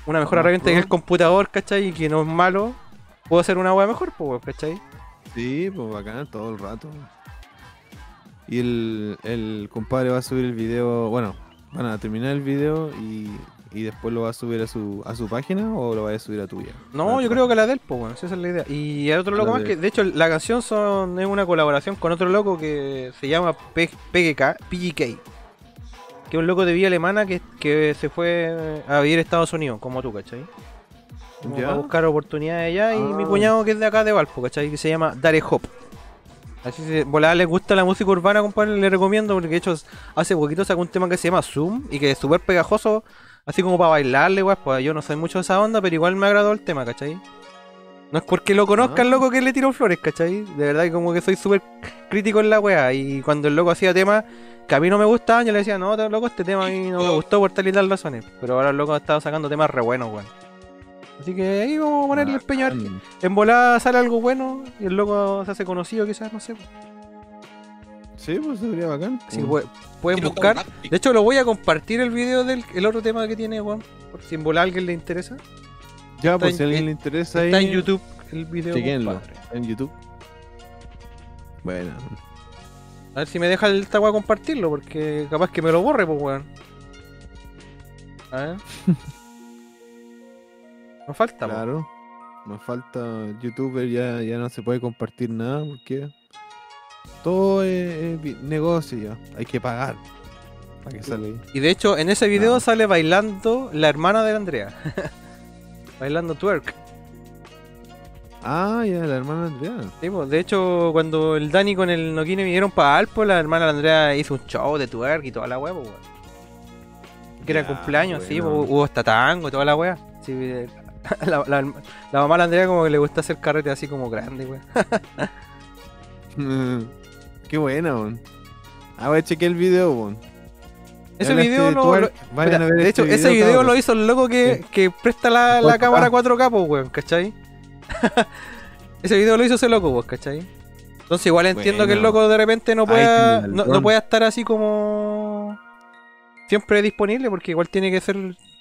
una mejor herramienta pro. el computador, ¿cachai? Y que no es malo, puedo hacer una weá mejor, pues, ¿cachai? Sí, pues bacán, todo el rato. Y el, el compadre va a subir el video, bueno, van a terminar el video y, y después lo va a subir a su, a su página o lo va a subir a tuya. No, yo creo que la del, pues, bueno, esa es la idea. Y hay otro La loco más que, de hecho, la canción son, es una colaboración con otro loco que se llama PGK, PGK. Que es un loco de vía alemana que, que se fue a vivir a Estados Unidos, como tú, ¿cachai? A buscar oportunidades allá. Y mi Ah. cuñado que es de acá de Valpo, ¿cachai? Que se llama Dare Hop. Así se, volada les gusta la música urbana, compadre, le recomiendo porque de hecho hace poquito sacó un tema que se llama Zoom y que es súper pegajoso, así como para bailarle, weón. Pues yo no soy mucho de esa onda, pero igual me agradó el tema, ¿cachai? No es porque lo conozca Ah. el loco que le tiró flores, ¿cachai? De verdad que como que soy súper crítico en la weá. Y cuando el loco hacía temas que a mí no me gustaban, yo le decía, no, loco, este tema a mí no me gustó por tal y tal razones. Pero ahora el loco ha estado sacando temas re buenos, weón. Así que ahí vamos a ponerle empeño a ver Bacán. en volada sale algo bueno y el loco se hace conocido quizás, no sé. Sí, pues sería bacán. Si pues. pue- pueden buscar. De hecho lo voy a compartir el video del el otro tema que tiene Juan. Por si en volada a alguien le interesa. ya, pues en- si a alguien en- le interesa Está ahí, en YouTube el video. chequenlo. En YouTube. Bueno, A ver si me deja el weá compartirlo, porque capaz que me lo borre, pues weón. A ver. No falta, claro. Nos falta youtuber, ya, ya no se puede compartir nada porque todo es, negocio ya. Hay que pagar para que ahí. Y de hecho, en ese video No. sale bailando la hermana de la Andrea. bailando twerk. Ah, ya, la hermana Andrea. Sí, pues, de hecho, cuando el Dani con el Nokine vinieron para Alpo, la hermana de Andrea hizo un show de twerk y toda la weá, pues. Que era cumpleaños, sí, pues, hubo hasta tango y toda la. Sí, eh, la, la- la mamá de Andrea como que le gusta hacer carrete así como grande, weón. Qué buena, weón. Ah, voy a chequear el video, weón. Ese video de lo, twerk, lo- vayan a espera, ver de este hecho, ese video lo hizo el loco que, Sí. que presta la, la 4K. cámara 4K, pues, weón, ¿cachai? ese video lo hizo ese loco, pues, ¿cachai? Entonces igual entiendo que el loco de repente no pueda, no, pueda estar así como siempre disponible porque igual tiene que hacer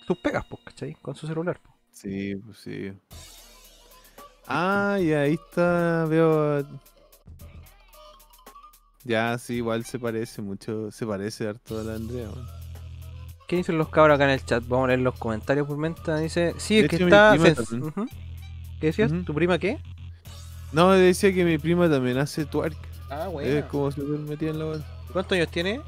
sus pegas, pues, ¿cachai? Con su celular. pues. Sí, pues sí. Ah, y ahí está, veo. Ya, sí, igual se parece mucho, se parece harto a la Andrea. weón. ¿Qué dicen los cabros acá en el chat? Vamos a leer los comentarios por mientras. Dice, sí, De es que hecho, está... ¿Qué decías? ¿Tu prima qué? No, decía que mi prima también hace twerk. Ah, Es como se metía en la web. ¿Cuántos años tiene?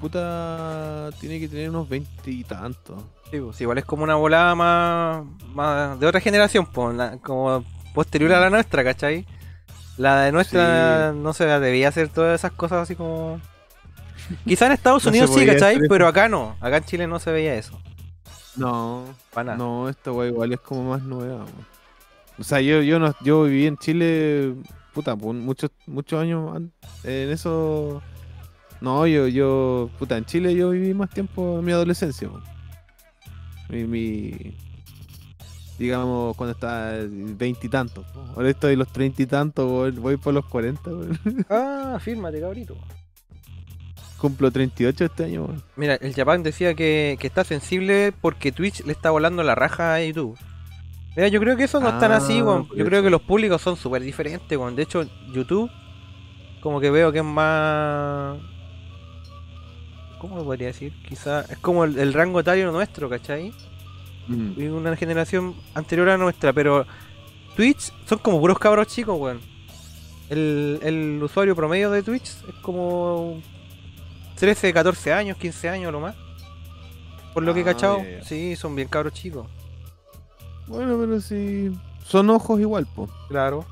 Puta, tiene que tener unos veinte y tantos. Sí, pues, igual es como una volada más, más de otra generación, pues, la- como posterior a la nuestra, ¿cachai? La de nuestra no se debía hacer todas esas cosas así como... Quizá en Estados No Unidos sí, ¿cachai? Pero acá no, acá en Chile no se veía eso, No, para nada. no, esta weá igual es como más novedad. weón. O sea, yo, yo, no, yo viví en Chile, puta, por muchos, muchos años en eso. No, yo, yo, puta, en Chile yo viví más tiempo en mi adolescencia. Mi, mi- digamos, cuando estaba veintitantos. Ahora estoy los treinta y tantos, voy por los cuarenta. Ah, fírmate, cabrito. Cumplo 38 este año. Mira, el Japan decía que, que está sensible porque Twitch le está volando la raja a YouTube. Mira, yo creo que eso no es tan así, Ah, weón. por Yo creo que los públicos son súper diferentes, weón. De hecho, YouTube, como que veo que es más. ¿Cómo lo podría decir? Quizá es como el, el rango etario nuestro, ¿cachai? Mm. Y una generación anterior a nuestra, pero Twitch son como puros cabros chicos, weón. El, el usuario promedio de Twitch es como 13, 14 años, 15 años lo más. Por lo que he Ah, cachado, ya. sí, son bien cabros chicos. Bueno, pero sí. Son ojos igual, po. Claro.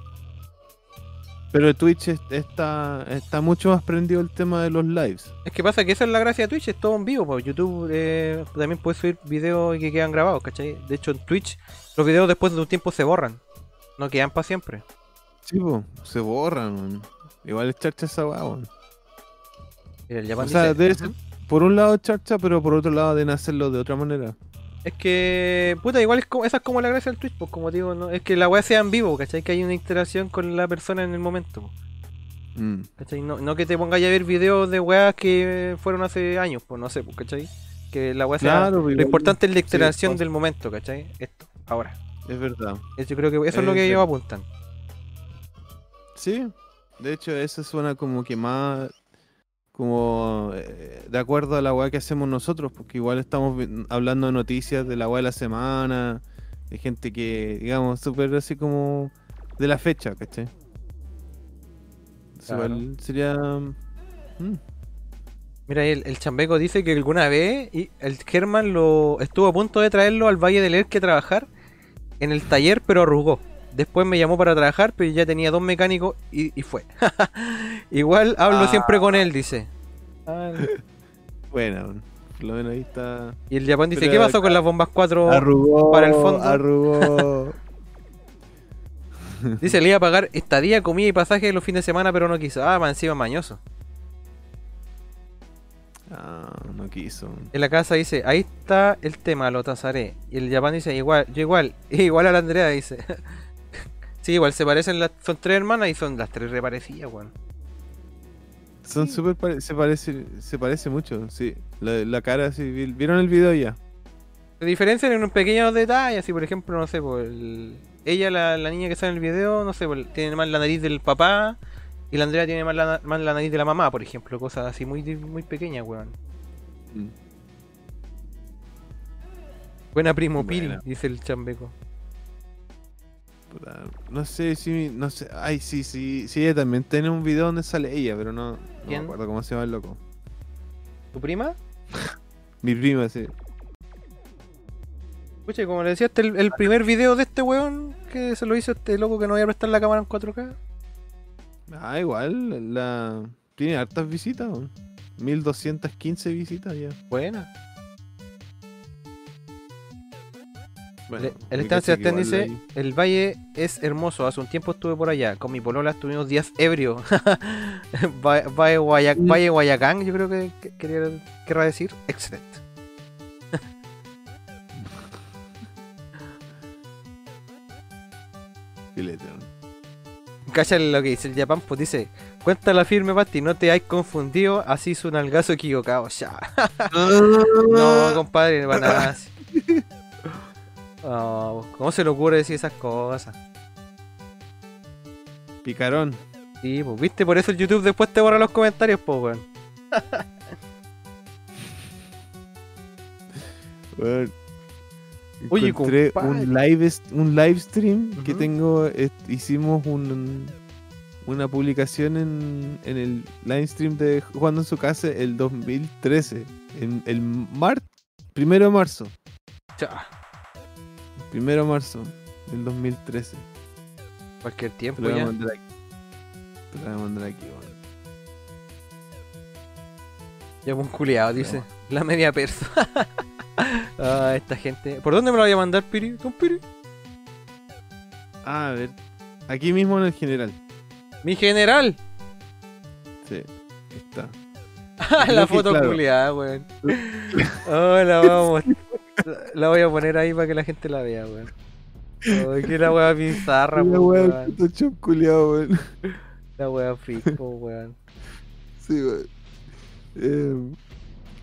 Pero Twitch es- está, está mucho más prendido el tema de los lives. Es que pasa que esa es la gracia de Twitch, es todo en vivo, pues YouTube eh, también puedes subir videos que quedan grabados, ¿cachai? De hecho en Twitch los videos después de un tiempo se borran, no quedan para siempre. Sí, po, se borran. man. Igual es charcha esa Japan O sea, dice, debe ser por un lado charcha, pero por otro lado deben hacerlo de otra manera. Es que, puta, igual es como, esa es como la gracia del Twitch, pues como digo, ¿no? es que la weá sea en vivo, ¿cachai? Que hay una interacción con la persona en el momento, po, Mm. ¿cachai? No, no que te pongas a ver videos de weas que fueron hace años, pues no sé, pues, ¿cachai? Que la weá sea... Claro, lo igual- importante es la interacción del momento, ¿cachai? Esto, ahora. Es verdad. Es- Yo creo que eso es lo Es que ellos apuntan. Sí, de hecho eso suena como que más como eh, de acuerdo a la weá que hacemos nosotros, porque igual estamos hablando de noticias de la weá de la semana, de gente que, digamos, súper así como de la fecha, ¿cachai? Claro. igual sería... mm, Mira, el, el chambeco dice que alguna vez y el German lo estuvo a punto de traerlo al Valle del Elqui a trabajar en el taller, pero arrugó. Después me llamó para trabajar, pero ya tenía dos mecánicos y, y fue. Igual hablo Ah. siempre con él, dice. Bueno, por lo menos ahí está... Y el Japón dice, Pero ¿qué pasó con las bombas 4? Arrugó, para el fondo. arrugó. Dice, le iba a pagar estadía, comida y pasaje los fines de semana, pero no quiso. Ah, encima mañoso. ah, no quiso. En la casa dice, ahí está el tema, lo tasaré. Y el Japón dice, igual, yo igual, igual a la Andrea, dice. Sí, igual se parecen, las, son tres hermanas y son las tres reparecidas, weón. Son súper pare- se parece se parece mucho, sí. La, la cara, sí. vi- ¿Vieron el video ya? Se diferencian en un pequeño detalle, así por ejemplo, no sé, pues, el- ella, la, la niña que sale en el video, no sé, pues, tiene más la nariz del papá y la Andrea tiene más la, más la nariz de la mamá, por ejemplo, cosas así muy, muy pequeñas, weón. Mm. Buena primo Pil, Buena. dice el chambeco. Puta, No sé si. No sé. Ay, sí, sí. Sí, ella también tiene un video donde sale ella, pero no, no me acuerdo cómo se llama el loco. ¿Tu prima? Mi prima, sí. Escucha, como le decía, este el, el primer video de este weón que se lo hizo este loco que no iba a prestar la cámara en 4K. Ah, igual. La... Tiene hartas visitas, weón. 1215 visitas ya. Buena. Bueno, el Esteban Sebastián dice, ahí- el valle es hermoso, hace un tiempo estuve por allá, con mi polola estuvimos días ebrio. Va- valle, Guaya- Valle Guayacán, yo creo que, que- quería, querrá decir, excelente. Cacha lo que dice el Japan, pues dice, cuenta la firme Pati, no te hay confundido, así es un algazo equivocado, ya. no, compadre, para nada. No, ¿Cómo se le ocurre decir esas cosas? Picarón. Sí, pues viste, por eso el YouTube después te borra los comentarios, pues weón. Weón, Oye, encontré un live un live stream que tengo hicimos un una publicación en, en el live stream de jugando en su casa el 2013 en el mar primero de marzo Cha, Primero de marzo del 2013. cualquier Te tiempo lo voy a mandar aquí. Te lo voy a mandar aquí, weón. Ya un culiado, dice. La media persa. ah, esta gente. ¿Por dónde me lo voy a mandar, Piri? ¿Don Piri? Ah, a ver. Aquí mismo en el general. Mi general. Sí. Ahí está. La foto claro. culiada, weón. Oh, la vamos. La voy a poner ahí para que la gente la vea, weón. Ay, que la wea bizarra, La weá del weón. Photoshop culiao, weón. La wea freak, po, weón. Sí, weón. Eh,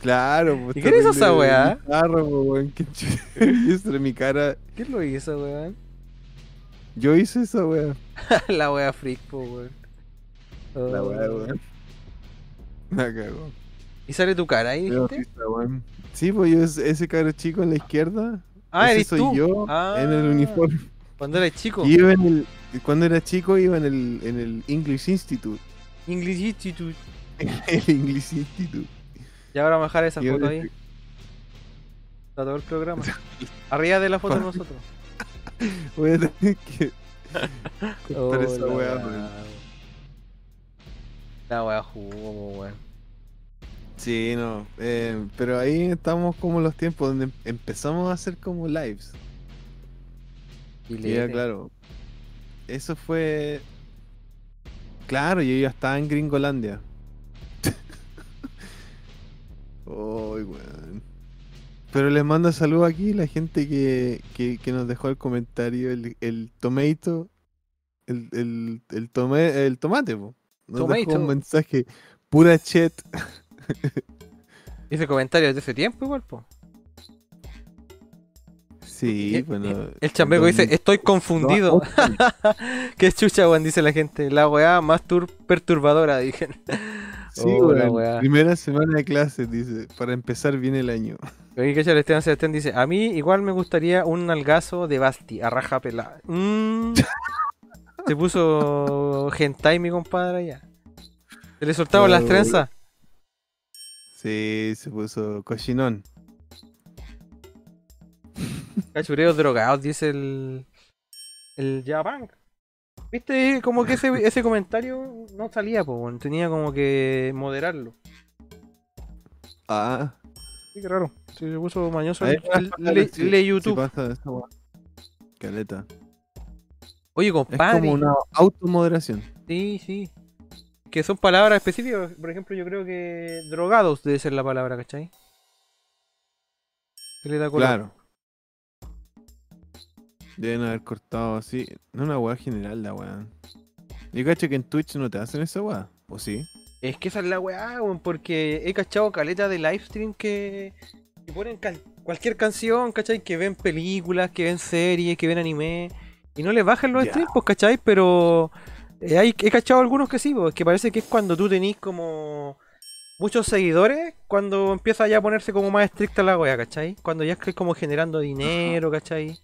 claro, pues. ¿Y qué hizo esa weá? Claro, weón. Qué era mi cara. ¿Quién lo hizo, weón? Yo hice esa weá. la wea freak, po, weón. La Oh. weá, weón. La cagó. ¿Y sale tu cara ahí, dijiste? risa, weón. Sí, pues yo, ese ese cabro chico en la izquierda. Ah, ese eres soy tú. yo Ah, en el uniforme. Cuando eres chico. Y iba en el, cuando era chico iba en el, en el English Institute. English Institute. el English Institute. Y ahora dejar esa Y foto ahí. Está todo el programa. Arriba de la foto de nosotros. Voy a tener que cortar esa weá. La weá jugó, weón. Sí, no. eh, pero ahí estamos como los tiempos donde em- empezamos a hacer como lives. Y Y ya, claro. Eso fue. Claro, yo ya estaba en Gringolandia. Uy, weón. Pero les mando saludos aquí la gente que, que, que nos dejó el comentario, el, el tomato, el, el, el, tome- el tomate, po. Nos dejó un mensaje, pura chat. Hice comentarios de ese tiempo igual, po. Sí, Eh, bueno. El chambeco dice, estoy confundido. Qué chucha, weón, dice la gente. La weá más tur- perturbadora, dije. Sí, Oh, la weón. weá. Primera semana de clases, dice. Para empezar bien el año. Oye, que el Esteban Sebastián dice, a mí igual me gustaría un nalgazo de Basti, a raja pelada. Mm. Se puso hentai mi compadre allá. Se le soltaron las trenzas. Sí, se puso cochinón. Cachureos drogados, dice el. El Japan. ¿Viste? Como que ese, ese comentario no salía, po, tenía como que moderarlo. Ah, Sí, qué raro. Sí, se puso mañoso ahí el, le, le sí YouTube. pasa. Caleta. Oye, Es compadre. como una automoderación. Sí, sí. Que son palabras específicas. Por ejemplo, yo creo que drogados debe ser la palabra, ¿cachai? Que le da color. Claro. Deben haber cortado así. No una weá general la weá. Yo cacho que en Twitch no te hacen esa weá. ¿O sí? Es que esa es la weá, weón, porque he cachado caleta de livestream que, que ponen cualquier canción, ¿cachai? Que ven películas, que ven series, que ven anime. Y no les bajan los streams, pues, ¿cachai? Pero eh, hay, he cachado algunos que sí, pues, que parece que es cuando tú tenés como muchos seguidores, cuando empieza ya a ponerse como más estricta la weá, ¿cachai? Cuando ya es como generando dinero, ¿cachai?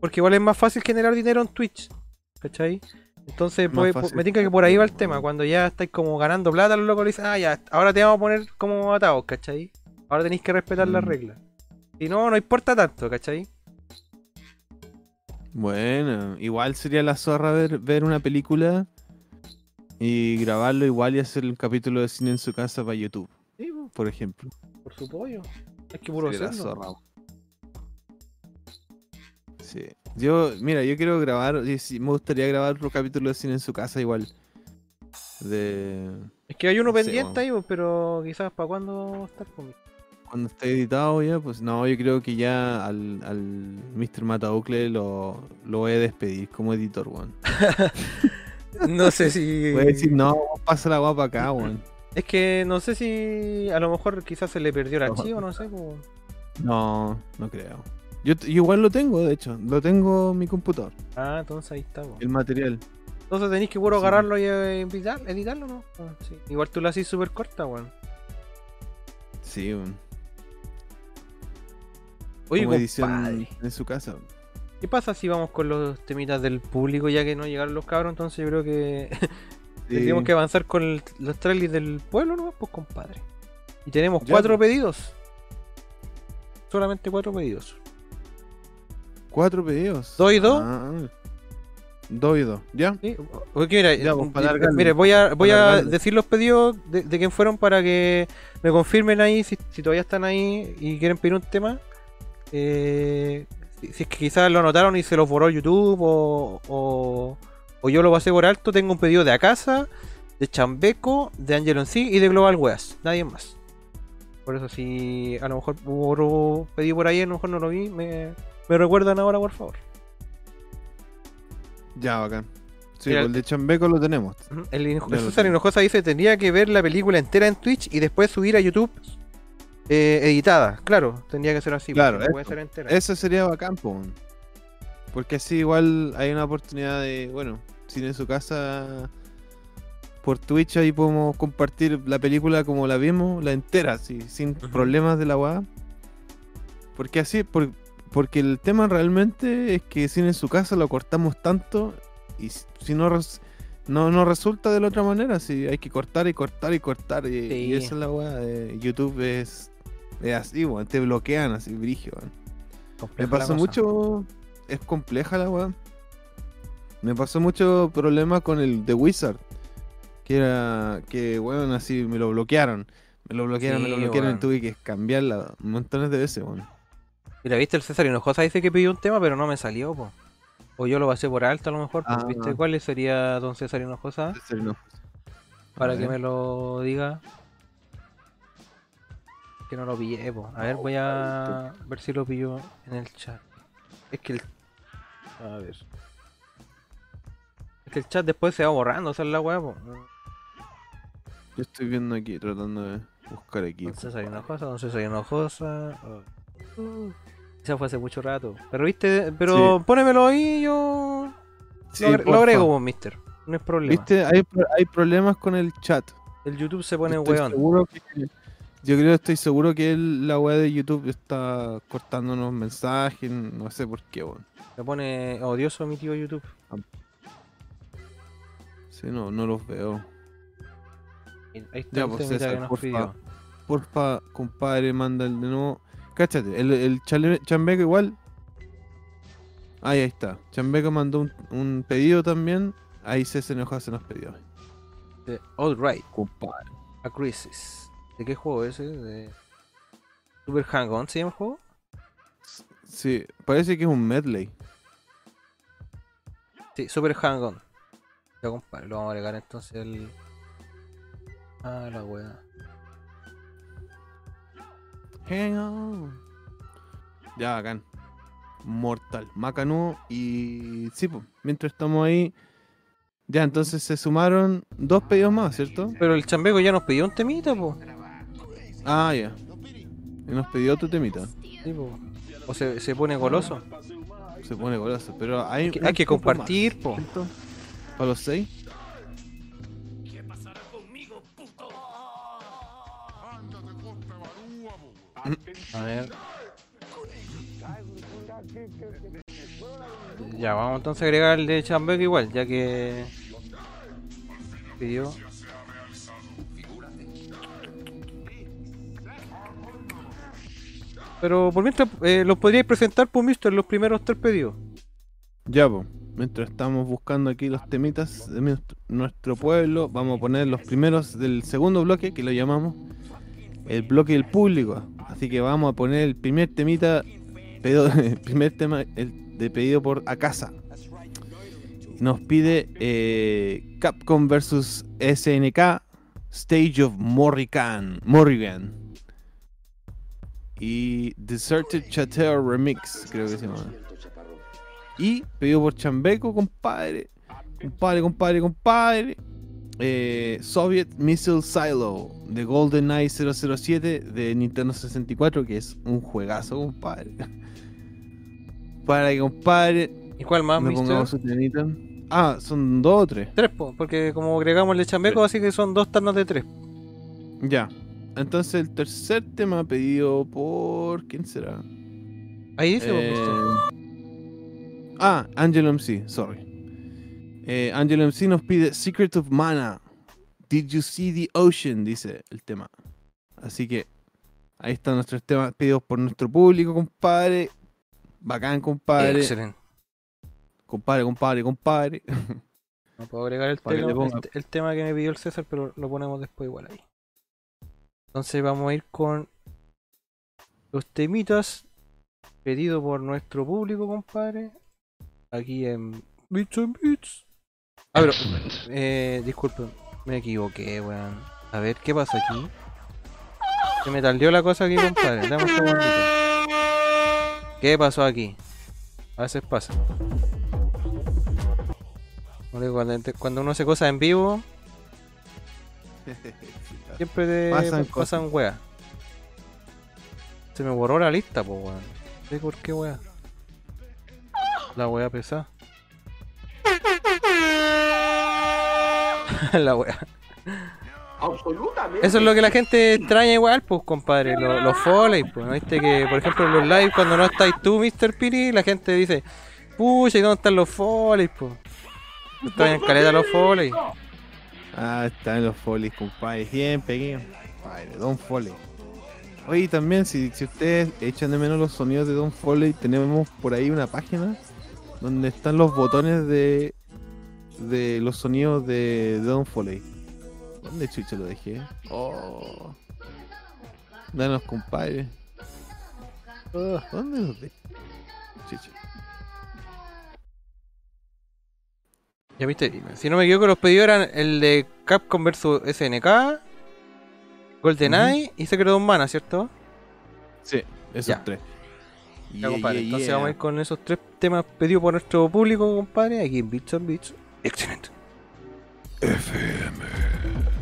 Porque igual es más fácil generar dinero en Twitch, ¿cachai? Entonces, pues, me tinca que por ahí va el tema. Cuando ya estáis como ganando plata, los locos le dicen, ah, ya, ahora te vamos a poner como atados, ¿cachai? Ahora tenéis que respetar las Mm. reglas. Si no, no importa tanto, ¿cachai? Bueno, igual sería la zorra ver, ver una película y grabarlo igual y hacer un capítulo de cine en su casa para YouTube, Sí, por ejemplo. por su pollo. Hay que puro Sería la hacerlo. zorra. Sí. Yo, mira, yo quiero grabar, sí, me gustaría grabar otro capítulo de cine en su casa igual. De Es que hay uno Sí, pendiente bueno. ahí, pero quizás para cuándo estar conmigo. Cuando esté editado ya, pues no, yo creo que ya al, al Mr. Mataucle lo, lo voy a despedir como editor, weón. No sé si. Voy a decir, no, pasa la guapa acá, weón. Es que no sé si a lo mejor quizás se le perdió el archivo, no sé. po. No, no creo. Yo, igual lo tengo, de hecho, lo tengo en mi computador, Ah, entonces ahí está. po. el material. Entonces tenéis que puro Sí. agarrarlo y eh, editar- editarlo, ¿no? Ah, sí. Igual tú lo haces súper corta, weón. Sí, weón. Oye, como edición en su casa. ¿qué pasa si vamos con los temitas del público ya que no llegaron los cabros? Entonces yo creo que Sí. tendríamos que avanzar con el- los trailers del pueblo, ¿no? Pues compadre. Y tenemos Ya, cuatro pues. pedidos. Solamente cuatro pedidos. Cuatro pedidos. ¿Dos y dos? Ah, dos y dos. ¿Ya? Sí, porque mira, Ya, pues, para voy a, voy Para a decir los pedidos de, de quién fueron para que me confirmen ahí si, si todavía están ahí y quieren pedir un tema. Eh, si, es que quizás lo anotaron y se los borró YouTube o, o, o yo lo pasé por alto, tengo un pedido de Acasa, de Chambeco, de Angelo en sí y de Global Weas, nadie más. Por eso si a lo mejor hubo otro pedido por ahí, a lo mejor no lo vi, me, me recuerdan ahora por favor. Ya, bacán. Sí, pues el de Chambeco lo tenemos. Ujú. El, lo César. Hinojosa dice tendría que ver la película entera en Twitch y después subir a YouTube eh, editada. Claro, tendría que ser así. Claro, no puede ser entera. Eso sería bacán. Porque así igual hay una oportunidad de, bueno, si en su casa por Twitch ahí podemos compartir la película como la vimos, la entera, así, sin problemas de la weá. Porque así, por- porque el tema realmente es que si en su casa lo cortamos tanto y si no no, no resulta de la otra manera, si hay que cortar y cortar y cortar y, y esa es la weá de YouTube es, es así, weón, te bloquean así, brigio, weón. Me pasó mucho. Es compleja la weá. Me pasó mucho problema con el The Wizard. Que era. Que weón, así me lo bloquearon. Me lo bloquearon, me lo bloquearon weón. y tuve que cambiarla montones de veces, weón. Mira, viste, el César Hinojosa dice que pidió un tema, pero no me salió, po. O yo lo pasé por alto a lo mejor. pues, Ah. ¿Viste cuál sería don César Hinojosa? Serio, no. Para que me lo diga. Que no lo pillé, po. A ver, voy a ver si lo pillo en el chat. Es que el. A ver. Es que el chat después se va borrando, esa es la weá, po. Yo estoy viendo aquí, tratando de buscar aquí. Don César Hinojosa, don César Hinojosa. oh. Uh, Esa fue hace mucho rato. Pero viste, pero pónemelo ahí yo. Sí, lo, lo agrego, vos, mister. No es problema. Viste, hay, hay problemas con el chat. El YouTube se pone Estoy weón. seguro que- yo creo, estoy seguro que el- la weá de YouTube está cortándonos mensajes, no sé por qué, weón. Se pone odioso mi tío YouTube. Sí, no, no los veo. Ahí está Ya, el pues, César, porfa. Porfa, compadre, manda el de nuevo. Cáchate, el, el chale- Chambeco igual. Ahí, ahí está. Chambeco mandó un, un pedido también. Ahí se enojó, se nos pidió. All Right, Compadre. A Crisis. ¿De qué juego es ese? De Super Hang-On se llama el juego? Sí, parece que es un medley. Sí, Super Hang-On. Ya compadre, lo vamos a agregar entonces el. Ah, la wea. Hang on. Ya, bacán. Mortal. Macanudo y. Sí, pues, mientras estamos ahí. Ya, entonces se sumaron dos pedidos más, ¿cierto? Pero el chambeco ya nos pidió un temita, po. Ah, ya. Y nos pidió otro temita. O se, se pone goloso. Se pone goloso. Pero hay, Hay que, hay que compartir, po. ¿Para los seis? A ver. Ya, vamos entonces a agregar el de Chambeco igual, ya que pidió. Pero por mientras, eh, los podríais presentar por Mister los primeros tres pedidos. Ya, pues. Mientras estamos buscando aquí los temitas de nuestro- nuestro pueblo, vamos a poner los primeros del segundo bloque, que lo llamamos el bloque del público. Así que vamos a poner el primer temita, pedido, el primer tema el de pedido por Acasa. Nos pide eh, Capcom vs SNK Stage of Morrigan. Morrigan. Y Deserted Chateau Remix, creo que se llama. Y pedido por Chambeco, compadre. Compadre, compadre, compadre. Eh, Soviet Missile Silo de GoldenEye 007 de Nintendo 64, que es un juegazo, compadre. Para que, compadre, ¿Y cuál más, me Mister? pongamos. Ah, son dos o tres. Tres, po, porque como agregamos el Chambeco, así que son dos ternas de tres. Ya. Entonces el tercer tema pedido por. ¿Quién será? Ahí dice, Eh. Ah, Angelo MC, sorry. Eh, Angelo MC nos pide Secret of Mana. Did you see the ocean? Dice el tema. Así que ahí están nuestros temas pedidos por nuestro público, compadre. Bacán, compadre. Excelente. Compadre, compadre, compadre. No puedo agregar el tema, le ponga- el, el tema que me pidió el César, pero lo ponemos después igual ahí. Entonces vamos a ir con los temitas pedidos por nuestro público, compadre. Aquí en Beats and Beats. Ah, pero, eh, disculpen, me equivoqué, weón. A ver, ¿qué pasa aquí? Se me taldeó la cosa aquí, compadre. Dame un segundito. ¿Qué pasó aquí? A veces pasa. Cuando uno hace cosas en vivo, siempre te Pasan pasan, cosas. weas. Se me borró la lista, pues weón. No sé por qué wea. La wea pesada. la wea. Absolutamente. Eso es lo que la gente extraña igual, pues compadre, lo- los foley, pues, ¿no viste que por ejemplo en los live cuando no estáis tú, Mr. Piri, la gente dice, pucha, ¿y dónde están los foley, pues? Extrañan caleta los foley. Ah, están los folies, compadre. Bien pequeño. Compadre, Don Foley. Oye, también, si, si ustedes echan de menos los sonidos de Don Foley, tenemos por ahí una página donde están los botones de, de los sonidos de, Don Foley. ¿Dónde chucha lo dejé? Oh. Danos, compadre. Ah, ¿Dónde los dejé? Chucha. Ya viste, si no me equivoco los pedidos eran el de Capcom vs SNK, GoldenEye y Secret of Mana, ¿cierto? Sí, esos Ya. tres. Ya, Yeah, compadre, yeah, entonces yeah. vamos a ir con esos tres temas pedidos por nuestro público, compadre, aquí en Beats and Beats. Excelente. Thank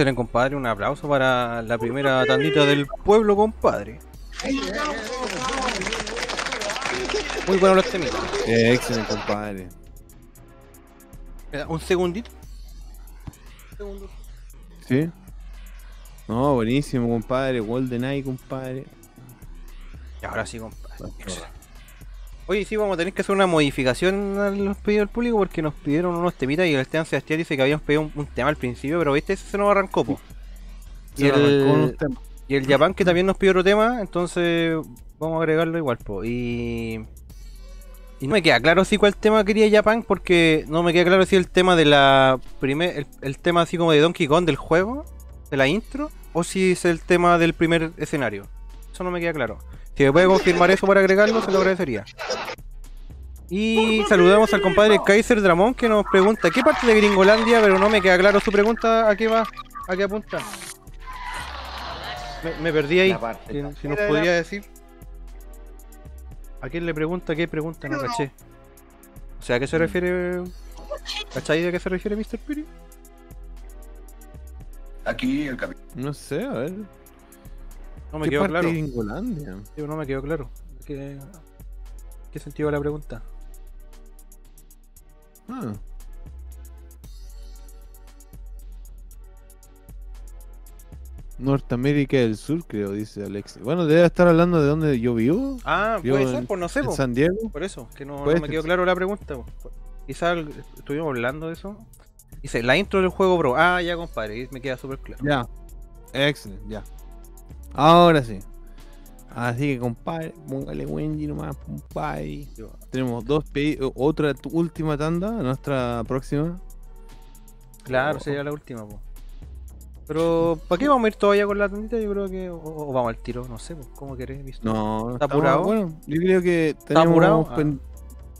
excelente, compadre. Un aplauso para la primera tandita del pueblo, compadre. Muy buenos los temitas. Eh, excelente, compadre. Un segundito. ¿Sí? No, buenísimo, compadre. GoldenEye, compadre. Y ahora sí, compadre. Oye, sí, vamos a tener que hacer una modificación a los pedidos del público porque nos pidieron unos temitas y el Esteban Sebastián dice que habíamos pedido un, un tema al principio, pero viste, ese se nos arrancó, po. Y el, y el Japan que también nos pidió otro tema, entonces vamos a agregarlo igual, po. Y. Y no me queda claro si cuál tema quería Japan porque no me queda claro si el tema de la primer. El, el tema así como de Donkey Kong del juego, de la intro, o si es el tema del primer escenario. Eso no me queda claro. Si me puede confirmar eso para agregarlo, se lo agradecería. Y saludamos al compadre Kaiser Dramón que nos pregunta ¿qué parte de Gringolandia? Pero no me queda claro su pregunta, ¿a qué va? ¿A qué apunta? Me, me perdí ahí. Parte Si, si nos podría decir. ¿A quién le pregunta? ¿Qué pregunta? No caché. O sea, ¿a qué se refiere? ¿Cachai de qué se refiere Mr. Piri? Aquí el capitán. No sé, a ver. No me ¿Qué quedó parte claro. de Gringolandia? Sí, no me quedó claro. ¿Qué, ¿Qué sentido la pregunta? Ah. Norteamérica del Sur, creo, dice Alex. Bueno, debe estar hablando de dónde yo vivo. Ah, Yo puede en- ser, pues no sé, en pues. San Diego. Por eso, que no, me quedó claro la pregunta. po. Quizás estuvimos hablando de eso. Dice, la intro del juego, bro. Ah, ya, compadre, me queda súper claro. Ya. Excelente, ya. Ahora sí. Así que, compadre, póngale Wendy nomás, compadre. Tenemos dos pedidos, otra última tanda, nuestra próxima. Claro, Oh. sería la última, po. Pero, ¿para qué vamos a ir todavía con la tandita? Yo creo que. O, o vamos al tiro, no sé. ¿cómo querés? visto? No, ¿Está apurado? Bueno, yo creo que tenemos apurado? Ah.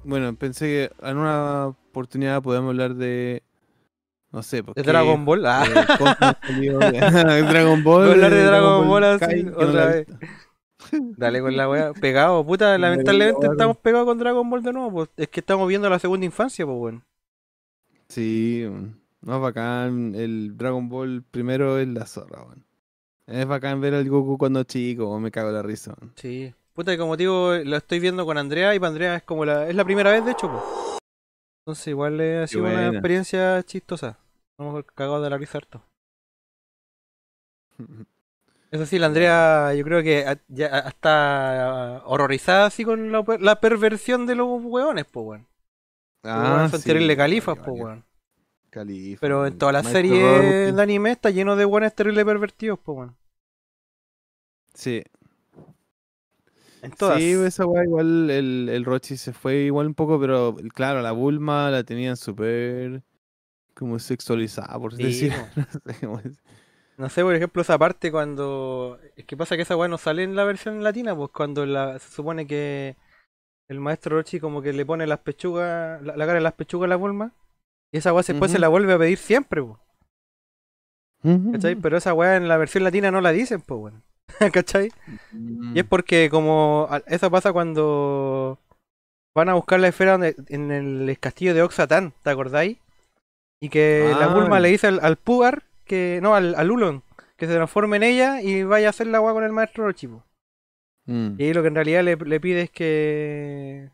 Bueno, pensé que en una oportunidad podemos hablar de. No sé, porque. ¿De Dragon Ball? Ah, eh, Dragon Ball. Voy a hablar de Dragon Ball así, Kai, otra vez. dale con la wea. Pegado, puta. Lamentablemente estamos pegados con Dragon Ball de nuevo, pues. Es que estamos viendo la segunda infancia, pues, bueno. Sí, no es bacán. El Dragon Ball primero es la zorra, weón. Es bacán ver al Goku cuando chico, weón, me cago en la risa. weón. Sí. Puta, y como digo, lo estoy viendo con Andrea y para Andrea es como la. Es la primera vez, de hecho, pues. Entonces, igual eh, ha sido una experiencia chistosa. Hemos cagado de la risa harto. Eso sí, la Andrea, yo creo que a- ya está horrorizada así con la, per- la perversión de los hueones, pues, weón. Ah, son sí, terribles califas, vale, vale. weón. Califa, Pero en Maestro series Rocky. de anime está lleno de buenos terribles pervertidos, pues, weón. Sí, En todas. Sí, esa weá igual el, el Rochi se fue igual un poco, pero claro, la Bulma la tenían súper como sexualizada, por Sí, decir. No sé cómo es. No sé, por ejemplo, esa parte cuando. Es que pasa que esa weá no sale en la versión latina, pues cuando la... se supone que el maestro Rochi como que le pone las pechugas, la, la cara de las pechugas a la Bulma. Y esa weá después se la vuelve a pedir siempre, pues. ¿Cachai? Pero esa weá en la versión latina no la dicen, pues, weón. ¿Cachai? Mm. Y es porque como eso pasa cuando van a buscar la esfera donde- en el castillo de Oxatán, ¿te acordáis? Y que la Ah. Bulma le dice al, al Pugar que. No, al, al Ulon, que se transforme en ella y vaya a hacer la agua con el maestro Rochi. po. Mm. Y ahí lo que en realidad le, le pide es que.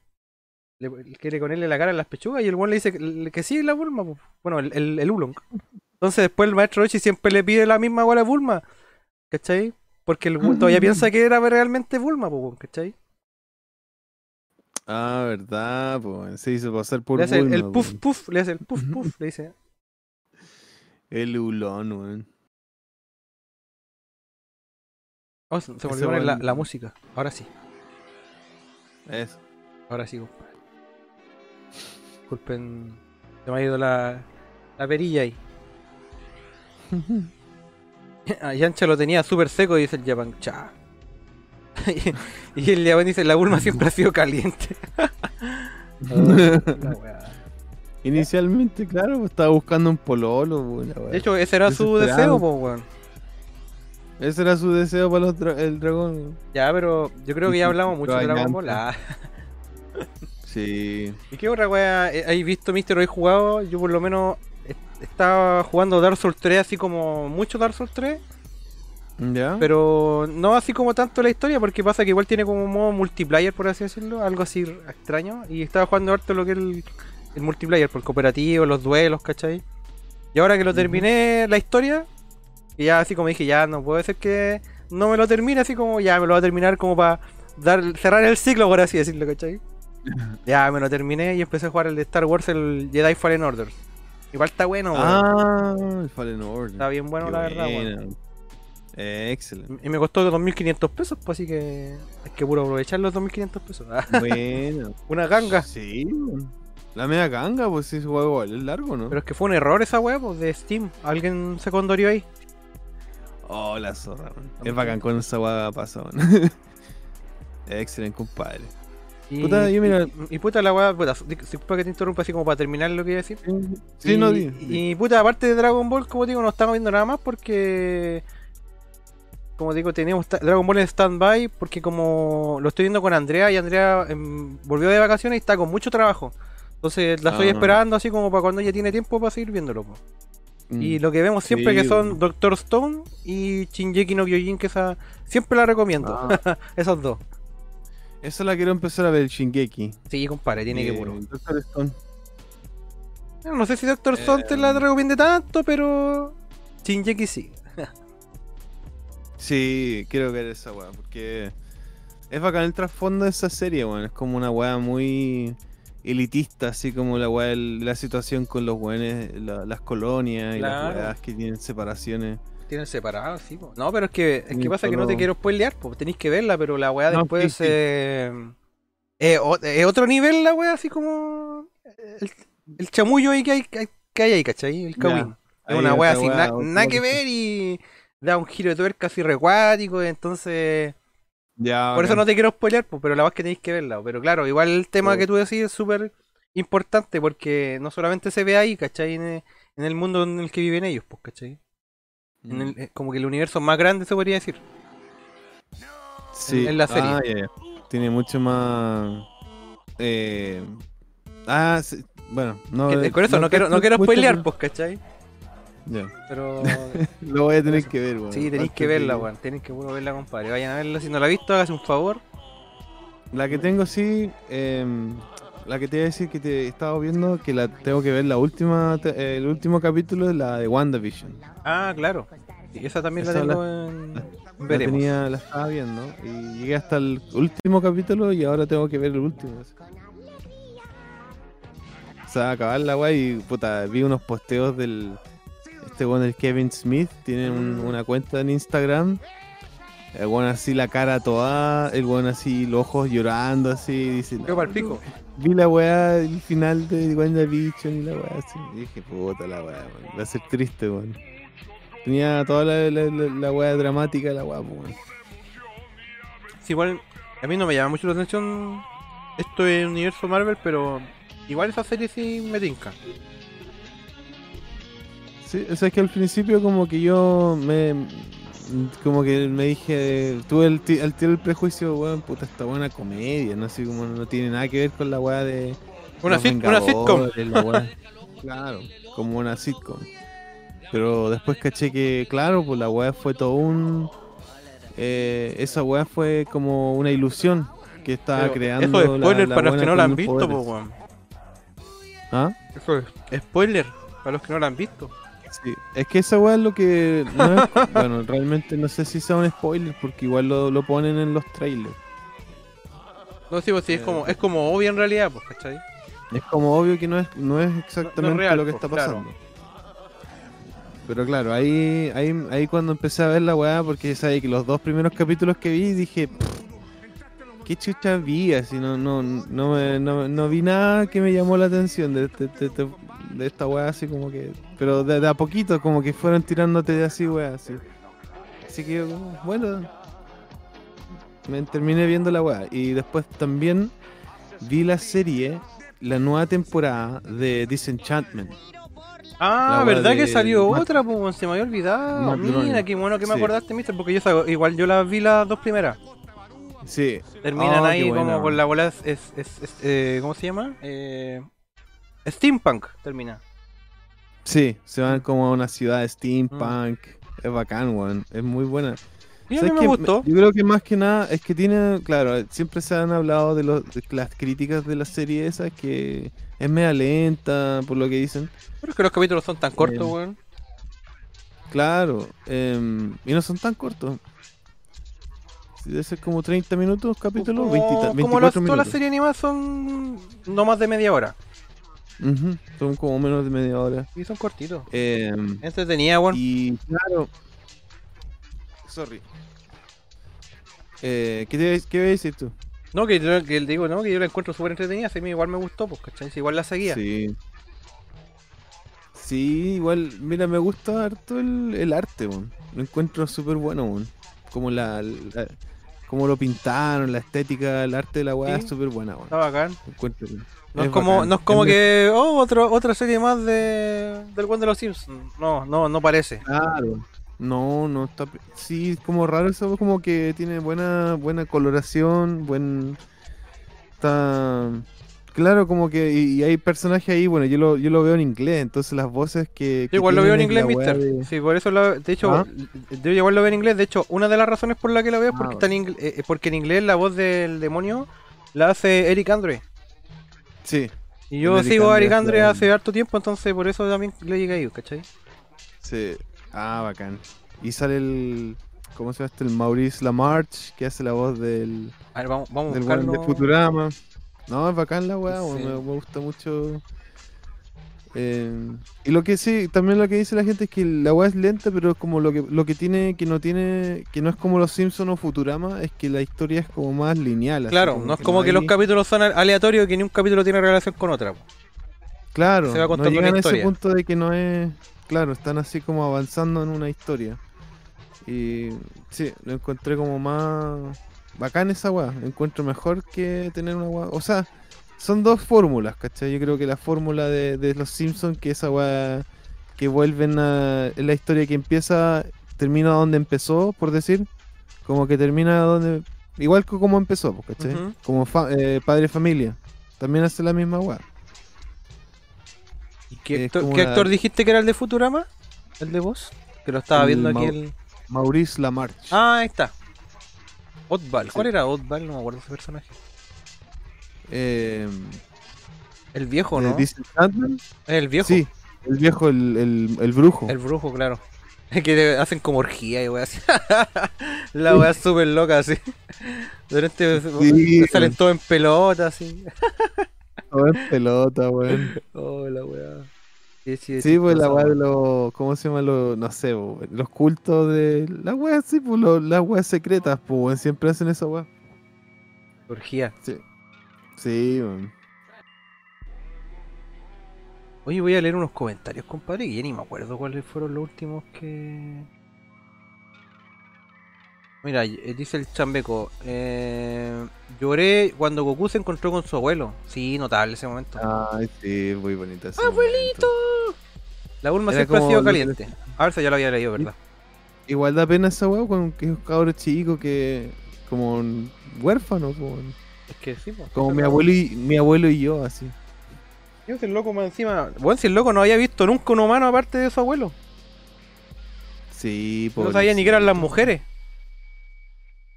Le, quiere ponerle la cara en las pechugas y el buen le dice que, que sí, la Bulma. Bueno, el, el, el Ulon. Entonces después el maestro Rochi siempre le pide la misma agua a la Bulma. ¿Cachai? Porque el todavía piensa que era realmente Bulma, po, ¿cachai? Ah, verdad, pues se hizo pasar por Le hace el, Bulma, el po. puff puff, le hace el puff puff, le dice. El ulón, weón. Oh, se Ese olvidó poner la música. Ahora sí, Eso. ahora sí, compadre. Disculpen, se me ha ido la, la perilla ahí. A Yancha lo tenía súper seco, dice el Japan. Cha. y, y el Japan dice, la Bulma siempre ha sido caliente. La weá. Inicialmente, claro, pues, estaba buscando un pololo, weón, weá. de hecho, ese era su deseo, po, weón. Ese era su deseo para los dra- el dragón. Ya, pero yo creo que ya hablamos mucho de Dragon Ball. Ah. Sí. ¿Y qué otra weá eh, hay visto, Mister, he jugado? Yo por lo menos estaba jugando Dark Souls 3 así como mucho Dark Souls 3, ¿Ya? pero no así como tanto la historia, porque pasa que igual tiene como un modo multiplayer, por así decirlo, algo así extraño, y estaba jugando harto lo que es el, el multiplayer, por el cooperativo, los duelos, ¿cachai? Y ahora que lo terminé la historia, y ya así como dije, ya no puede ser que no me lo termine, así como ya me lo va a terminar como para dar cerrar el ciclo, por así decirlo, ¿cachai? Ya me lo terminé y empecé a jugar el de Star Wars, el Jedi Fallen Order. Igual está bueno, weón. Ah, el Fallen Order. Está bien bueno, Qué la verdad, weón. Eh, excelente. Y me costó 2.500 pesos, pues así que hay que puro aprovechar los 2.500 pesos. bueno. Una ganga. Sí. La media ganga, pues sí, juego es largo, ¿no? Pero es que fue un error esa weá, pues, de Steam. Alguien se condorió ahí. Oh, la zorra. Es bacán con esa hueá pasó. Excelente, compadre. Y, Puta, yo mira- y, y puta la weá, puta, disculpa que te interrumpa así como para terminar lo que iba a decir. Sí, y, no, di. y puta, aparte de Dragon Ball, como digo, no estamos viendo nada más porque. Como digo, tenemos Dragon Ball en stand-by porque como lo estoy viendo con Andrea y Andrea em, volvió de vacaciones y está con mucho trabajo. Entonces la estoy Ah. esperando así como para cuando ella tiene tiempo para seguir viéndolo. po. Mm. Y lo que vemos siempre Sí, que son. Doctor Stone y Shinjeki no Kyojin, que esa siempre la recomiendo. Ah. Esos dos. Esa la quiero empezar a ver, Shingeki. Sí, compadre, tiene que Eh, puro. Doctor Stone. No sé si Doctor Stone te Eh, la recomiende tanto, pero. Shinjeki sí. Sí, quiero ver esa weá, porque es bacán el trasfondo de esa serie, weón. Es como una weá muy elitista, así como la weá, la situación con los weones, la- las colonias y Claro. las weas que tienen separaciones. Tienen separados, sí. po. No, pero es que, es que Sí, pasa que no te quiero spoilear, pues tenéis que verla, pero la weá No, después sí, eh, eh, o- otro nivel la weá, así como el, el chamullo ahí que hay, que hay, que hay ahí, ¿cachai? El Kawin. Es una weá así, na- nada que ver y da un giro de tuerca así recuático, entonces... Ya, Por eso no te quiero spoilear, pues, pero la verdad es que tenéis que verla. Pero claro, igual el tema Sí. que tú decís es súper importante porque no solamente se ve ahí, ¿cachai? En el, en el mundo en el que viven ellos, pues, ¿cachai? En el- eh, como que el universo más grande se podría decir. Sí. en la serie. Ah. Tiene mucho más. Eh... Ah, sí. bueno, no. Que- eh, con eso no, quiero, no quiero spoilear, pues, ¿cachai? Ya. Pero Lo voy a tener que ver, weón. sí, tenéis que verla, weón. Tenéis que puro verla, compadre. Vayan a verla. Si no la has visto, hágase un favor. La que tengo, sí. em, la que te iba a decir que te he estado viendo, que la tengo que ver la última, te- el último capítulo de la de WandaVision. Ah, claro. Sí, esa también Esa la la- tengo en. La Veremos. tenía, la estaba viendo y llegué hasta el último capítulo y ahora tengo que ver el último. O sea, acabar la weá y puta, vi unos posteos del este bueno el Kevin Smith, tiene un- una cuenta en Instagram. El bueno así la cara toda, el bueno así los ojos llorando así, dice, Yo pico. Vi la weá, el final de WandaVision y la weá así. Y dije, puta la weá, weón. Va a ser triste, weón. Tenía toda la, la, la, la weá dramática la weá, weón. Sí, igual a mí no me llama mucho la atención esto de universo Marvel, pero igual esa serie sí me tinca. Sí, o sea, es que al principio como que yo me... Como que me dije, tuve el, ti- el tiro del prejuicio, weón, puta, esta buena comedia, no sé, como no tiene nada que ver con la weá de... Una, una sitcom. La claro, como una sitcom. Pero después caché que, claro, pues la weá fue todo un... eh, esa weá fue como una ilusión que estaba Pero creando... Eso es spoiler la- la para los que no la han visto, po, weón. ¿Ah? Eso es spoiler para los que no la han visto. Sí, es que esa weá es lo que. no es- bueno, realmente no sé si sea un spoiler porque igual lo, lo ponen en los trailers. No, sí, pues sí, es Eh. como, es como obvio en realidad, pues, ¿cachai? Es como obvio que no es, no es exactamente real, lo que pues, está claro. pasando. Pero claro, ahí, ahí, ahí cuando empecé a ver la weá, porque sabes que los dos primeros capítulos que vi dije, "Pff, ¿qué chucha vi? Así no, no, no, me- no, no vi nada que me llamó la atención de, de- de- de- de esta weá, así como que. Pero de, de a poquito, como que fueron tirándote de así, weá, así. Así que yo, como, bueno, me terminé viendo la weá. Y después también vi la serie, la nueva temporada de Disenchantment. Ah, ¿verdad que salió Matt- otra? Pues se me había olvidado. Matt Mira, qué bueno que me Sí. acordaste, mister, porque yo igual yo las vi las dos primeras. Sí. Terminan Oh, ahí como con la bola, es, es, es- es- eh, ¿cómo se llama? Eh, Steampunk termina. Sí, se van como a una ciudad de steampunk. Es bacán, weón. Es muy buena. Y a ¿Sabes mí me qué? gustó. Yo creo que más que nada es que tiene, claro, siempre se han hablado de, los, de las críticas de la serie esa, que es media lenta, por lo que dicen. Pero es que los capítulos son tan cortos, Eh, weón. Claro, em, y no son tan cortos. Sí, Debe ser como 30 minutos capítulo, 20, Como, 24 como las, todas minutos. las series animadas son no más de media hora. Ujú, Son como menos de media hora. Y son cortitos. Em, Entretenida, weón. y claro. Sorry. Eh, ¿qué, te, ¿Qué decir tú? No, que, yo- que digo, no, que yo la encuentro súper entretenida. A mí igual me gustó, pues, ¿cachai? Si Igual la seguía. Sí. Sí, igual, mira, me gusta harto el, el arte, weón. Lo encuentro súper bueno, weón. Como la, la- como lo pintaron, la estética, el arte de la weá Sí. es súper buena, weón. Está bacán. Lo encuentro, No es, como, bacán. no es como Es que, oh, otro, otra serie más de, del One de los Simpsons. No, no, no parece. Claro. No, no está. Sí, es como raro eso, como que tiene buena buena coloración, buen. Está. Claro, como que. Y, y hay personajes ahí, bueno, yo lo, yo lo veo en inglés, entonces las voces que. Yo igual lo veo en inglés, mister. de- Sí, por eso, lo, de hecho, ¿Ah? yo igual lo veo en inglés. De hecho, una de las razones por la que lo veo es Ah, porque, está en ingl- eh, porque en inglés la voz del demonio la hace Eric Andre. Sí, Y yo sigo a Andre Eric es Andre la- hace harto tiempo, entonces por eso también le llegué ahí, ¿cachai? sí. Ah, bacán. Y sale el. ¿Cómo se llama este? El Maurice Lamarche, que hace la voz del. A ver, vamos, vamos a del buscarlo. de Futurama. No, es bacán la weá, weón, Sí. me, me gusta mucho. Eh, y lo que sí, también lo que dice la gente es que la weá es lenta, pero es como lo que, lo que tiene, que no tiene, que no es como los Simpsons o Futurama, es que la historia es como más lineal. así Claro, no es como que los capítulos son aleatorios y que ni un capítulo tiene relación con otra. Claro, se va no llegan a ese punto de que no es. Claro, están así como avanzando en una historia. Y sí, lo encontré como más bacán esa weá. Encuentro mejor que tener una weá. O sea, son dos fórmulas, ¿cachai? Yo creo que la fórmula de, de los Simpsons, que esa weá que vuelven a. La historia que empieza, termina donde empezó, por decir. Como que termina donde. Igual que como empezó, pues, ¿cachai? Ujú. Como fa- eh, padre familia. También hace la misma weá. ¿Y qué, actor, qué actor dijiste que era el de Futurama? ¿El de voz? Que lo estaba El viendo aquí el... Maurice Lamarche. Ah, ahí está. Otval. ¿Cuál Sí. era Otval? No me acuerdo ese personaje. Eh, El viejo, de ¿no? El viejo. Sí, el viejo, el, el, el brujo. El brujo, claro. que hacen como orgía y wea así. La wea súper loca así. De repente Sí, salen todos en pelota así. Todo en pelota, weón. Oh, la wea. Sí, sí, Sí, pues la weá de los. ¿Cómo se llama? Los, no sé, weón, los cultos de. Las weas, sí, pues los- las weas secretas, pues, weón, siempre hacen esa weá. Orgía. Sí. Sí, weón. Oye, voy a leer unos comentarios, compadre, y ya ni me acuerdo cuáles fueron los últimos que... Mira, eh, dice el chambeco, eh, lloré cuando Goku se encontró con su abuelo. Sí, notable ese momento. Ay, sí, muy bonita. ese ¡Abuelito! momento. La Bulma Era siempre ha como sido caliente. A ver si ya lo había leído, ¿verdad? Igual da pena esa weá con que es un cabro chico que. Como un huérfano, pues, weón. Es que sí, pues. Como mi abuelo y mi abuelo y yo, así. Yo si el loco más encima... Bueno, si el loco no había visto nunca un humano aparte de su abuelo. Sí, No sabía ni que eran las mujeres.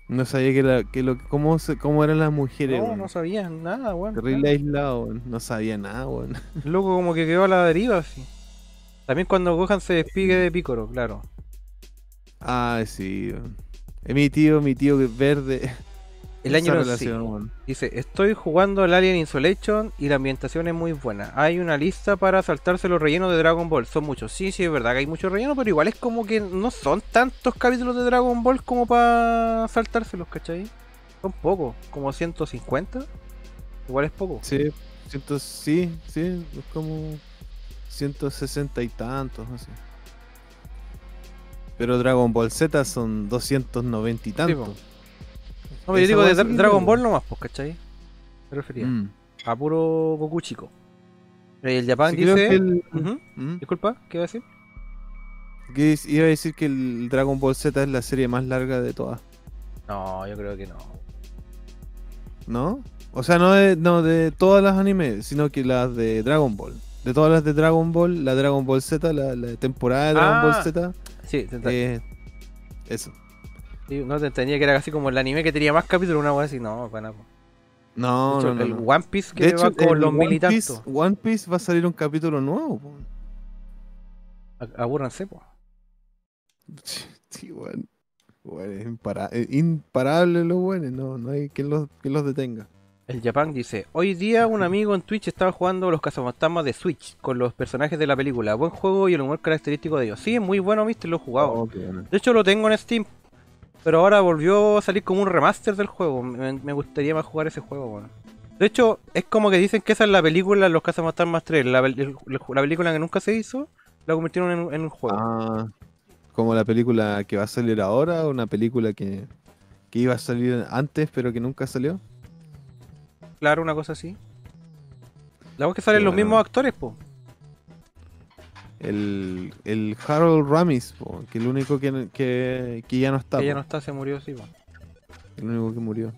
No sabía que, era, que lo, cómo, se, cómo eran las mujeres, No, weón. no sabía nada, weón. Terrible aislado, weón. No sabía nada, weón. El loco como que quedó a la deriva, así. También cuando Gohan se despigue de Picoro, claro. Ah, sí, weón. Es mi tío, mi tío que es verde. El año relación, weón. Dice, estoy jugando el Alien Insolation y la ambientación es muy buena. Hay una lista para saltarse los rellenos de Dragon Ball. Son muchos. Sí, sí, es verdad que hay muchos rellenos, pero igual es como que no son tantos capítulos de Dragon Ball como para saltárselos, ¿cachai? Son pocos, como 150. Igual es poco. Sí, ciento, sí, sí, es como 160 y tantos, no sé. Pero Dragon Ball Z son 290 y tantos. po. No, pero yo digo de Dra- Dragon. Ball nomás, pues, ¿cachai? Me refería. Mm. A puro Goku chico. Y el Japan Sí, dice... que el-. Mm. Disculpa, ¿qué iba a decir? Que iba a decir que el Dragon Ball Z es la serie más larga de todas, No, yo creo que no. ¿no? O sea, no de, no de todas las animes, sino que las de Dragon Ball. de todas las de Dragon Ball, la Dragon Ball Z, la, la temporada de Dragon Ah. Ball Z, Sí, eh, eso. Sí, no te entendía que era casi como el anime que tenía más capítulos, una wea así. No, para nada. No, De hecho, no, no. el. One Piece que De hecho, va el los One Piece, tantos. One Piece va a salir un capítulo nuevo. po. Abúrranse, po. Sí, es impara- es imparable los buenos, no, no hay quien los, quien los detenga. El Japan dice, hoy día un amigo en Twitch estaba jugando los cazafantasmas de Switch con los personajes de la película. Buen juego y el humor característico de ellos. Sí, es muy bueno, viste, lo he jugado. Oh, bueno. De hecho lo tengo en Steam. Pero ahora volvió a salir como un remaster del juego. Me, me gustaría más jugar ese juego. De hecho, es como que dicen que esa es la película Los Cazafantasmas 3. La, el- la película que nunca se hizo, la convirtieron en, en un juego. Ah, como la película que va a salir ahora, una película que, que iba a salir antes pero que nunca salió. Claro, una cosa así. La voz que salen los mismos actores, po. El, el Harold Ramis, po, que el único que, que, que ya no está. Que ya po, no está, se murió, sí, po. El único que murió.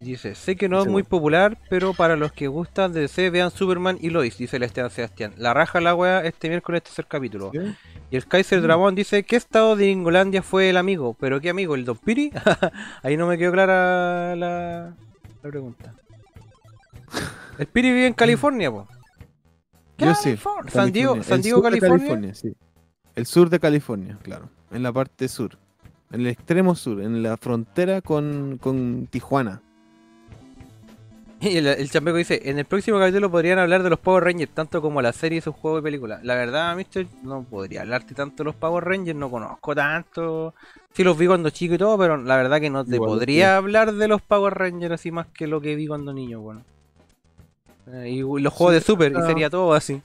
Dice, sé que no es Sí, muy popular, pero para los que gustan de DC vean Superman y Lois, dice el Esteban Sebastián. La raja la wea este miércoles tercer capítulo. ¿Sí? Y el Kaiser Dramón dice, ¿qué estado de Ingolandia fue el amigo? ¿Pero qué amigo? ¿El Don Piri? Ahí no me quedó clara la, la pregunta. El Piri vive en California, po. Yo sí. California. San Diego, California. San El Diego, sur de California. sí. El sur de California, claro. En la parte sur. En el extremo sur, en la frontera con, con Tijuana. Y el, el chambeco dice, en el próximo capítulo podrían hablar de los Power Rangers, tanto como la serie y sus juegos y películas. La verdad, Mister, no podría hablarte tanto de los Power Rangers, no conozco tanto. Sí los vi cuando chico y todo, pero la verdad que no te Igual, podría sí. hablar de los Power Rangers así más que lo que vi cuando niño, bueno. Eh, y los juegos de Super, y sería todo así.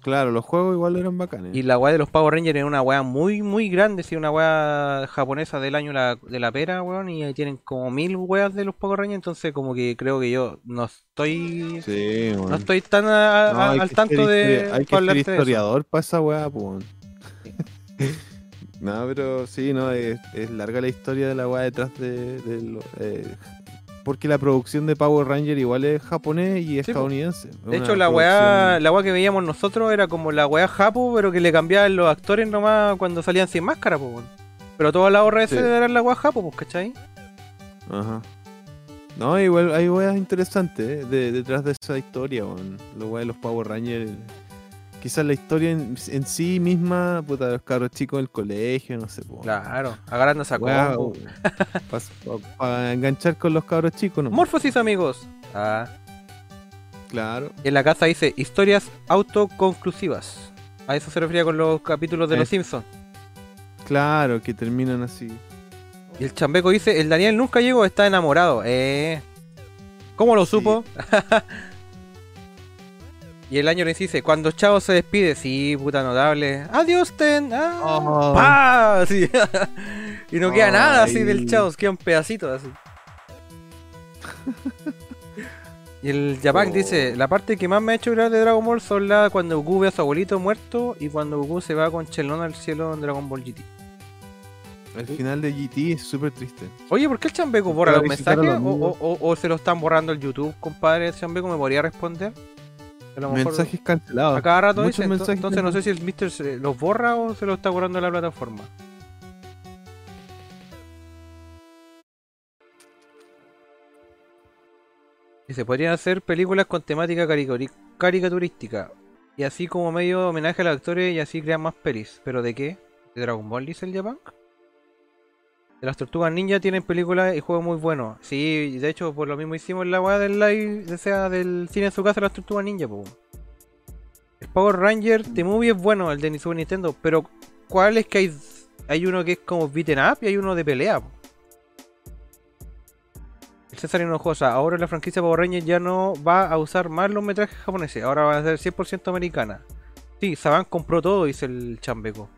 Claro, los juegos igual eran bacanes. Y la weá de los Power Rangers es una weá muy, muy grande, sí, una weá japonesa del año la- de la pera, weón, y ahí tienen como mil weas de los Power Rangers, entonces como que creo que yo no estoy Sí, no estoy tan a- No, a- hay al tanto ser de Hay que ser historiador para esa weá, pues. weón. no, pero sí, no, es, es larga la historia de la weá detrás de, de eh, porque la producción de Power Ranger igual es japonés y estadounidense. De hecho, la weá, la weá que veíamos nosotros era como la weá japo, pero que le cambiaban los actores nomás cuando salían sin máscara, pues. Pero todas las obras Sí. eran la weá japo, pues, ¿cachai? Ajá. No, igual hay weas interesantes eh, de- detrás de esa historia, weón. La weá de los Power Rangers. Quizás la historia en, en sí misma, puta, los cabros chicos del colegio, no sé, po. Claro, agarrando esa Weá, combo. Para enganchar con los cabros chicos, ¿no? Morfosis, amigos. Ah. Claro. En la casa dice historias autoconclusivas. A eso se refería con los capítulos de Los Es- Simpsons. Claro, que terminan así. Y el chambeco dice, el Daniel nunca llegó, está enamorado. Eh. ¿Cómo lo Sí. supo? y el año le dice, cuando Chavo se despide, sí, puta notable. Adiós, Ten. Ah, Oh. pa, así. y no queda nada así del Chavo, quedan pedacitos así. Y el Japan Oh. dice, la parte que más me ha hecho llorar de Dragon Ball son la cuando Goku ve a su abuelito muerto y cuando Goku se va con Chelón al cielo en Dragon Ball GT. El final de GT es súper triste. Oye, ¿por qué el Chambeco borra los mensajes? los ¿O, amigos. o- o- o se lo están borrando el YouTube, compadre? ¿El Chambeco me podría responder? A lo mejor Mensajes cancelados. a cada rato Muchos dice, ento- mensajes entonces no sé si el Mister se los borra o se lo está borrando la plataforma. Y se podrían hacer películas con temática caricaturística. Y así como medio homenaje a los actores y así crean más pelis. ¿Pero de qué? ¿De Dragon Ball dice el Japan? Las tortugas ninja tienen películas y juegos muy buenos. Sí, de hecho por lo mismo hicimos la weá del live, o sea, del cine en su casa las tortugas ninja, po. El Power Ranger The Movie es bueno, el de Super Nintendo, pero ¿cuál es que hay? Hay uno que es como beaten up y hay uno de pelea. po. El César Hinojosa, ahora la franquicia Power Ranger ya no va a usar más los metrajes japoneses, ahora va a ser 100% americana. Sí, Saban compró todo, dice el chambeco.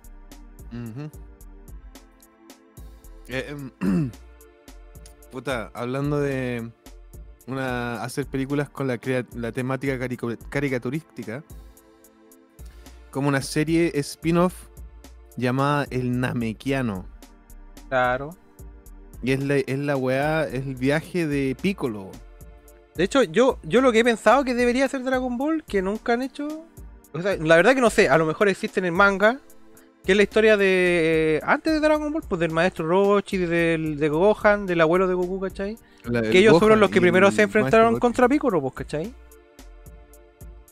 Ujú. Eh, em, puta, hablando de una hacer películas con la, la temática caricaturística, como una serie spin-off llamada El Namekiano. Claro. Y es la, es la weá, es el viaje de Piccolo. De hecho, yo, yo lo que he pensado que debería hacer Dragon Ball, que nunca han hecho, O sea, la verdad que no sé, a lo mejor existen en manga, que es la historia de. eh, antes de Dragon Ball, pues del maestro Rochi, del, de Gohan, del abuelo de Goku, ¿cachai? Que ellos fueron los que primero se enfrentaron contra Piccolo, pues, ¿cachai?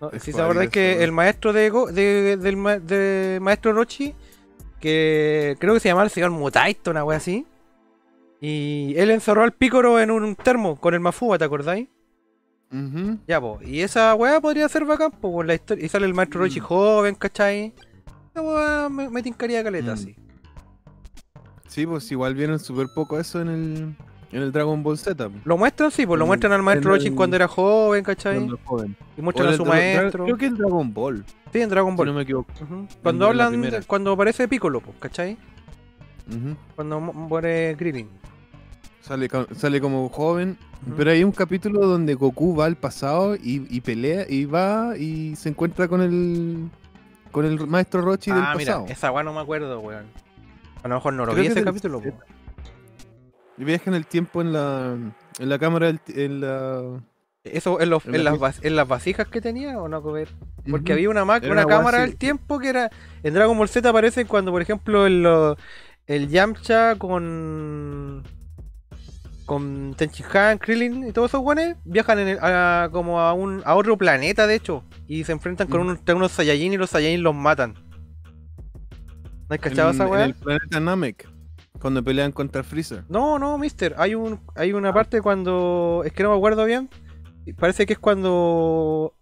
No, si se eso, que el maestro de, Go- de- del ma- de maestro Rochi, que creo que se llamaba el señor Mutaito, una wea así. Y él encerró al Piccolo en un termo con el Mafuba, ¿te acordáis? Ujú. Ya, pues. Y esa weá podría ser bacán, pues, la historia. Y sale el maestro Rochi Mm. joven, ¿cachai? Weá me, me tincaría caleta, Mm. sí. Sí, pues igual vieron súper poco eso en el, en el Dragon Ball Z. pues, Lo muestran, sí, pues lo En- muestran al maestro en el- cuando era joven, ¿cachai? cuando joven. Y muestran a su maestro. Creo que es Dragon Ball, Sí, en Dragon si Ball. no me equivoco. Cuando la hablan, de- cuando aparece Piccolo, pues, ¿cachai? Cuando mu- muere Krillin. Sale, sale como joven, pero hay un capítulo donde Goku va al pasado y, y pelea y va y se encuentra con el con el maestro Rochi del ah, mira, pasado. esa weá no me acuerdo, weón. A lo mejor no lo Creo vi ese es del capítulo, Z. pues. Y viaja en el tiempo en la en la cámara del en la ¿Eso en, los- En en la las, vas- en las vasijas que tenía o no ver? Porque había una, una una cámara del tiempo que era. En Dragon Ball Z aparece cuando, por ejemplo, el, el Yamcha con. Con Tenshinhan, Krillin y todos esos guanes viajan en el- a, como a, un, a otro planeta, de hecho, y se enfrentan con Mm. unos, unos Saiyajin y los Saiyajin los matan. ¿No has cachado en, esa en weá? el planeta Namek cuando pelean contra Freezer. No, no, mister. Hay un hay una parte cuando. Es que no me acuerdo bien. Parece que es cuando.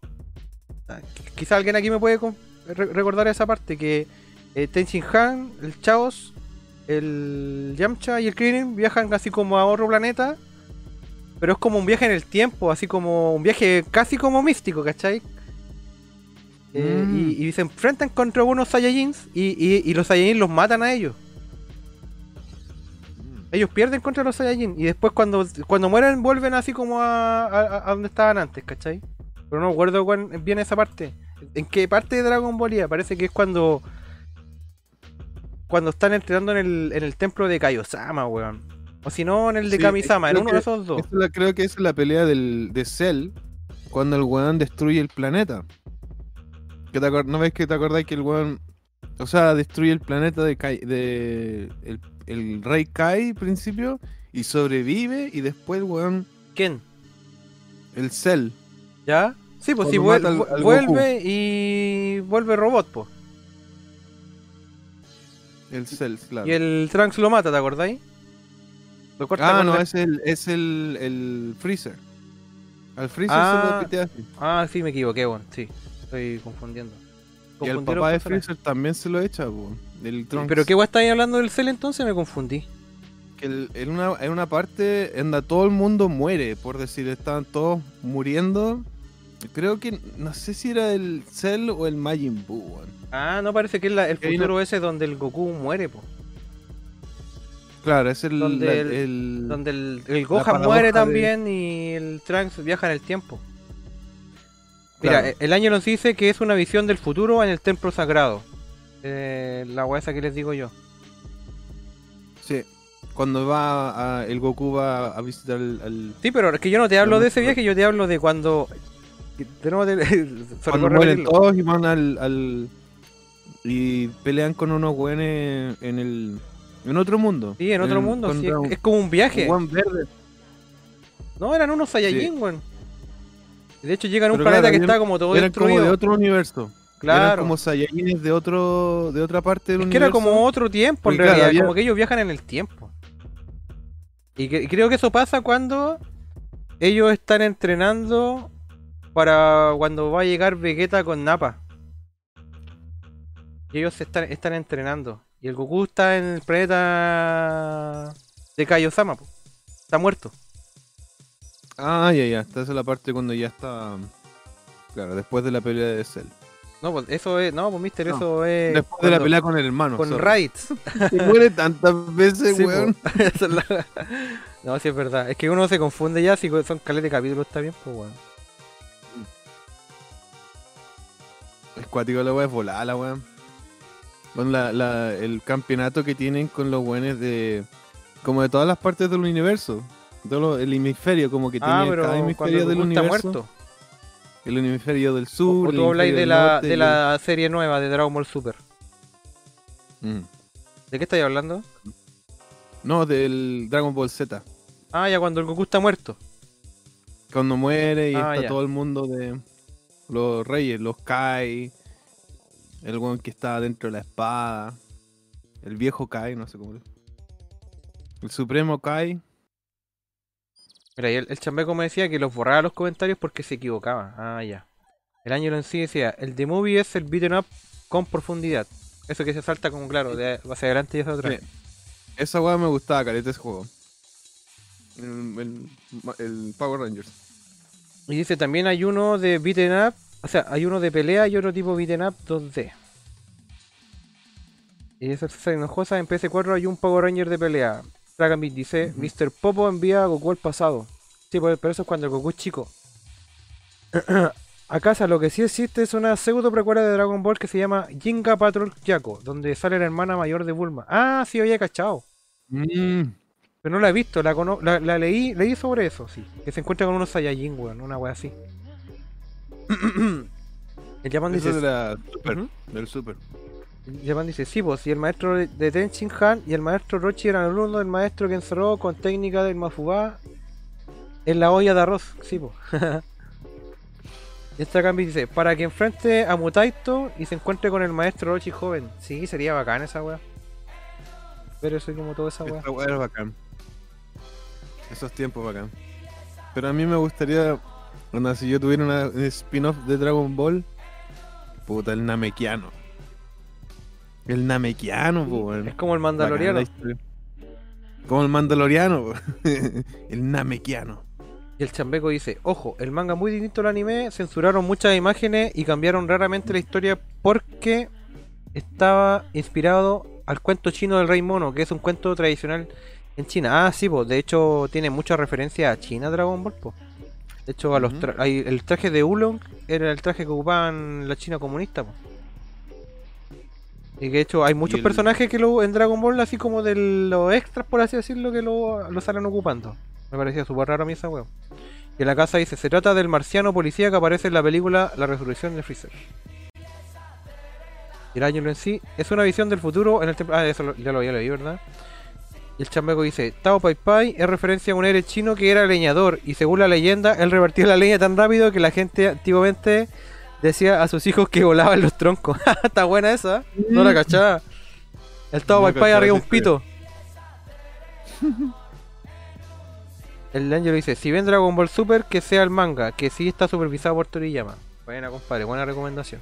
qu- Quizá alguien aquí me puede re- recordar esa parte. Que eh, Tenshin Han, el Chaos, el Yamcha y el Krillin viajan así como a otro planeta. Pero es como un viaje en el tiempo, así como un viaje casi como místico, ¿cachai? Eh, Mm. y, y se enfrentan contra unos Saiyajins y, y, y los Saiyajins los matan a ellos. Ellos pierden contra los Saiyajin y después cuando, cuando mueren vuelven así como a, a- a donde estaban antes, ¿cachai? Pero no recuerdo viene esa parte. ¿En qué parte de Dragon Ball? Parece que es cuando cuando están entrenando en el, en el templo de Kaiosama, weón. O si no, en el de Sí, Kamisama, en uno que de esos dos. La- creo que esa es la pelea del, de Cell cuando el weón destruye el planeta. ¿Que te acor- ¿No ves que te acordáis que el weón, o sea, destruye el planeta de, Kai- de el, el rey Kai al principio y sobrevive y después el weón, ¿Quién? el Cell. ¿Ya? Sí, pues sí, al- al vuelve y vuelve robot, pues. El Cell, claro. Y el Trunks lo mata, ¿te acordáis? Lo corta Ah, no, la- es el, es el, el Freezer. Al Freezer Ah. se lo pitea así. Ah, sí, me equivoqué, bueno, sí. Estoy confundiendo. Y al los papá de. Freezer también se lo echa, po, el Trunks. ¿Pero qué guay estáis hablando del Cell entonces? Me confundí. que el- en, una, en una parte en la todo el mundo muere, por decir, estaban todos muriendo. Creo que, no sé si era el Cell o el Majin Buu. Ah, no parece que es la- el futuro ese donde el Goku muere, po. Claro, es el... Donde la- el- el- Donde el, el Gohan muere de- también y el Trunks viaja en el tiempo. Mira, Claro. el año nos dice que es una visión del futuro en el templo sagrado. Eh, la esa que les digo yo. Sí, cuando va a- el Goku va a visitar al... al- Sí, pero es que yo no te hablo Lo de ese viaje, yo te hablo de cuando. Cuando mueren todos y van al, al- y pelean con unos güeyes en el... En otro mundo. Sí, en otro mundo, sí, es, un- es como un viaje. un güey verde. No, eran unos Saiyajin, weón. De hecho, llegan a un Pero planeta claro, que eran- está como todo Eran como de otro universo. Eran claro. como Saiyajines de otro de otra parte del Es que era universo. como otro tiempo en realidad, había- como que ellos viajan en el tiempo. Y, que- y creo que eso pasa cuando ellos están entrenando para cuando va a llegar Vegeta con Nappa. Y ellos están, están entrenando. Y el Goku está en el planeta de Kaiosama, po. está muerto. Ah, ya, ya. Esta es la parte cuando ya está. Claro, después de la pelea de Cell. No, pues eso es, no, pues mister, No, eso es después de la pelea con el hermano. con. Raids. Se muere tantas veces, Sí, weón. No, sí es verdad. Es que uno se confunde ya si son cales de capítulos, está bien, pues weón. El cuático la weá es volada, la weón. Con la, la, el campeonato que tienen con los weones de. Como de todas las partes del universo. Todo lo- el hemisferio, como que Ah, tiene cada hemisferio el del universo. muerto. el hemisferio del sur. O el tú habláis de la, norte de la serie nueva de Dragon Ball Super. Mm. ¿De qué estáis hablando? No, del Dragon Ball Z. Ah, ya cuando el Goku está muerto. Cuando muere y Ah, está ya. todo el mundo de los reyes, los Kai, el weón que está dentro de la espada, el viejo Kai, no sé cómo. El supremo Kai. Mira, y el, el chambeco me decía que los borraba los comentarios porque se equivocaba. Ah, ya. El año en sí decía, el de movie es el beaten up con profundidad. Eso que se salta como claro, de hacia adelante y hacia atrás. Sí. Esa weá me gustaba, caleta, ese juego. El, el- el Power Rangers. Y dice también hay uno de beaten up, o sea, hay uno de pelea y otro tipo beaten up 2D. Y eso es enojosa, en PS4 hay un Power Ranger de pelea. Dragon Beat dice, Mr. Popo envía a Goku al pasado. Sí, pues, pero eso es cuando el Goku es chico. A casa lo que sí existe es una pseudo precuela de Dragon Ball que se llama Jinga Patrol Yako, donde sale la hermana mayor de Bulma. Ah, sí, había cachado. Mm, Pero no la he visto, la, cono- la, la leí, leí sobre eso, sí. Que se encuentra con unos Saiyajin, weón, una wea así. El Japan eso dice, de la Super, Ujú. del Super. el Japan dice, sí, pues, y el maestro de- Tenshin Han y el maestro Rochi eran alumnos del maestro que encerró con técnica del Mafubá en la olla de arroz, sí, pues. y esta Cambi dice, para que enfrente a Mutaito y se encuentre con el maestro Rochi joven. Sí, sería bacán esa wea. Pero soy como toda esa wea. Esta weá era bacán. Esos tiempos bacán. Pero a mí me gustaría, onda, si yo tuviera una, un spin-off de Dragon Ball, puta, el Namekiano. El Namekiano, po. Es como el Mandaloriano. Como el Mandaloriano, po. el Namekiano. Y el chambeco dice, ojo, el manga muy distinto al anime, censuraron muchas imágenes y cambiaron raramente la historia porque estaba inspirado al cuento chino del Rey Mono, que es un cuento tradicional en China. Ah, sí, pues, de hecho tiene mucha referencia a China Dragon Ball, po. De hecho, a los tra- hay- el traje de Oolong era el traje que ocupaban la China comunista, po. Y que de hecho hay muchos el- personajes que lo en Dragon Ball, así como de los extras, por así decirlo, que lo, lo salen ocupando. Me parecía súper raro a mí esa weón. Y en la casa dice, se trata del marciano policía que aparece en la película La Resurrección de Freezer. Y el año en sí es una visión del futuro en el templo... Ah, eso lo- ya lo había leído, ¿verdad? Y el chambeco dice, Tao Pai Pai es referencia a un héroe chino que era leñador y según la leyenda, él revertía la leña tan rápido que la gente antiguamente decía a sus hijos que volaban los troncos. Está buena esa, ¿eh? no la cachaba. El Tao Pai Pai arriba un pito. El Angelo dice, si ven Dragon Ball Super, que sea el manga, que sí está supervisado por Toriyama. Buena, compadre, buena recomendación.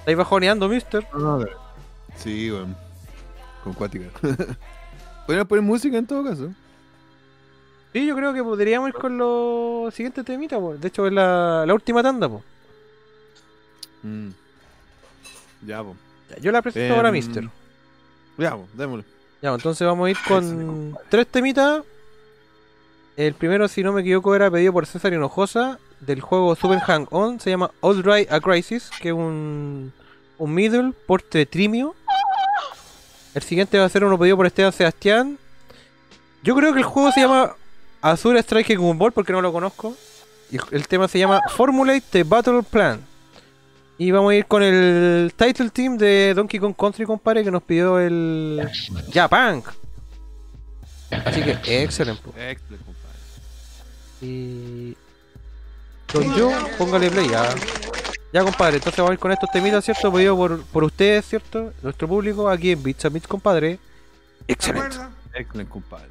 ¿Estáis bajoneando, mister? Sí, weón. Con cuática. Podríamos poner música en todo caso. Sí, yo creo que podríamos ir con los siguientes temitas. De hecho, es la, la última tanda. Mm. Ya. Ya, Yo la presento ahora, Em, mister. Ya, po, démosle. Ya, pues, entonces vamos a ir con tres temitas. El primero, si no me equivoco, era pedido por César Hinojosa del juego Super Hang On. Se llama Outright a Crisis, que es un, un middle porte trimio. El siguiente va a ser uno pedido por Esteban Sebastián. Yo creo que el juego se llama Azure Strike Ball porque no lo conozco. Y el- tema se llama Formulate the Battle Plan. Y vamos a ir con el title team de Donkey Kong Country, compadre, que nos pidió el Japan. Así que, excelente. po. Excelente, compadre. Y. Don yo, póngale play ya. Ya, compadre, entonces vamos a ir con estos temitas, ¿cierto? Pedido por, por ustedes, ¿cierto? Nuestro público aquí en Beats Beats, compadre. Excelente. Excelente, compadre.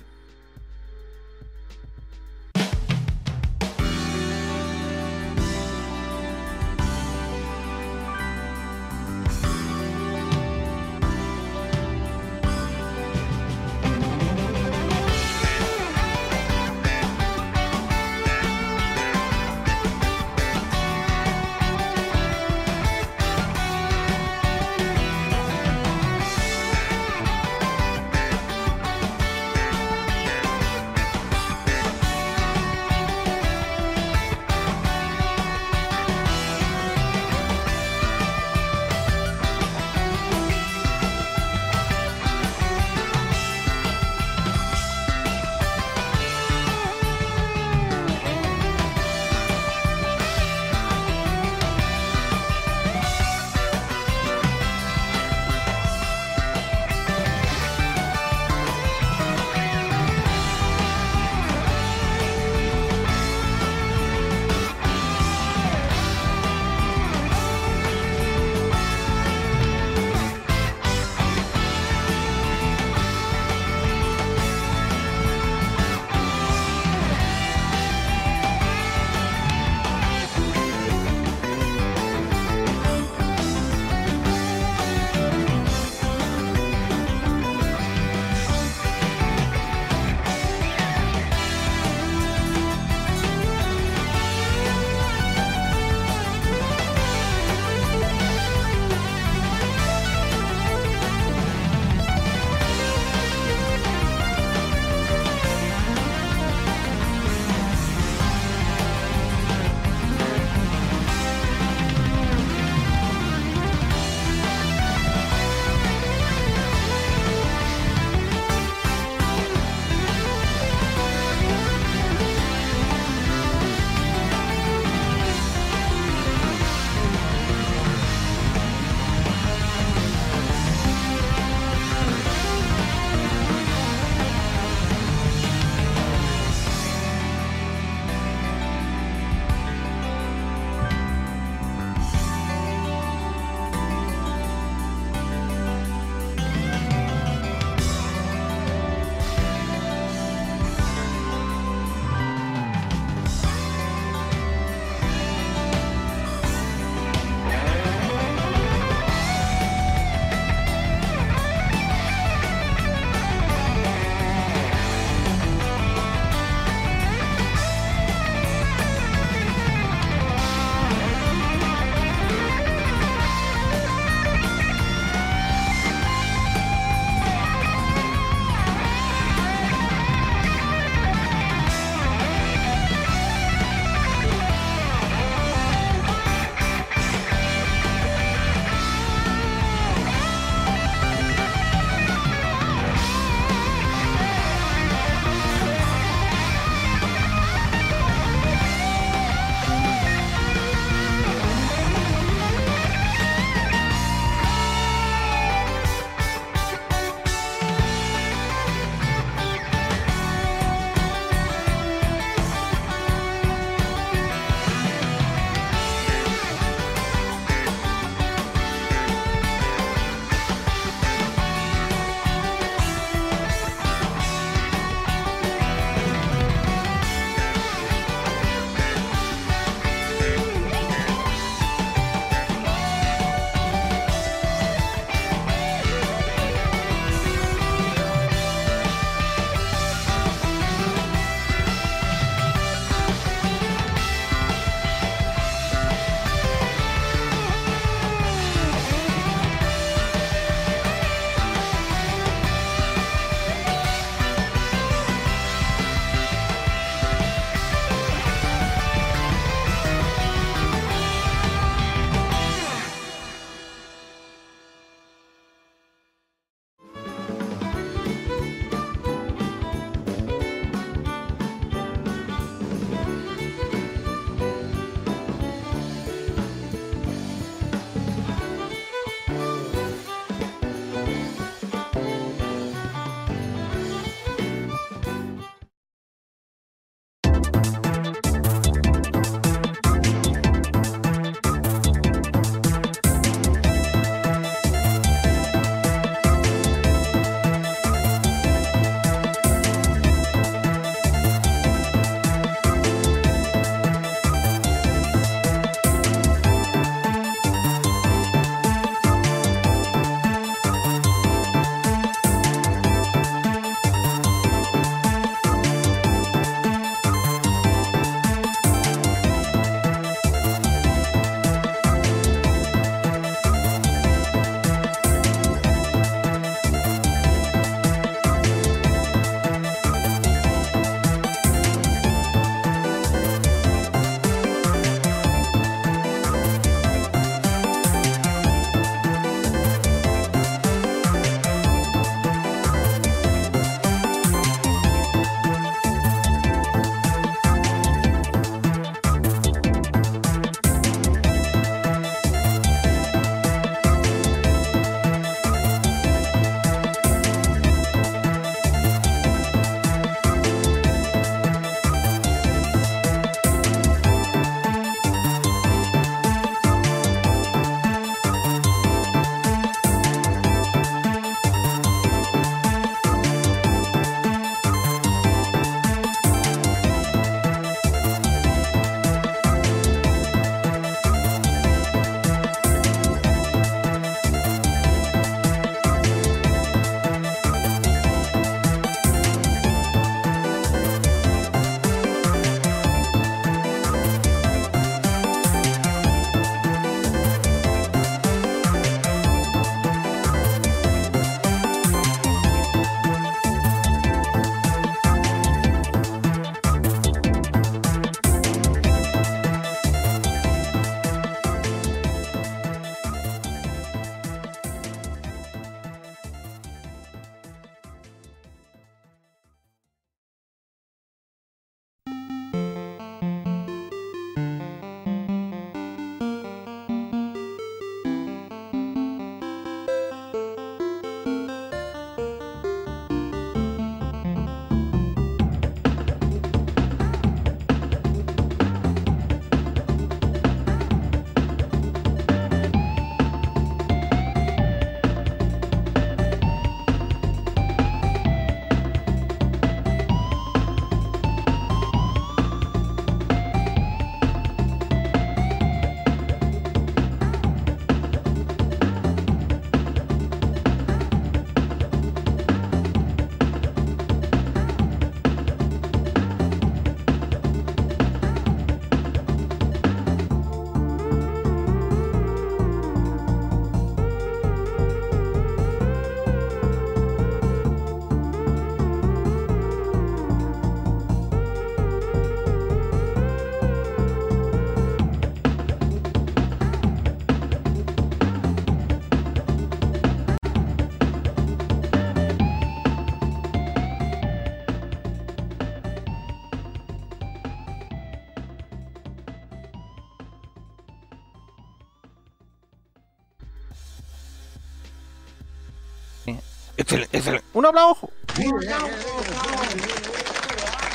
Aplauso.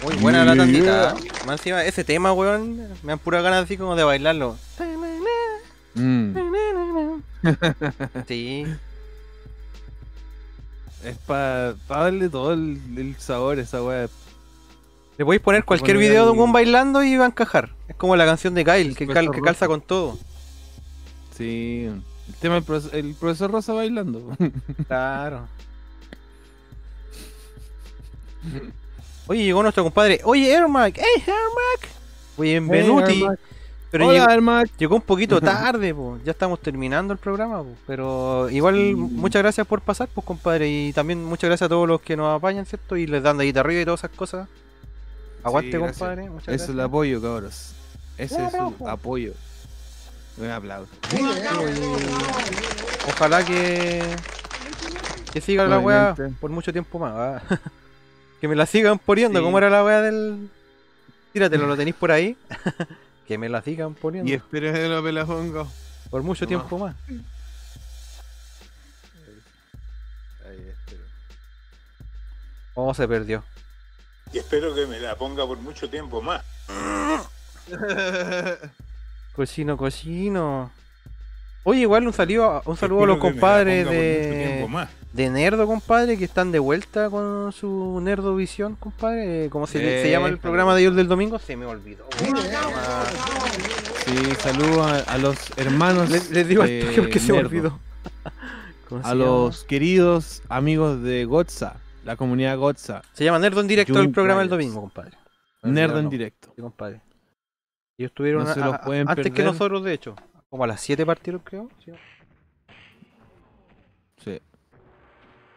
Muy buena la tandita. ¿eh? Más encima, ese tema, weón, me dan pura ganas así como de bailarlo. Mm. Sí. Es para darle todo el, el sabor a esa weá. Le podéis poner cualquier poner video de un bailando y va a encajar. Es como la canción de Kyle, que, cal- que calza con todo. Sí. El tema del profesor, el profesor Rosa bailando. Claro. Oye, llegó nuestro compadre. Oye, Ermac. ¡Hey, Ermac! Oye, Benvenuti. Ermac. pero Hola, llegó, llegó un poquito tarde, po. Ya estamos terminando el programa, po. Pero igual, Sí. muchas gracias por pasar, pues, compadre. Y también muchas gracias a todos los que nos apañan, ¿cierto? Y les dan de arriba y todas esas cosas. Aguante, Sí, compadre. Muchas Ese es el apoyo, cabros. Ese Un es el aplauso. apoyo. Un aplauso. Ojalá que. Que siga la weá por mucho tiempo más. ¿ah? que me la sigan poniendo, Sí. como era la weá del. Tíratelo, lo tenéis por ahí. que me la sigan poniendo Y espero que lo me la pongo. por mucho no. tiempo más. Ahí espero. Oh, se perdió. Y espero que me la ponga por mucho tiempo más. Cocino, cocino. Oye, igual un saludo, un saludo a los compadres ponga por mucho tiempo de, más. De Nerdo, compadre, que están de vuelta con su Nerdo Visión, compadre. ¿Cómo se, se Eh, llama el programa de ellos del domingo? Se me olvidó. Sí, saludo a, a los hermanos. Les, les digo al toque porque se me olvidó. ¿Cómo se A llama? los queridos amigos de Gotza, la comunidad Gotza. Se llama Nerdo en directo el programa del domingo, compadre. Nerdo en no. directo. Sí, compadre. Ellos estuvieron No a- a- antes que nosotros, de hecho. Como a las 7 partieron, creo. Sí.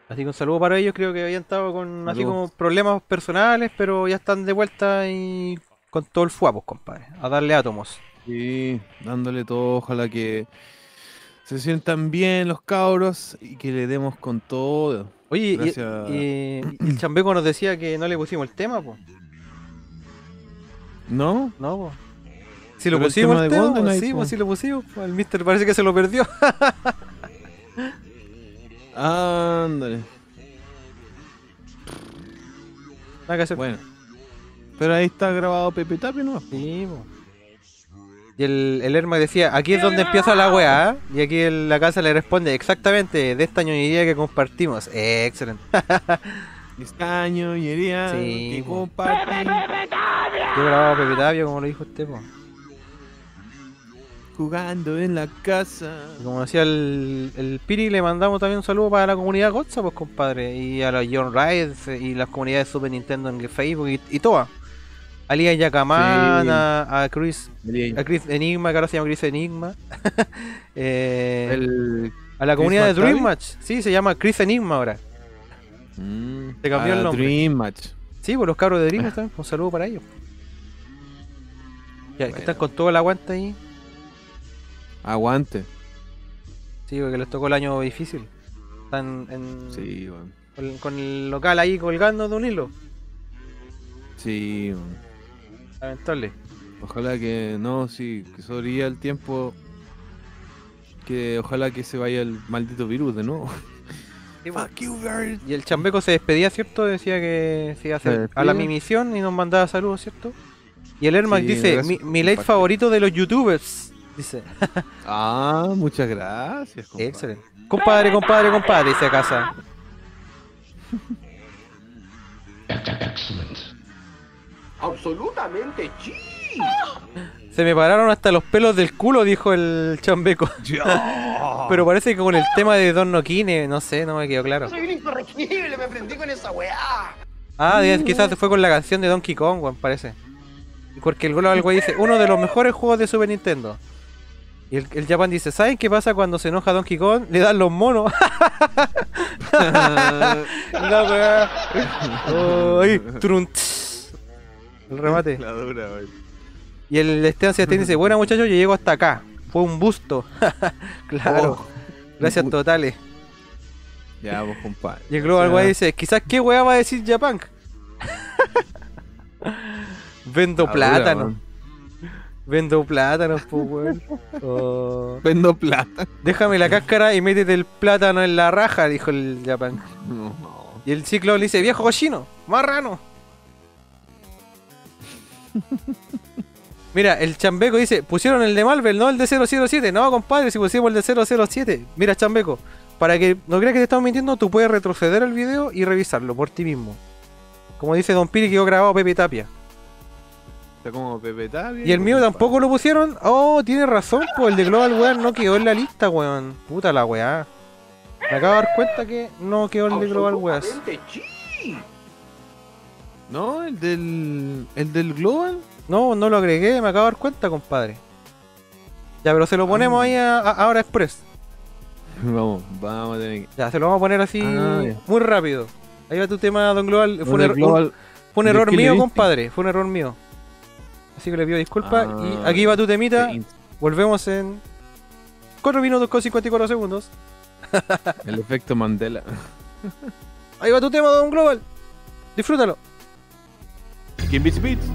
Así que un saludo para ellos. Creo que habían estado con así como problemas personales, pero ya están de vuelta y con todo el fuapos, compadre. A darle átomos. Sí, dándole todo, ojalá que se sientan bien los cabros y que le demos con todo. Oye, y- Gracias. y, y el chambeco nos decía que no le pusimos el tema, pues. ¿No? No, po. Si lo Pero el pusimos tema el de tema, Golden Eye, sí, pues sí lo pusimos. El mister parece que se lo perdió. Ándale. Nada que hacer. Bueno. Pero ahí está grabado Pepe Tapia, ¿no? Sí, po. Y el, el Herma decía, aquí es donde empieza la weá, ¿ah? y aquí el- la casa le responde, exactamente, de esta ñoñería que compartimos. Eh, excelente. Esta ñoñería Sí, que compartimos. Yo grababa Pepe Tapia, como lo dijo usted, po. Jugando en la casa. Y como decía el, el Piri, le mandamos también un saludo para la comunidad Gotza, pues compadre, y a los John Rides y las comunidades de Super Nintendo en Facebook y, y todas. A Lía Yacaman, Sí. a, a Chris a Chris Enigma, que ahora se llama Chris Enigma. Eh, El... a la Chris comunidad de. Dream Match. Sí, se llama Chris Enigma ahora. Mm, Se cambió el nombre. Dream Match. Sí, pues los cabros de Dream Match también. Un saludo para ellos. Ya, que están con todo el aguante ahí. Aguante. Sí, porque les tocó el año difícil. Están en, Sí, weón. con, con el local ahí colgando de un hilo. Sí, weón. Lamentable. Ojalá que no, sí, que sobreviva el tiempo. Que ojalá que se vaya el maldito virus de nuevo. Sí. Fuck you, girl. Y el chambeco se despedía, ¿cierto? Decía que se iba a hacer a la mi misión y nos mandaba saludos, ¿cierto? Y el Hermac Sí, dice, mi, mi late favorito de los youtubers. Dice, Ah, muchas gracias. compadre. excelente. Compadre, compadre, compadre, dice a casa. Absolutamente. Se me pararon hasta los pelos del culo, dijo el chambeco. Pero parece que con el tema de Don Noquine, no sé, no me quedó claro. Soy un incorregible, me prendí con esa weá. Ah, quizás fue con la canción de Donkey Kong, weón, parece. Porque el Global güey dice, uno de los mejores juegos de Super Nintendo. Y el, el Japan dice, ¿saben qué pasa cuando se enoja Donkey Kong? Le dan los monos. La weá. Oh. El remate. La dura. Y el Esteban Sebastián dice, bueno muchachos, yo llego hasta acá. Fue un busto. claro. Oh, Gracias totales. Ya, vos, compadre. Y el Global. Guy dice, quizás qué weá va a decir Japan. Vendo La plátano. Vendo plátanos, pues, weón. Oh. Vendo plata. Déjame la cáscara y métete el plátano en la raja, dijo el Japan. No. Y el ciclo le dice, viejo cochino, marrano. Mira, el Chambeco dice, pusieron el de Marvel, no el de 007. No, compadre, si pusimos el de 007. Mira, Chambeco, para que no creas que te estamos mintiendo, tú puedes retroceder el video y revisarlo por ti mismo. Como dice Don Piri, quedó grabado Pepe Tapia. Está como Pepe Tapia. Y el mío tampoco lo pusieron. Oh, tiene razón, pues el de Global Weón no quedó en la lista, weón. Puta la weá. Me acabo de dar cuenta que no quedó el de Global sí. No, el del. El del Global. No, no lo agregué, me acabo de dar cuenta, compadre. Ya, pero se lo ponemos Ah. ahí a, a- ahora express. Vamos, vamos a tener que. Ya, se lo vamos a poner así Ah, muy rápido. Ahí va tu tema, Don Global. Fue un, Del er- Global. un- fue un ¿de error mío, compadre. Fue un error mío. Así que le pido disculpas. Ah, y aquí va tu temita. Volvemos en 4 minutos con 54 segundos. El efecto Mandela. Ahí va tu tema, Don Global. Disfrútalo. ¿Quién beats beats?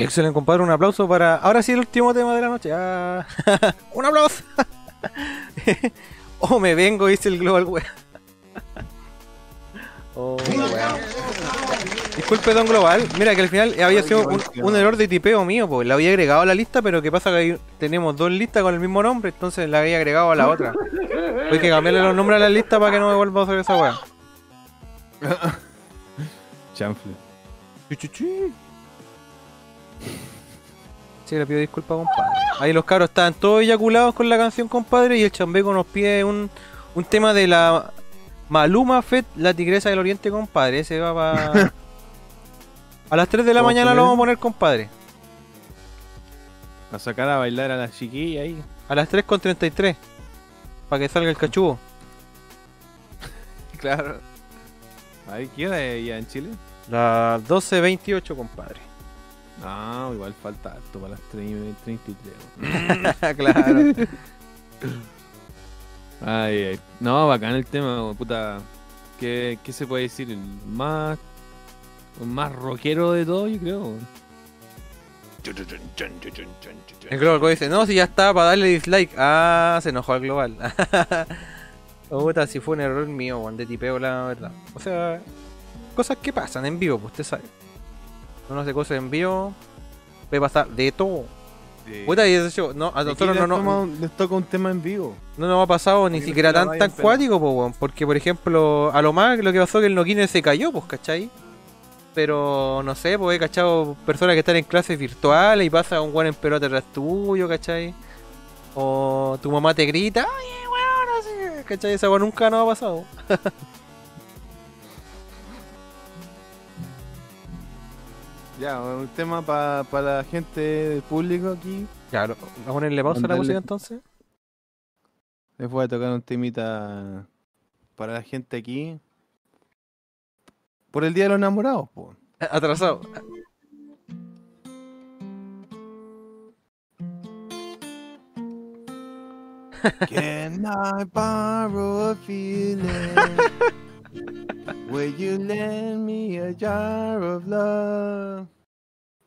Excelente, compadre. Un aplauso para. Ahora sí, el último tema de la noche. Ah. un aplauso. oh, me vengo, dice el Global Web. oh. Disculpe, don Global. Mira que al final había sido un, un error de tipeo mío, pues. La había agregado a la lista, pero que pasa que ahí tenemos dos listas con el mismo nombre, entonces la había agregado a la otra. Hay que cambiarle los nombres a la lista para que no me vuelva a hacer esa weá. Chanfle. Sí, le pido disculpas, compadre. Ahí los cabros estaban todos eyaculados con la canción, compadre, y el chambeco nos pide un, un tema de la Maluma Fett, la tigresa del oriente, compadre. Ese va para... A las 3 de la ¿Vamos a mañana lo vamos a poner, compadre. A sacar a bailar a la chiquilla ahí. A las 3 con 33. Para que salga el cachugo. Claro. Ahí, ¿qué hora es ya en Chile? Las 12.28, compadre. No, igual falta harto para las 3 y 33. claro. Ay, ay. No, bacán el tema, puta. ¿Qué, qué se puede decir? El más. El más rockero de todo, yo creo. El Global dice, no, si ya estaba para darle dislike. Ah, se enojó el Global. Puta, si fue un error mío, de tipeo, la verdad. O sea, cosas que pasan en vivo, pues usted sabe. Uno hace cosas en vivo, puede pasar de todo. Puta, y hecho, no, a nosotros no, no, toma- les toca un tema en vivo. no nos ha pasado ni siquiera tan, tan cuático, weón. Porque, por ejemplo, a lo más lo que pasó es que el Noquine se cayó, pues, ¿cachai? Pero, no sé, pues he cachado personas que están en clases virtuales y pasa un weón en pelota atrás tuyo, ¿cachai? O tu mamá te grita, oye, weón, no sé, ¿cachai? Esa weón nunca nos ha pasado. Ya, un tema para la gente del público aquí. Claro, ¿vamos a ponerle pausa a la música entonces? Les voy a tocar un temita para la gente aquí. Por el Día de los Enamorados, po. Atrasado. Can I borrow a feeling? Will you lend me a jar of love?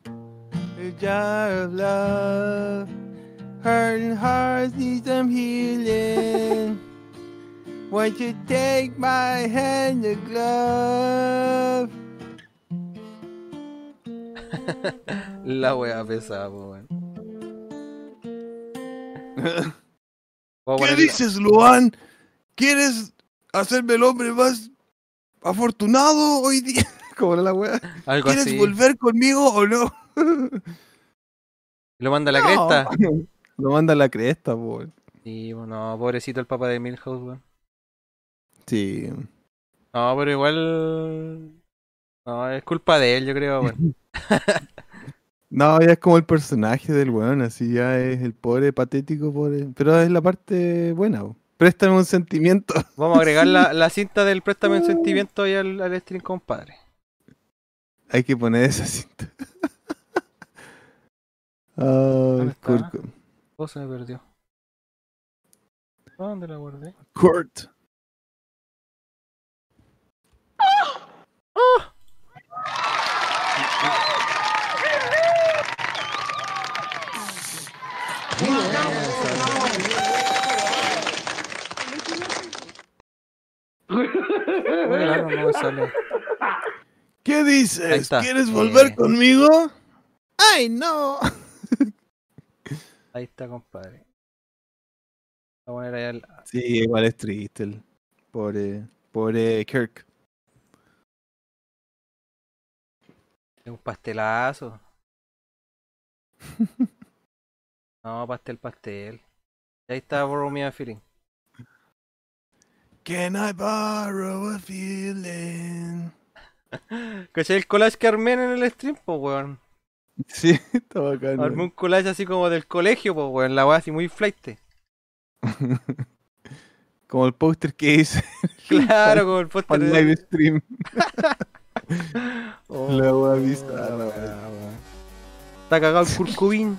A jar of love. Hurting hearts need some healing. Won't you take my hand, the glove? La wea pesada, weón. ¿Qué dices, Luan? ¿Quieres hacerme el hombre más afortunado hoy día? ¿Cómo era la wea? Algo ¿Quieres así. volver conmigo o no? Lo manda a la No. cresta. Lo manda a la cresta, por. Sí, bueno, pobrecito el papá de Milhouse, weón. Sí. No, pero igual. No, es culpa de él, yo creo, weón. No, ya es como el personaje del weón, así ya es el pobre patético, pobre. Pero es la parte buena, po. Préstame un sentimiento. Vamos a agregar la, la cinta del préstame un sentimiento ahí al, al stream, compadre. Hay que poner esa cinta. Ay? Kurt. Oh, se me perdió. ¿Dónde la guardé? Kurt. Claro, no me sale. ¿Qué dices? ¿Quieres volver Eh. conmigo? ¡Ay, no! Ahí está, compadre. Voy a poner ahí al. Sí, igual es triste el pobre, pobre Kirk. Un pastelazo. No, pastel, pastel. Ahí está a Feeling. Can I borrow a feeling? ¿Cachai el collage que armé en el stream, pues, weón? Sí, está bacán. Armé un collage así como del colegio, pues, weón. La weá así muy flight. Como el póster que hice Claro, como el póster de- live stream. Oh, La weá la bizarra, weá, weón. weón. Está cagado el curcubín.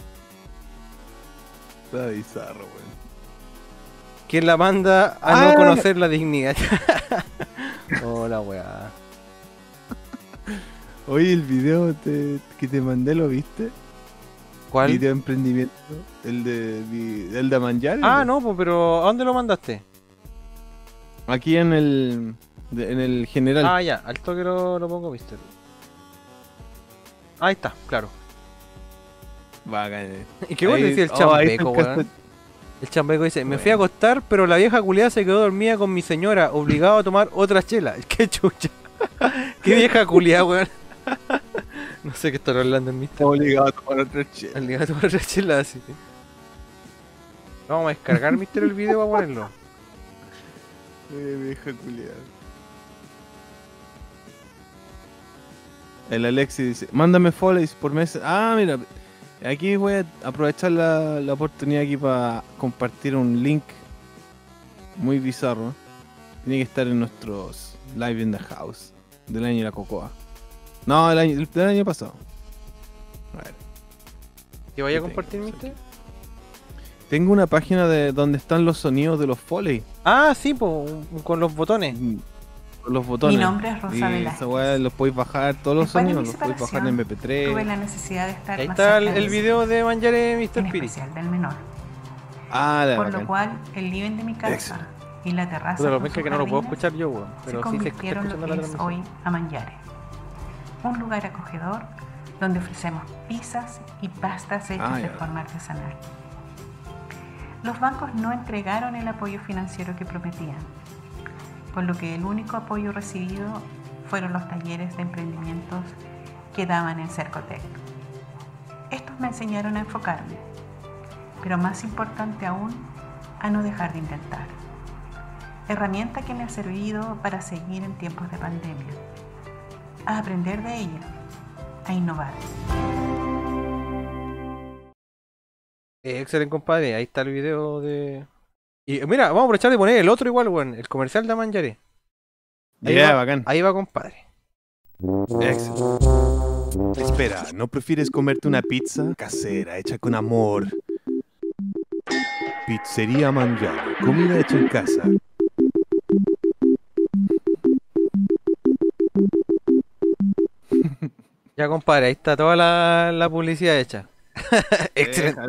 Está bizarro, weón. ¿Quién la manda a no Ah. conocer la dignidad? oh, la weá. Oye, el video te- que te mandé, ¿lo viste? ¿Cuál? Video de emprendimiento. El de, el de Manjar. Ah, no, pues, pero ¿a dónde lo mandaste? Aquí en el, de- en el general. Ah, ya, al toque lo, lo pongo, mister. Ahí está, claro. Bacán. ¿Y qué bueno decía el oh, chambeco, weón? El chambeco dice, me fui a acostar, pero la vieja culiada se quedó dormida con mi señora, obligado a tomar otra chela. Qué chucha. Qué vieja culiada, weón. no sé qué está hablando el mister. Obligado a tomar otra chela. Obligado a tomar otra chela, así. Vamos a descargar, mister, el video para ponerlo. Eh, vieja culiada. El Alexi dice, mándame follows por mes. Ah, mira, aquí voy a aprovechar la, la oportunidad aquí para compartir un link muy bizarro. Tiene que estar en nuestros live in the house del año de la cocoa. No, el año, del año pasado. A ver. ¿Que vaya a compartir, mister? Tengo una página de donde están los sonidos de los foley. Ah, sí, con los botones. Los botones. Mi nombre es Rosa Y Velázquez. weá los podéis bajar, todos los Después de sonidos los podéis bajar en separación, MP3. Tuve la necesidad de estar Ahí más está el, el de video de Manjare en Mr. Piri. especial del menor. Ah, la Por bacán. lo cual, el living de mi casa y la terraza Puta, lo pesca sus que no lo puedo escuchar yo, weón. se Pero sí se escuchando lo que es hoy Amanyare. Un lugar acogedor donde ofrecemos pizzas y pastas hechas Ah, de forma artesanal. Los bancos no entregaron el apoyo financiero que prometían, por lo que el único apoyo recibido fueron los talleres de emprendimientos que daban en Cercotec. Estos me enseñaron a enfocarme, pero más importante aún, a no dejar de intentar. Herramienta que me ha servido para seguir en tiempos de pandemia, a aprender de ella, a innovar. Eh, excelente, compadre. Ahí está el video de. Y eh, mira, vamos a aprovechar de poner el otro igual, weón. El comercial de Manjare. Ahí va. bacán. Ahí va, compadre. Excelente. Espera, ¿no prefieres comerte una pizza casera hecha con amor? Pizzería Mangiare, comida hecha en casa. Ya, compadre, ahí está toda la, la publicidad hecha. excelente.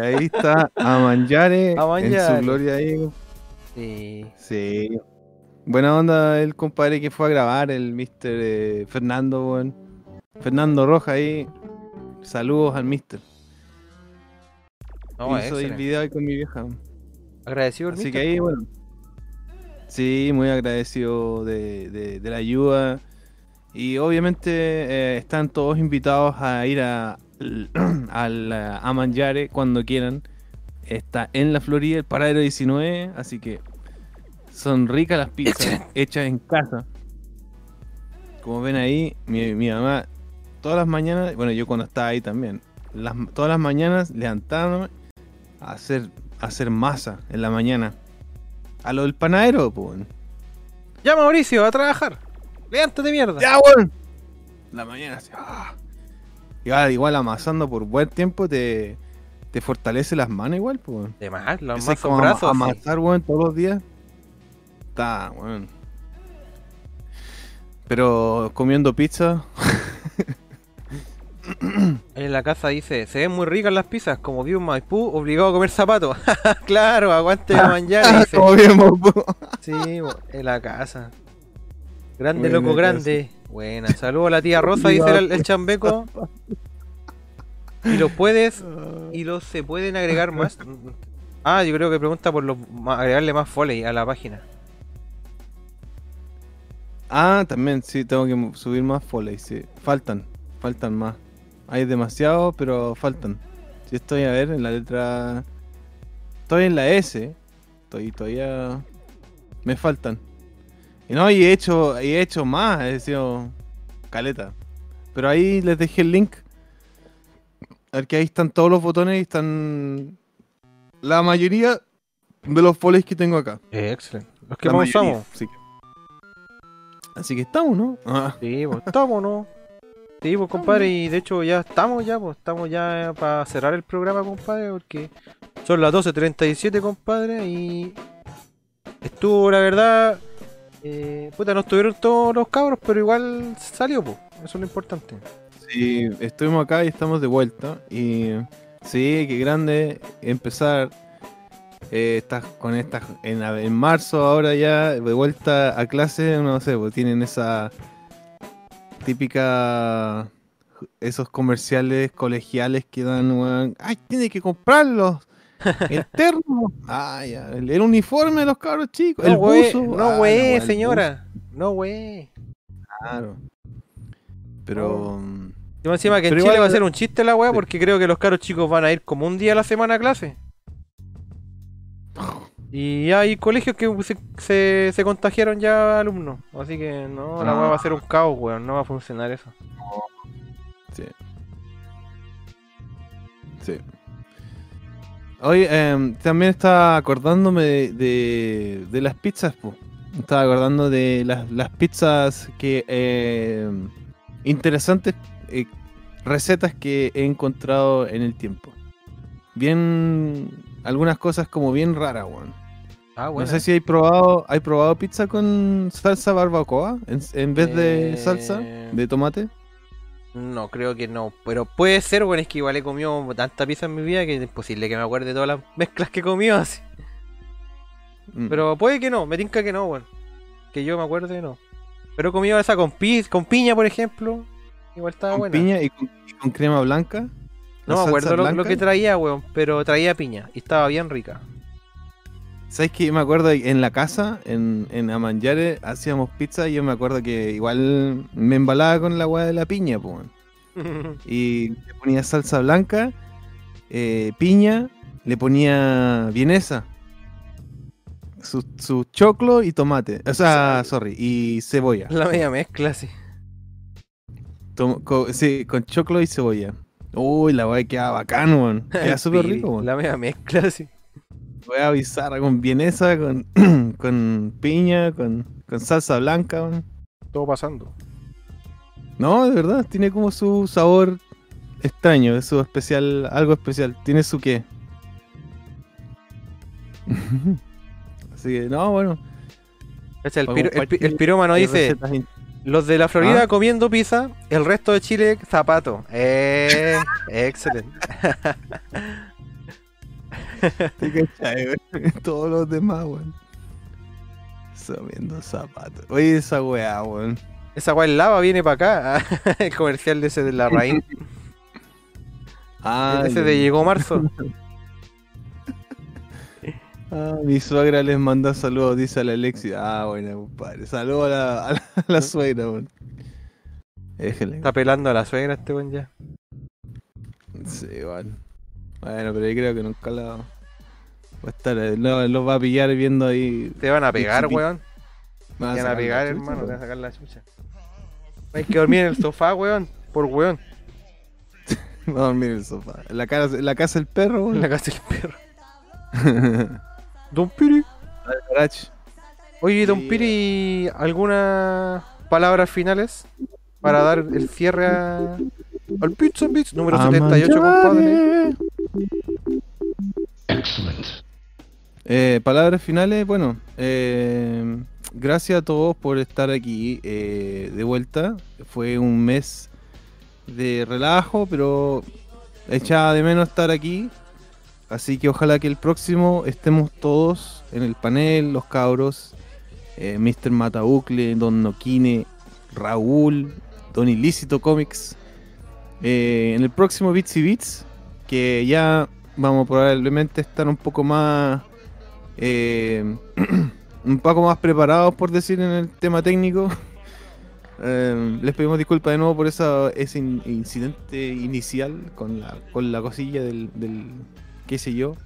Ahí está a Mangiare, A en su gloria ahí. Sí. Sí. Buena onda el compadre que fue a grabar, el Mr. eh, Fernando, weón. Fernando Roja ahí. Saludos al. No, Hizo el video ahí con mi vieja. Agradecido el Así mister. que ahí, bueno. Sí, muy agradecido de, de- de la ayuda. Y obviamente eh, están todos invitados a ir a, al eh, a Manjare cuando quieran. Está en la Florida, el paradero 19, así que son ricas las pizzas hechas en casa. Como ven ahí, mi, mi mamá todas las mañanas, bueno, yo cuando estaba ahí también, las, todas las mañanas levantándome a hacer, a hacer masa en la mañana. A lo del panadero, pues. Ya, Mauricio, a trabajar. Levántate, mierda. ¡Ya, weón! La mañana así. ah. Igual, igual amasando por buen tiempo te, te fortalece las manos igual, pues. De más, los más como brazos. sí. amasar, weón, todos los días. Está, weón. Pero comiendo pizza. En la casa dice, se ven muy ricas las pizzas, como vivo en Maipú, obligado a comer zapatos. claro, aguante Manjare, dice. Como bien, po. Sí, bo- en la casa. Grande, Buena loco, grande. Buena. Saludos a la tía Rosa, dice el, el chambeco. Y los puedes, y los se pueden agregar más. Ah, yo creo que pregunta por los agregarle más foley a la página. Ah, también, sí, tengo que subir más foley, sí. Faltan, faltan más. Hay demasiado, pero faltan. Si estoy a ver en la letra. Estoy en la S. Estoy todavía. Me faltan. No, y he hecho, y he hecho más, he sido caleta. Pero ahí les dejé el link. A ver que ahí están todos los botones y están la mayoría de los foleys que tengo acá. excelente. Los que más usamos. Así que, así que estamos, ¿no? Ah. Sí, pues estamos, ¿no? Sí, pues compadre, y de hecho ya estamos ya, pues estamos ya para cerrar el programa, compadre, porque son las 12.37, compadre, y estuvo, la verdad, Eh, puta, no estuvieron todos los cabros, pero igual salió, pues. Eso es lo importante. Sí, estuvimos acá y estamos de vuelta. Y sí, qué grande empezar eh, estas, con estas en, marzo ahora ya de vuelta a clase, no sé, pues tienen esa típica esos comerciales colegiales que dan, ay, tiene que comprarlos. El termo, ah, ya, el, el uniforme de los cabros chicos, el no, güey, buzo. no, ah, güey, el señora. No, güey. Claro. Pero Yo encima que en Pero Chile igual- va a ser un chiste la weá, porque creo que los caros chicos van a ir como un día a la semana a clase. Y hay colegios que se, se, se contagiaron ya alumnos. Así que no, la weá va a ser un caos, weón. No va a funcionar eso. Sí. Sí. Hoy em, también estaba acordándome de, de, de las pizzas, po. Estaba acordando de las, las pizzas que em, interesantes eh, recetas que he encontrado en el tiempo. Bien algunas cosas como bien raras, weón. Ah, No sé si hay probado, hay probado pizza con salsa barbacoa en, en vez de Eh, salsa de tomate. No, creo que no. Pero puede ser, weón. Es que igual he comido tanta pizza en mi vida que es imposible que me acuerde de todas las mezclas que he comido así. Mm. Pero puede que no, me tinca que no, weón. Que yo me acuerde, no. Pero he comido esa con, pi con piña, por ejemplo. Igual estaba con buena. piña y con, y con crema blanca. No ¿La me acuerdo lo, lo que traía, weón. Pero traía piña y estaba bien rica. ¿Sabes que Me acuerdo en la casa, en, en Amanjare, hacíamos pizza y yo me acuerdo que igual me embalaba con la hueá de la piña, weón. Y le ponía salsa blanca, eh, piña, le ponía vienesa, su, su choclo y tomate. O sea, sorry, y cebolla. La media mezcla, sí. Tom- co- sí, con choclo y cebolla. Uy, la hueá queda bacán, weón. Queda súper rico, weón. La media mezcla, sí. Voy a avisar con vienesa, con, con piña, con, con salsa blanca. Todo pasando. No, de verdad, tiene como su sabor extraño, es su especial, algo especial. Tiene su qué. Así que, no, bueno. El, piro- el, pi- el compartir pirómano hay dice: Los de la Florida ¿Ah? comiendo pizza, el resto de Chile zapato. Eh, excelente. ¿Te cachai, weón? Todos los demás, weón. Comiendo zapatos. Oye, esa weá, weón. Esa guay lava viene para acá. el comercial de ese de la raíz. Ah, ese de llegó marzo. Ah, mi suegra les manda saludos, dice a la Alexi. Ah, bueno, compadre. Saludos a la, a la, a la suegra, weón. Está pelando a la suegra este buen ya. Sí, igual. Bueno, pero yo creo que nunca la va a estar. eh, Lo, lo va a pillar viendo ahí. Te van a pegar, weón. Te van a pegar, chucha, hermano. Te van a sacar la chucha. Hay que dormir en el sofá, weón. Por weón. Va a dormir en el sofá. En la, casa, en la casa del perro, En weón. la casa del perro. Don Piri. Oye, Don Sí. Piri, ¿algunas palabras finales para dar el cierre a, al Pizza Beats número 78, compadre? Eh, palabras finales, bueno, eh, gracias a todos por estar aquí eh, de vuelta. Fue un mes de relajo, pero echaba de menos estar aquí. Así que ojalá que el próximo estemos todos en el panel, los cabros, Mr. Matabucle, Don Noquine, Raúl, Don Ilícito Comics. En el próximo Bits y Bits, que ya vamos probablemente estar un poco más eh, un poco más preparados por decir en el tema técnico Eh, les pedimos disculpas de nuevo por esa, ese in- incidente inicial con la, con la cosilla del, del qué sé yo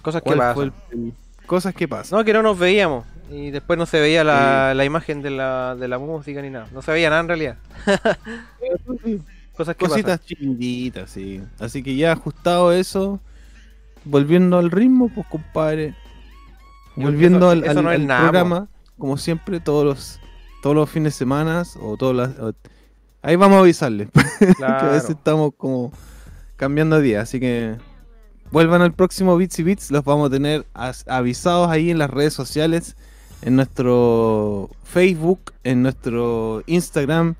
Cosas que ¿Cuál pasan. el- cosas que pasan No, que no nos veíamos. Y después no se veía la, la imagen de la, de la música ni nada. No se veía nada en realidad. Cosas que cositas chiquititas sí así que ya ajustado eso volviendo al ritmo pues compadre volviendo eso- al, eso al- no es al nada, programa como siempre todos los todos los fines de semana o todas las o- ahí vamos a avisarles pasan. que a veces Claro. estamos como cambiando día así que vuelvan al próximo Bits y Bits los vamos a tener avisados ahí en las redes sociales en nuestro Facebook, en nuestro Instagram.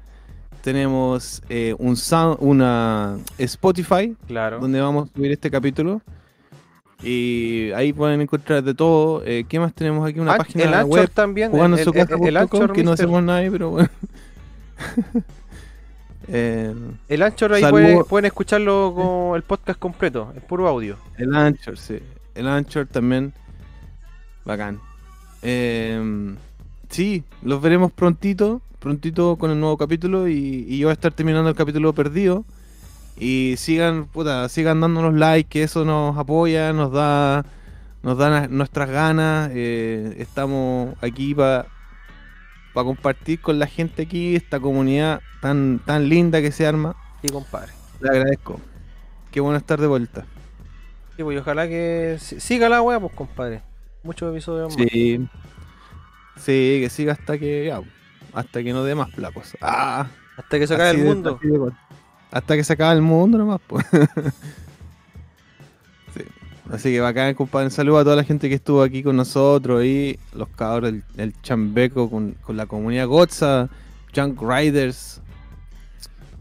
Tenemos eh, un sound- una Spotify Claro. donde vamos a subir este capítulo. Y ahí pueden encontrar de todo. Eh, ¿Qué más tenemos aquí? Una Ah, página el Anchor web también. jugando el, el- el- Anchor, que no hacemos nadie, pero bueno. Eh, El Anchor ahí pueden escucharlo con el podcast completo, es puro audio. el Anchor, sí. El Anchor también. Bacán. Eh, sí, los veremos prontito. Prontito con el nuevo capítulo. Y, y yo voy a estar terminando el capítulo perdido. Y sigan, puta, sigan dándonos like, que eso nos apoya, nos da, nos da nuestras ganas. eh, estamos aquí para compartir con la gente aquí esta comunidad tan, tan linda que se arma. Sí, compadre. Le agradezco. Qué bueno estar de vuelta. Sí, pues, y ojalá que si- siga la wea, pues compadre. Muchos episodios más. Sí. Sí, que siga hasta que ya, hasta que no dé más placos. Ah, Hasta que se acabe el mundo. de hasta que se acabe el mundo nomás, pues. sí. Así que bacán, compadre. Saludos a toda la gente que estuvo aquí con nosotros y los cabros, el, el chambeco con, con la comunidad Gotza, Junk Riders,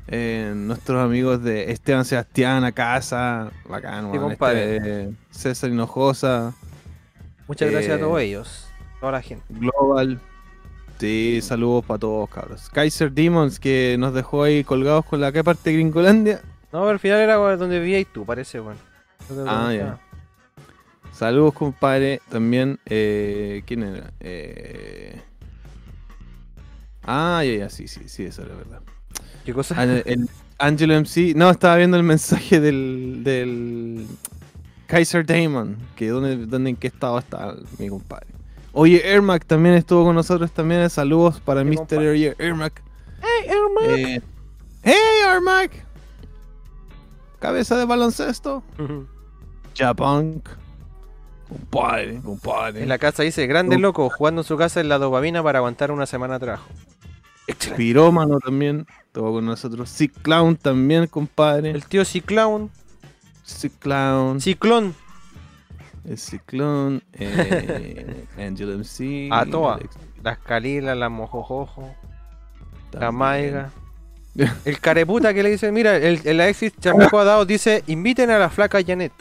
eh, nuestros amigos de Esteban Sebastián, a casa, bacán, Sí, compadre. este, César Hinojosa, Muchas gracias a Eh, todos ellos, toda la gente. Global. Sí, saludos para todos, cabros. Kaiser Demons, que nos dejó ahí colgados con la que parte de Gringolandia. No, pero al final era donde vivías tú, parece, bueno. No Ah, preguntaba. Saludos, compadre. También, eh, ¿quién era? Eh... Ah, ya, ya, sí, sí, sí, eso era verdad. ¿Qué cosa? Ah, el Angelo MC. No, estaba viendo el mensaje del, del Kaiser Damon. Que dónde, dónde, en qué estado está mi compadre. Oye, Ermac también estuvo con nosotros también. Saludos para Mr. compadre. Oye, Ermac. ¡Hey, hermano! Eh, ¡Hey, Ermac! Cabeza de baloncesto. Japunk. Compadre, compadre. En la casa dice, grande loco, jugando en su casa en la dopamina para aguantar una semana de trabajo. Excelente. Pirómano también. Estuvo con nosotros. Sick Clown también, compadre. El tío Ciclown, Sick Clown. Ciclón, El Ciclón, eh, Angel MC. A toa. Alex las Calilas, las Mojojojo, la. Maiga. El careputa que le dice, mira, el, el Alexis Chameco ha dado, dice, inviten a la flaca Janet.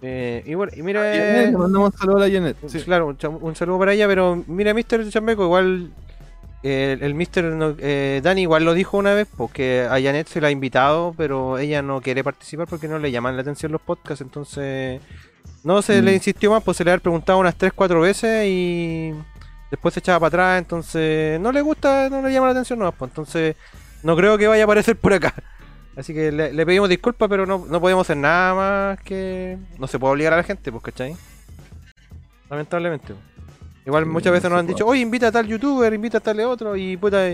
Eh, y bueno, y mira, Janet, le mandamos un saludo a la Janet. sí. claro, un, saludo para ella, pero mira, Mr. Chameco, igual eh, el, el Mr. no- eh, Dani igual lo dijo una vez, porque a Janet se la ha invitado, pero ella no quiere participar porque no le llaman la atención los podcasts, entonces no se le Mm. insistió más, pues se le había preguntado unas 3-4 veces y después se echaba para atrás, entonces no le gusta, no le llama la atención, no, pues entonces no creo que vaya a aparecer por acá. Así que le, le pedimos disculpas, pero no, no podemos hacer nada más que... No se puede obligar a la gente, pues, ¿cachai? Lamentablemente. pues. Igual Sí, muchas veces nos han puede. dicho, oye, invita a tal youtuber, invita a tal otro, y puta,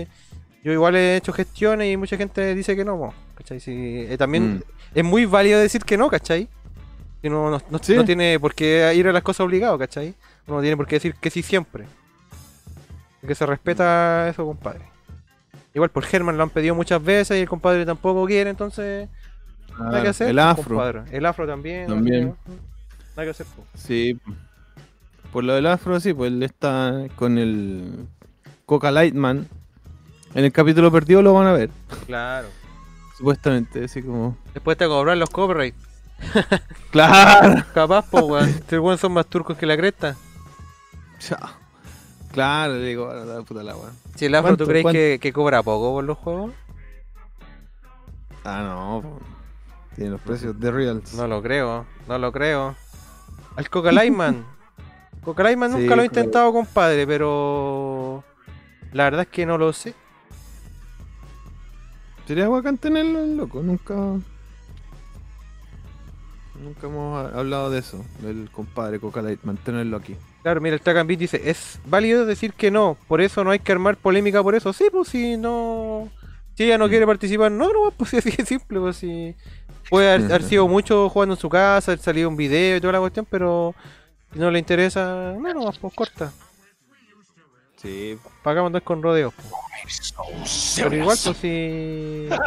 yo igual he hecho gestiones y mucha gente dice que no, po, ¿cachai? Sí, eh, también Mm. es muy válido decir que no, ¿cachai? No, no, no- Sí. no tiene por qué ir a las cosas obligado, ¿cachai? Uno no tiene por qué decir que sí siempre. Que se respeta eso, compadre. Igual por Germán lo han pedido muchas veces y el compadre tampoco quiere, entonces nada que hacer. el afro. compadre. El afro también. También. Nada que, nada que hacer. pues. Sí. Por lo del afro, sí, pues él está con el Coca Lightman. En el capítulo perdido lo van a ver, Claro. supuestamente, así como. Después te cobrar los copyright. ¡Claro! Capaz, po, weón. Estos weones son más turcos que la cresta. Chao. Claro, le digo, a la puta la weá. Si el afro, ¿tú ¿Cuánto- crees que, que cobra poco por los juegos? Ah, no. Tiene los precios de Reals. No lo creo, no lo creo. Al Coca Lightman. Coca Lightman Sí, nunca lo he intentado, compadre, pero. La verdad es que no lo sé. Sería bacán tenerlo, loco. Nunca. Nunca hemos ha- hablado de eso, del compadre Coca Lightman, tenerlo aquí. Claro, mira, el Beat dice: Es válido decir que no, por eso no hay que armar polémica por eso. Sí, pues si no. Si ella no quiere participar, no, no, pues si así de simple, pues si. Puede haber, haber sido mucho jugando en su casa, haber salido un video y toda la cuestión, pero si no le interesa, no, no, pues corta. Sí. Pagamos andar con rodeos. pues. Pero igual, pues si.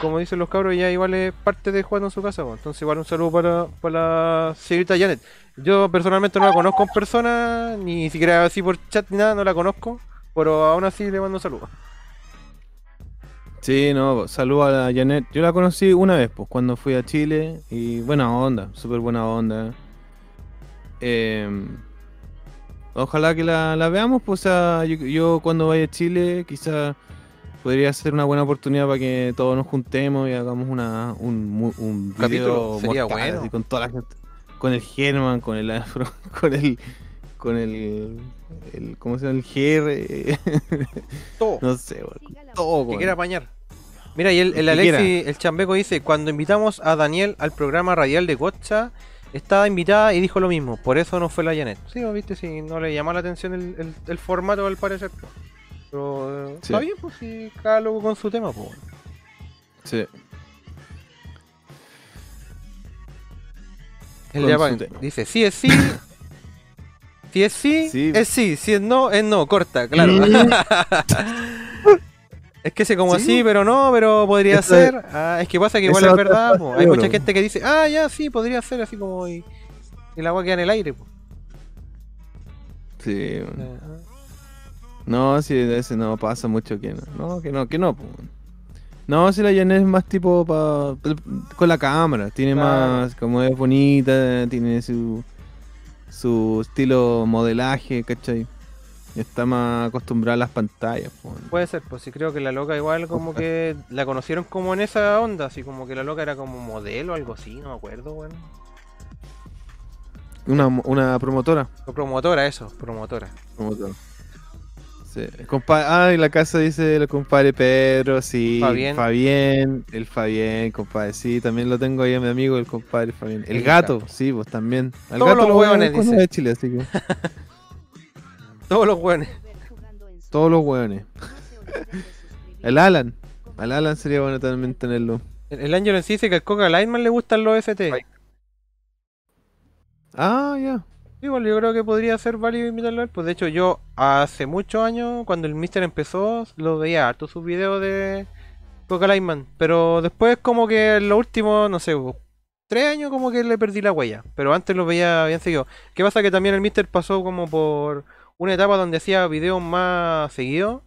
Como dicen los cabros, ya igual es parte de jugando en su casa. Entonces, igual un saludo para, para la señorita Janet. Yo personalmente no la conozco en persona, ni siquiera así por chat ni nada, no la conozco. Pero aún así le mando saludos. Sí, no, saludo a la Janet. Yo la conocí una vez, pues, cuando fui a Chile. Y buena onda, súper buena onda. Eh, ojalá que la, veamos, pues, yo, yo cuando vaya a Chile, quizá podría ser una buena oportunidad para que todos nos juntemos y hagamos una, un, Capítulo, sería mortal, bueno. así, con toda la gente. Con el German, con el Afro, con el. Con el. el ¿Cómo se llama? El GR. Todo. no sé, todo, que quiera apañar. Mira, y el, el Alexi, el Chambeco dice, cuando invitamos a Daniel al programa radial de Cocha, estaba invitada y dijo lo mismo, por eso no fue la Janet. Sí, ¿no viste, si no le llamó la atención el, el- el formato al parecer. Pero eh, Sí. está bien, pues si cada loco con su tema, pues. bueno. Sí. El Japan dice, sí es sí. Si es sí, Sí. es sí. Si es no, es no. Corta, claro. es que se como Sí, así, pero no, pero podría ser. Ah, es que pasa que igual esa es verdad. po. Hay mucha gente que dice, ah, ya, sí, podría ser así como. Y, y la agua queda en el aire. po. Sí, weón. No, si de ese no pasa mucho que no. No, que no, que no. No, si la Janet es más tipo pa, con la cámara. Tiene Claro. más, como es bonita, tiene su, su estilo modelaje, ¿cachai? Está más acostumbrada a las pantallas. po. Puede ser, pues sí creo que la loca igual como que la conocieron como en esa onda, así como que la loca era como modelo o algo así, no me acuerdo, bueno. Una, una promotora. O promotora, eso, promotora. promotora. Sí. Compa- ah, y la casa dice el compadre Pedro, sí. Fabián. Fabián, el Fabián, compadre, sí, también lo tengo ahí a mi amigo, el compadre Fabián. El El gato, sí, pues también. Al Todos gato los hueones, dice. a Chile, así que. Todos los buenos. Todos los hueones. El Alan. Al Alan sería bueno también tenerlo. El, el Ángel en sí dice que al Coca Lightman le gustan los FT. Ah, ya. Igual yo creo que podría ser válido invitarlo a él. Pues de hecho yo hace muchos años, cuando el Mister empezó, lo veía harto sus videos de Coca Lightman. Pero después como que en los últimos, no sé, po, tres años como que le perdí la huella. Pero antes lo veía bien seguido. ¿Qué pasa? Que también el Mister pasó como por una etapa donde hacía videos más seguidos.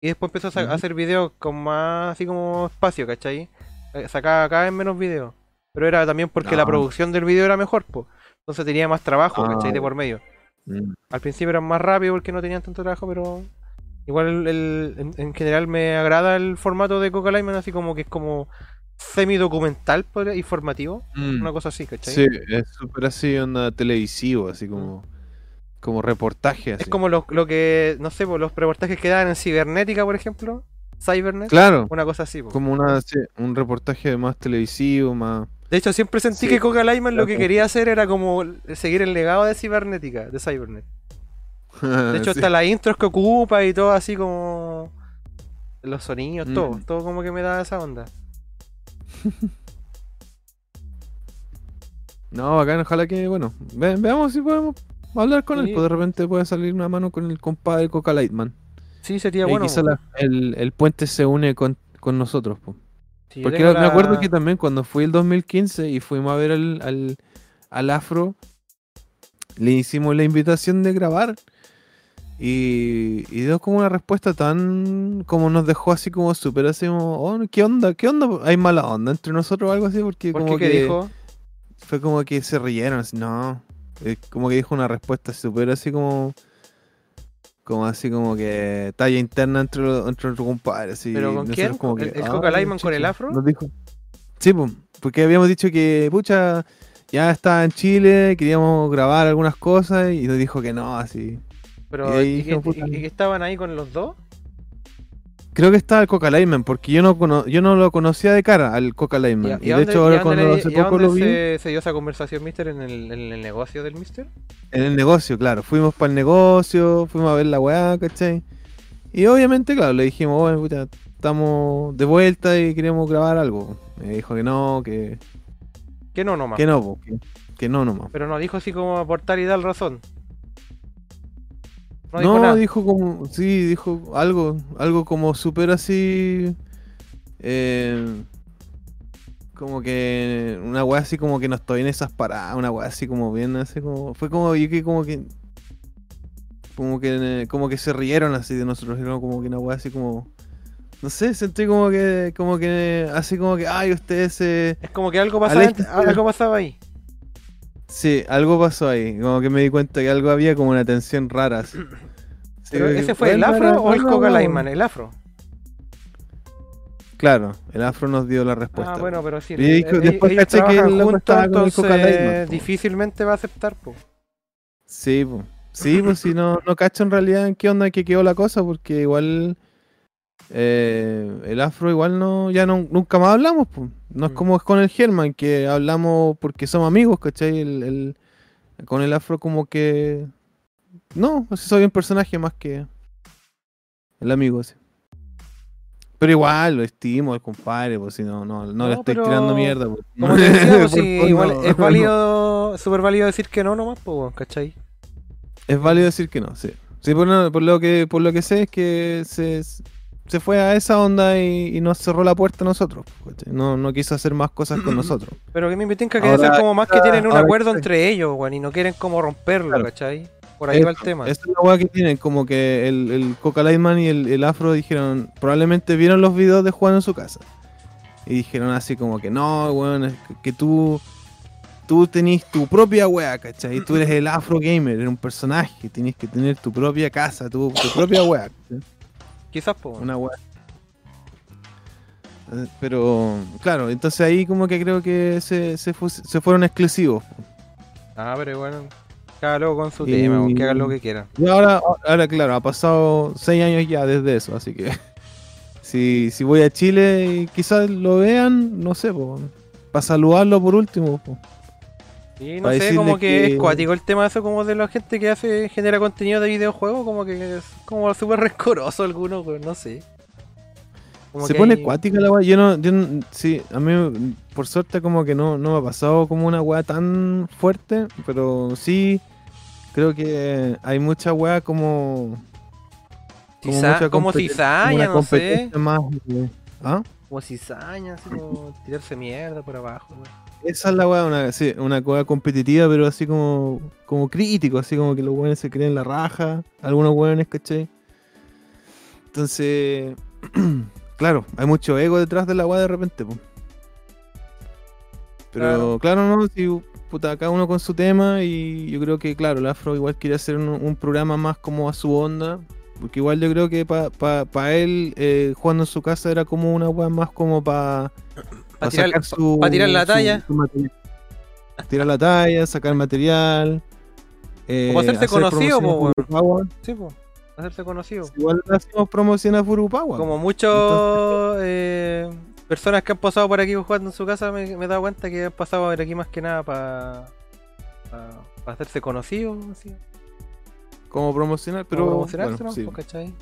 Y después empezó a hacer videos con más así como espacio, ¿cachai? Eh, Sacaba cada vez menos videos. Pero era también porque la producción del video era mejor, pues. Entonces tenía más trabajo, Ah, ¿cachai? De por medio. Mm. Al principio eran más rápido porque no tenían tanto trabajo, pero igual el, el- en, en general me agrada el formato de Coca Lightman, así como que es como semi-documental podría- informativo, Mm. una cosa así, ¿cachai? Sí, es súper así, onda televisivo, así como. Como reportaje, así. Es como lo, lo que, no sé, pues, los reportajes que daban en cibernética, por ejemplo, Cybernet, Claro, una cosa así. pues. como una, sí, un reportaje más televisivo, más. De hecho, siempre sentí Sí, que Coca Lightman lo que quería hacer era como seguir el legado de cibernética, de Cybernet. De hecho, Sí. hasta las intros que ocupa y todo así como. Los sonidos, todo. Mm. Todo como que me da esa onda. No, bacán, ojalá que, bueno, ve- veamos si podemos hablar con Sí. él, pues de repente puede salir una mano con el compadre Coca Lightman. Sí, sería y bueno. quizá la- el, el puente se une con, con nosotros, pues. Sí, Porque me acuerdo que también cuando fui el 2015 y fuimos a ver al, al, al Afro, le hicimos la invitación de grabar. Y, y dio como una respuesta tan. como nos dejó así como súper así como, oh, ¿qué onda? ¿Qué onda? ¿Hay mala onda entre nosotros o algo así? Porque ¿Por como? ¿Qué que dijo? fue como que se rieron, así, no. Eh, como que dijo una respuesta súper así como. Como así como que talla interna entre, los- entre nuestros compadres. ¿Pero con quién? como ¿El- que, el Coca "Ah, Lightman con el chucha", afro? Nos dijo. Sí, pues, porque habíamos dicho que, pucha, ya estaba en Chile, queríamos grabar algunas cosas y nos dijo que no, así. Pero, y ahí ¿y, dijimos, que, puta. y- y que estaban ahí con los dos? Creo que estaba el Coca Lightman, porque yo no, cono- yo no lo conocía de cara al Coca Lightman. Y, de dónde- hecho ahora cuando le- hace poco lo vi se, se dio esa conversación, mister, en el, en el negocio del mister? en el negocio, claro. Fuimos para el negocio, fuimos a ver la weá, ¿cachai? Y obviamente, claro, le dijimos, bueno, pucha, estamos de vuelta y queremos grabar algo. Me dijo que no, que, Que no, nomás. que no, po, que, que no nomás. Pero no dijo así como aportar y dar razón. No, No, dijo nada. dijo como, sí, dijo algo, algo como súper así, eh, como que una weá así como que no estoy en esas paradas, una weá así como bien, así como. Fue como yo que como que. Como que como que se rieron así de nosotros, como que una weá así como. No sé, sentí como que, como que, así como que, ay, ustedes se... Es como que algo pasaba, algo pasaba ahí. Sí, algo pasó ahí, como que me di cuenta que algo había como una tensión rara. así. Sí, Pero ¿Ese fue el afro o el Coca. Lightman? El afro. Claro, el afro nos dio la respuesta. Ah, bueno, pero sí. Y después ellos caché que el loco juntos, estaba con el Coca entonces Lightman, po. difícilmente va a aceptar, po. Sí, pues. Sí, pues si no, no cacho en realidad en qué onda que quedó la cosa, porque igual eh, el afro igual no, ya no, nunca más hablamos, pues. No es Mm. como es con el German, que hablamos porque somos amigos, ¿cachai? El, el- con el afro como que... No, así soy un personaje más que el amigo, sí. Pero igual, lo estimo, el compadre, pues si no, no, no, No, le estoy pero tirando mierda. pues. Como decía, pues, sí, igual no, es válido, súper válido decir que no nomás, pues, ¿cachai? Es válido decir que no, sí. Sí, por, lo- por lo que por lo que sé es que se, se fue a esa onda y, y nos cerró la puerta a nosotros. ¿cachai? No, no quiso hacer más cosas con nosotros. Pero que me inviten que Ahora ser como más que tienen un acuerdo entre ellos, weón, y no quieren como romperlo, Claro. ¿cachai? Por ahí va el tema. Esa es la weá que tienen, como que el, el Coca Lightman y el, el Afro dijeron, probablemente vieron los videos de Juan en su casa. Y dijeron así como que no, weón, es que, que tú, tú tenés tu propia weá, ¿cachai? Tú eres el Afro Gamer, eres un personaje, tienes que tener tu propia casa, tu, tu propia weá. ¿cachai? Quizás, pues. Una weá. Eh, Pero, claro, entonces ahí como que creo que se, se, fu- se fueron exclusivos. Ah, pero bueno, cada loco con su Y- tema, que hagan lo que quieran. Y ahora, ahora, claro, ha pasado seis años ya desde eso, así que si, si voy a Chile y quizás lo vean, no sé, para saludarlo por último. po. Y no sé, como que, que- es cuático el tema eso como de la gente que hace, genera contenido de videojuegos, como que es como súper rencoroso alguno, pues no sé. Como Se pone hay- cuática la weá. Yo no, yo no- sí, a mí por suerte como que no, no me ha pasado como una weá tan fuerte, pero sí creo que hay mucha weá como... como Ciza- mucha como competen- cizaña, no sé. más de- ¿Ah? Como cizaña, así como tirarse mierda por abajo, weón. Esa es la weá, una, sí, una weá competitiva, pero así como, como crítico, así como que los weones se creen la raja, algunos weones, ¿cachai? Entonces, claro, hay mucho ego detrás de la weá de repente, po. Pero claro, no, si puta, cada uno con su tema y yo creo que, claro, el Afro igual quiere hacer un, un programa más como a su onda, porque igual yo creo que para pa, pa él, eh, jugando en su casa era como una weá más como para Pa' tirar- pa- tirar la talla. material. tirar la talla, sacar material. Eh, Como hacerse hacer conocido, po, Furukawa. Sí, pues, hacerse conocido. Igual hacemos promoción a Furupawa. Como muchos eh, personas que han pasado por aquí jugando en su casa, me, me he dado cuenta que han pasado por aquí más que nada para hacerse conocidos, así, Como promocionar, pero promocionarse, bueno, ¿no? sí. Pues, ¿cachai?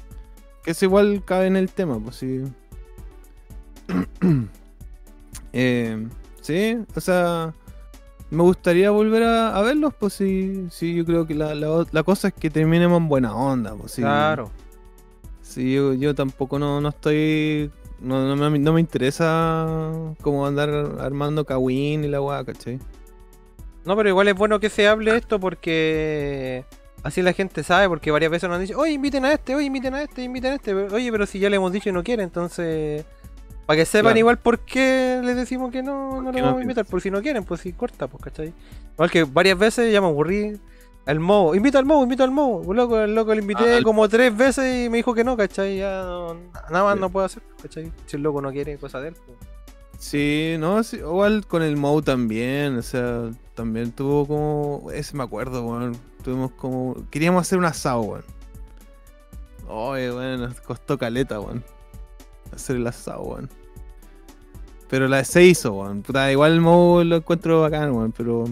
Que eso igual cabe en el tema, pues sí. Eh, sí, o sea, me gustaría volver a, a verlos, pues sí, sí, yo creo que la, la, la cosa es que terminemos en buena onda, pues sí. Claro. Sí, yo, yo tampoco no, no estoy. No, no me, no me interesa como andar armando Kawin y la weá, ¿cachai? No, pero igual es bueno que se hable esto porque así la gente sabe, porque varias veces nos han dicho, oye, inviten a este, oye, inviten a este, inviten a este. Oye, pero si ya le hemos dicho y no quiere, entonces... Para que sepan Claro. igual por qué les decimos que no, no no vamos a invitar, por si no quieren, pues si corta, pues, ¿cachai? Igual que varias veces ya me aburrí. El Mo, invita al Mo, invita al Mo. Un Loco, el loco le invité Ah, como tres veces y me dijo que no, ¿cachai? Ya no- nada más Sí. no puedo hacer, ¿cachai? Si el loco no quiere, cosa de él. pues. Sí, no, sí, igual con el Mou también, o sea, también tuvo como. Ese me acuerdo, weón. Tuvimos como. Queríamos hacer un asado, weón. Oye, weón, nos costó caleta, weón. Hacer el asado, weón. Pero la se hizo, weón. Puta, igual el Mou lo encuentro bacán, weón, pero.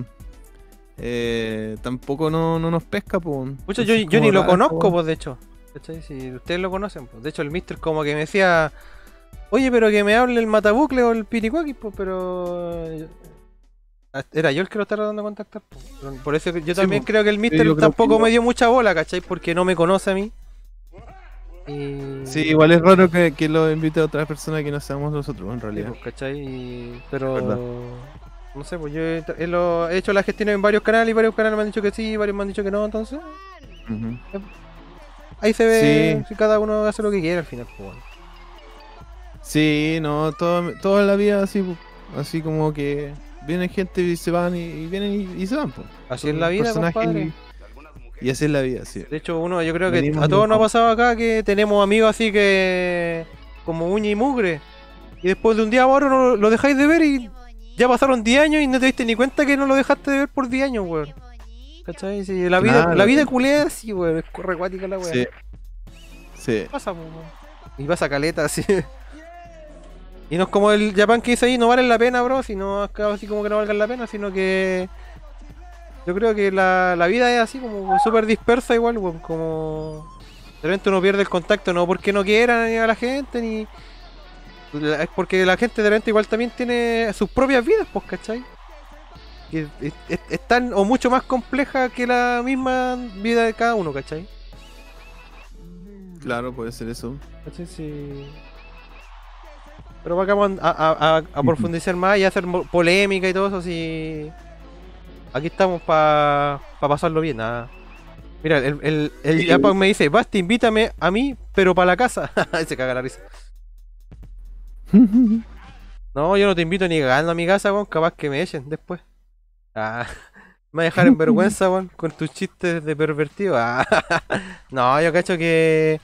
Eh, tampoco no, no nos pesca, pues. weón. Pucha, yo, yo ni lo raro, conozco, pues, de hecho. ¿Cachai? Si ustedes lo conocen, pues. De hecho, el Mister como que me decía, oye, pero que me hable el Matabucle o el Piricuaki, pues, pero... eh, Era yo el que lo estaba dando a contactar, pues. Por eso yo también pues. creo que el Mister tampoco que- me dio mucha bola, ¿cachai? Porque no me conoce a mí. Y... Sí, igual es raro que, que lo invite a otras personas que no seamos nosotros, en Sí, realidad. pues, ¿cachai? Y- Pero. No sé, pues yo he, he lo- he hecho la gestión en varios canales y varios canales me han dicho que sí, varios me han dicho que no, entonces. Ahí se ve Sí. si cada uno hace lo que quiere al final, pues bueno. Sí, no, todo, toda la vida así, po. así como que viene gente y se van y, y vienen y, y se van. po. Así es la vida, personajes compadre. Y, así es la vida, sí. De hecho, uno, yo creo que Venimos a todos nos ha pasado acá que tenemos amigos así que. como uña y mugre. Y después de un día a otro no- lo dejáis de ver y ya pasaron 10 años y no te diste ni cuenta que no lo dejaste de ver por 10 años, weón. ¿Cachai? Sí, la vida, Claro. la vida culea así, weón. Es corre acuática la weón. Sí. Sí. Pasa, weón. Y pasa caleta así. Y no es como el Japan que dice ahí, no valen la pena, bro, sino acá así como que no valgan la pena, sino que yo creo que la, la vida es así como súper dispersa igual, como de repente uno pierde el contacto, no porque no quiera ni a la gente, ni es porque la gente de repente igual también tiene sus propias vidas, pues, ¿cachai? Que es, es- es tan o mucho más compleja que la misma vida de cada uno, ¿cachai? Claro, puede ser eso. ¿Cachai? Sí. Pero vamos a, a, a- a profundizar más y hacer polémica y todo eso. Si aquí estamos para pasarlo bien. ah. Mira, el, el, el Japan me dice: Basti, invítame a mí, pero para la casa. Se caga la risa. No, yo no te invito ni cagando a mi casa, weón. Capaz que me echen después. Ah, me va a dejar en vergüenza, weón, con tus chistes de pervertido. Ah, no, yo cacho que,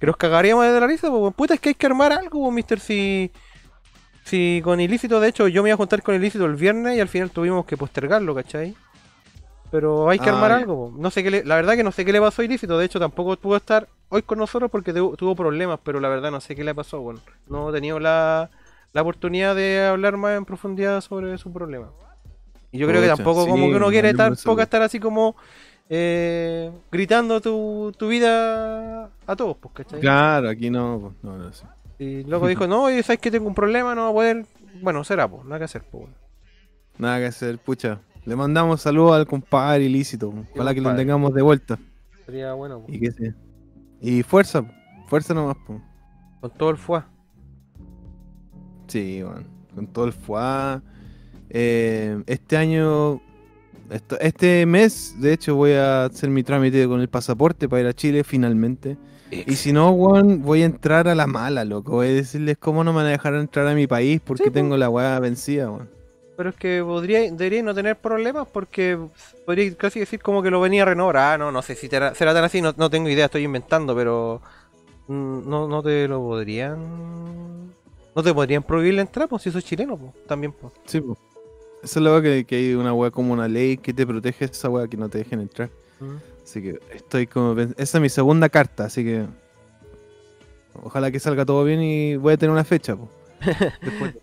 que nos cagaríamos de la risa, pues, weón. Puta, es que hay que armar algo, weón, mister. Si, si con ilícito, de hecho, yo me iba a juntar con ilícito el viernes y al final tuvimos que postergarlo, ¿cachai? Pero hay que Ah, armar ya. algo, no sé qué le- la verdad que no sé qué le pasó a ilícito, de hecho tampoco pudo estar hoy con nosotros porque tu- tuvo problemas, pero la verdad no sé qué le pasó, bueno, no he tenido la, la oportunidad de hablar más en profundidad sobre su problema. Y yo creo que tampoco como sí, que uno quiere tampoco estar así como eh, gritando tu, tu vida a todos, pues, ¿cachai? Claro, aquí no, pues, no, no. Y luego dijo, no, oye, sabes que tengo un problema, no voy a poder. Bueno, será, pues, nada que hacer, pues. Nada que hacer, pucha. Le mandamos saludos al compadre ilícito. Ojalá que lo tengamos de vuelta. Sería bueno, pues. Y que sea. Y fuerza, po. fuerza nomás, po. con todo el fuá. Sí, bueno, con todo el FUA. Eh, este año, esto- este mes, de hecho, voy a hacer mi trámite con el pasaporte para ir a Chile finalmente. Y si no, weón, voy a entrar a la mala, loco. Voy a decirles cómo no me van a dejar entrar a mi país porque Sí, tengo la weá vencida, weón. Pero es que podría, debería no tener problemas porque podría casi decir como que lo venía a renovar. Ah, no, no sé si será, tan así, no, no tengo idea, estoy inventando, pero mm, no, no te lo podrían. No te podrían prohibir la entrada, pues si sos chileno, pues también, pues. Sí, po. Esa es la weá que, que hay una weá como una ley que te protege esa weá que no te dejen entrar. Mm. Así que estoy como... Esa es mi segunda carta, así que... Ojalá que salga todo bien y voy a tener una fecha. Después-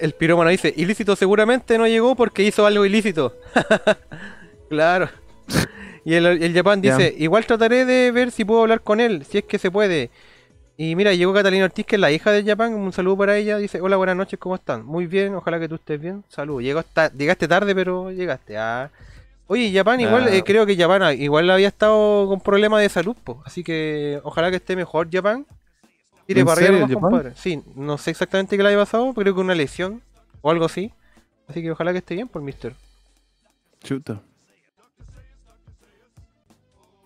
El pirómano dice, ilícito seguramente no llegó porque hizo algo ilícito. claro. Y el, el Japan dice, igual trataré de ver si puedo hablar con él, si es que se puede. Y mira, llegó Catalina Ortiz, que es la hija de Japan, un saludo para ella, dice, hola, buenas noches, ¿cómo están? Muy bien, ojalá que tú estés bien, saludos. Llegó hasta, llegaste tarde, pero llegaste. Ah. Oye, Japan igual, Ah. eh, creo que Japan ah, igual había estado con problemas de salud, po, así que ojalá que esté mejor Japan. Tire ¿En para arriba compadre. Sí, no sé exactamente qué le haya pasado, pero creo que una lesión o algo así. Así que ojalá que esté bien por Mister. Chuta.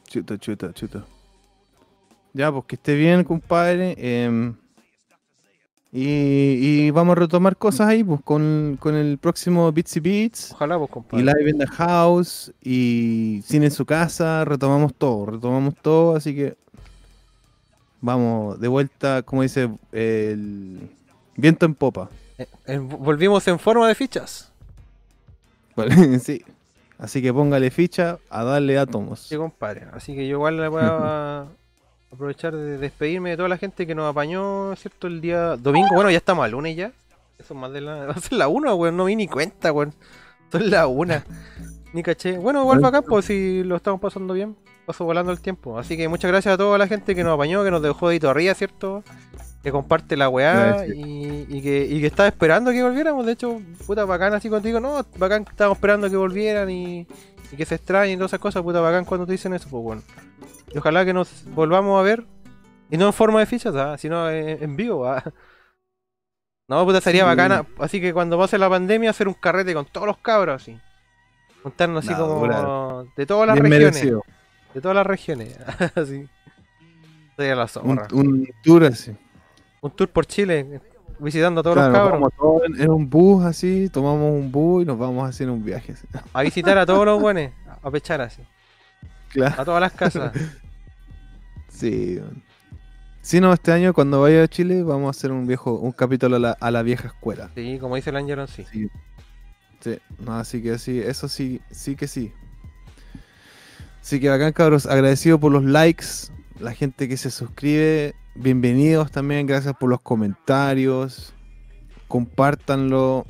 Chuta, chuta, chuta. Ya, pues que esté bien, compadre. em, y, y vamos a retomar cosas ahí, pues, con, con el próximo Bitsy Beats. Ojalá vos, Y compadre. Live in the House. Y Cine en su casa. Retomamos todo, retomamos todo. Así que vamos de vuelta, como dice el viento en popa. Eh, eh, volvimos en forma de fichas. Vale, sí. Así que póngale ficha a darle átomos. Sí, compadre. Así que yo igual le voy a aprovechar de despedirme de toda la gente que nos apañó, ¿cierto? El día domingo. Bueno, ya estamos al lunes ya. Eso es más de la. Va a ser la una, weón. No vi ni cuenta, weón. Son la una. Ni caché. Bueno, igual acá, pues si lo estamos pasando bien. Paso volando el tiempo. Así que muchas gracias a toda la gente que nos apañó, que nos dejó dedito arriba, ¿cierto? Que comparte la weá y, y que, y que estaba esperando que volviéramos. De hecho, puta bacán así contigo. No, bacán que estábamos esperando que volvieran y, y que se extrañen y todas esas cosas. Puta bacán cuando te dicen eso, pues bueno. Y ojalá que nos volvamos a ver Y no en forma de fichas, ah, sino en, en vivo. ah. No, puta, sería Sí. bacana. Así que cuando pase la pandemia, hacer un carrete con todos los cabros, así. Juntarnos así como claro. de todas las Bien regiones. merecido. De todas las regiones. así. Sería la Un, zorra. un tour así. Un tour por Chile, visitando a todos Claro, los cabros. todos en, en un bus así, tomamos un bus y nos vamos a hacer un viaje. así. A visitar a todos los buenos. A pechar así. Claro, A todas las casas. sí. Si no, este año cuando vaya a Chile vamos a hacer un viejo, un capítulo a la, a la vieja escuela. Sí, como dice el Angelo, sí. Sí. Sí, no, así que sí, eso sí, sí que sí. Así que bacán, cabros. Agradecido por los likes, la gente que se suscribe. Bienvenidos también, gracias por los comentarios. Compártanlo.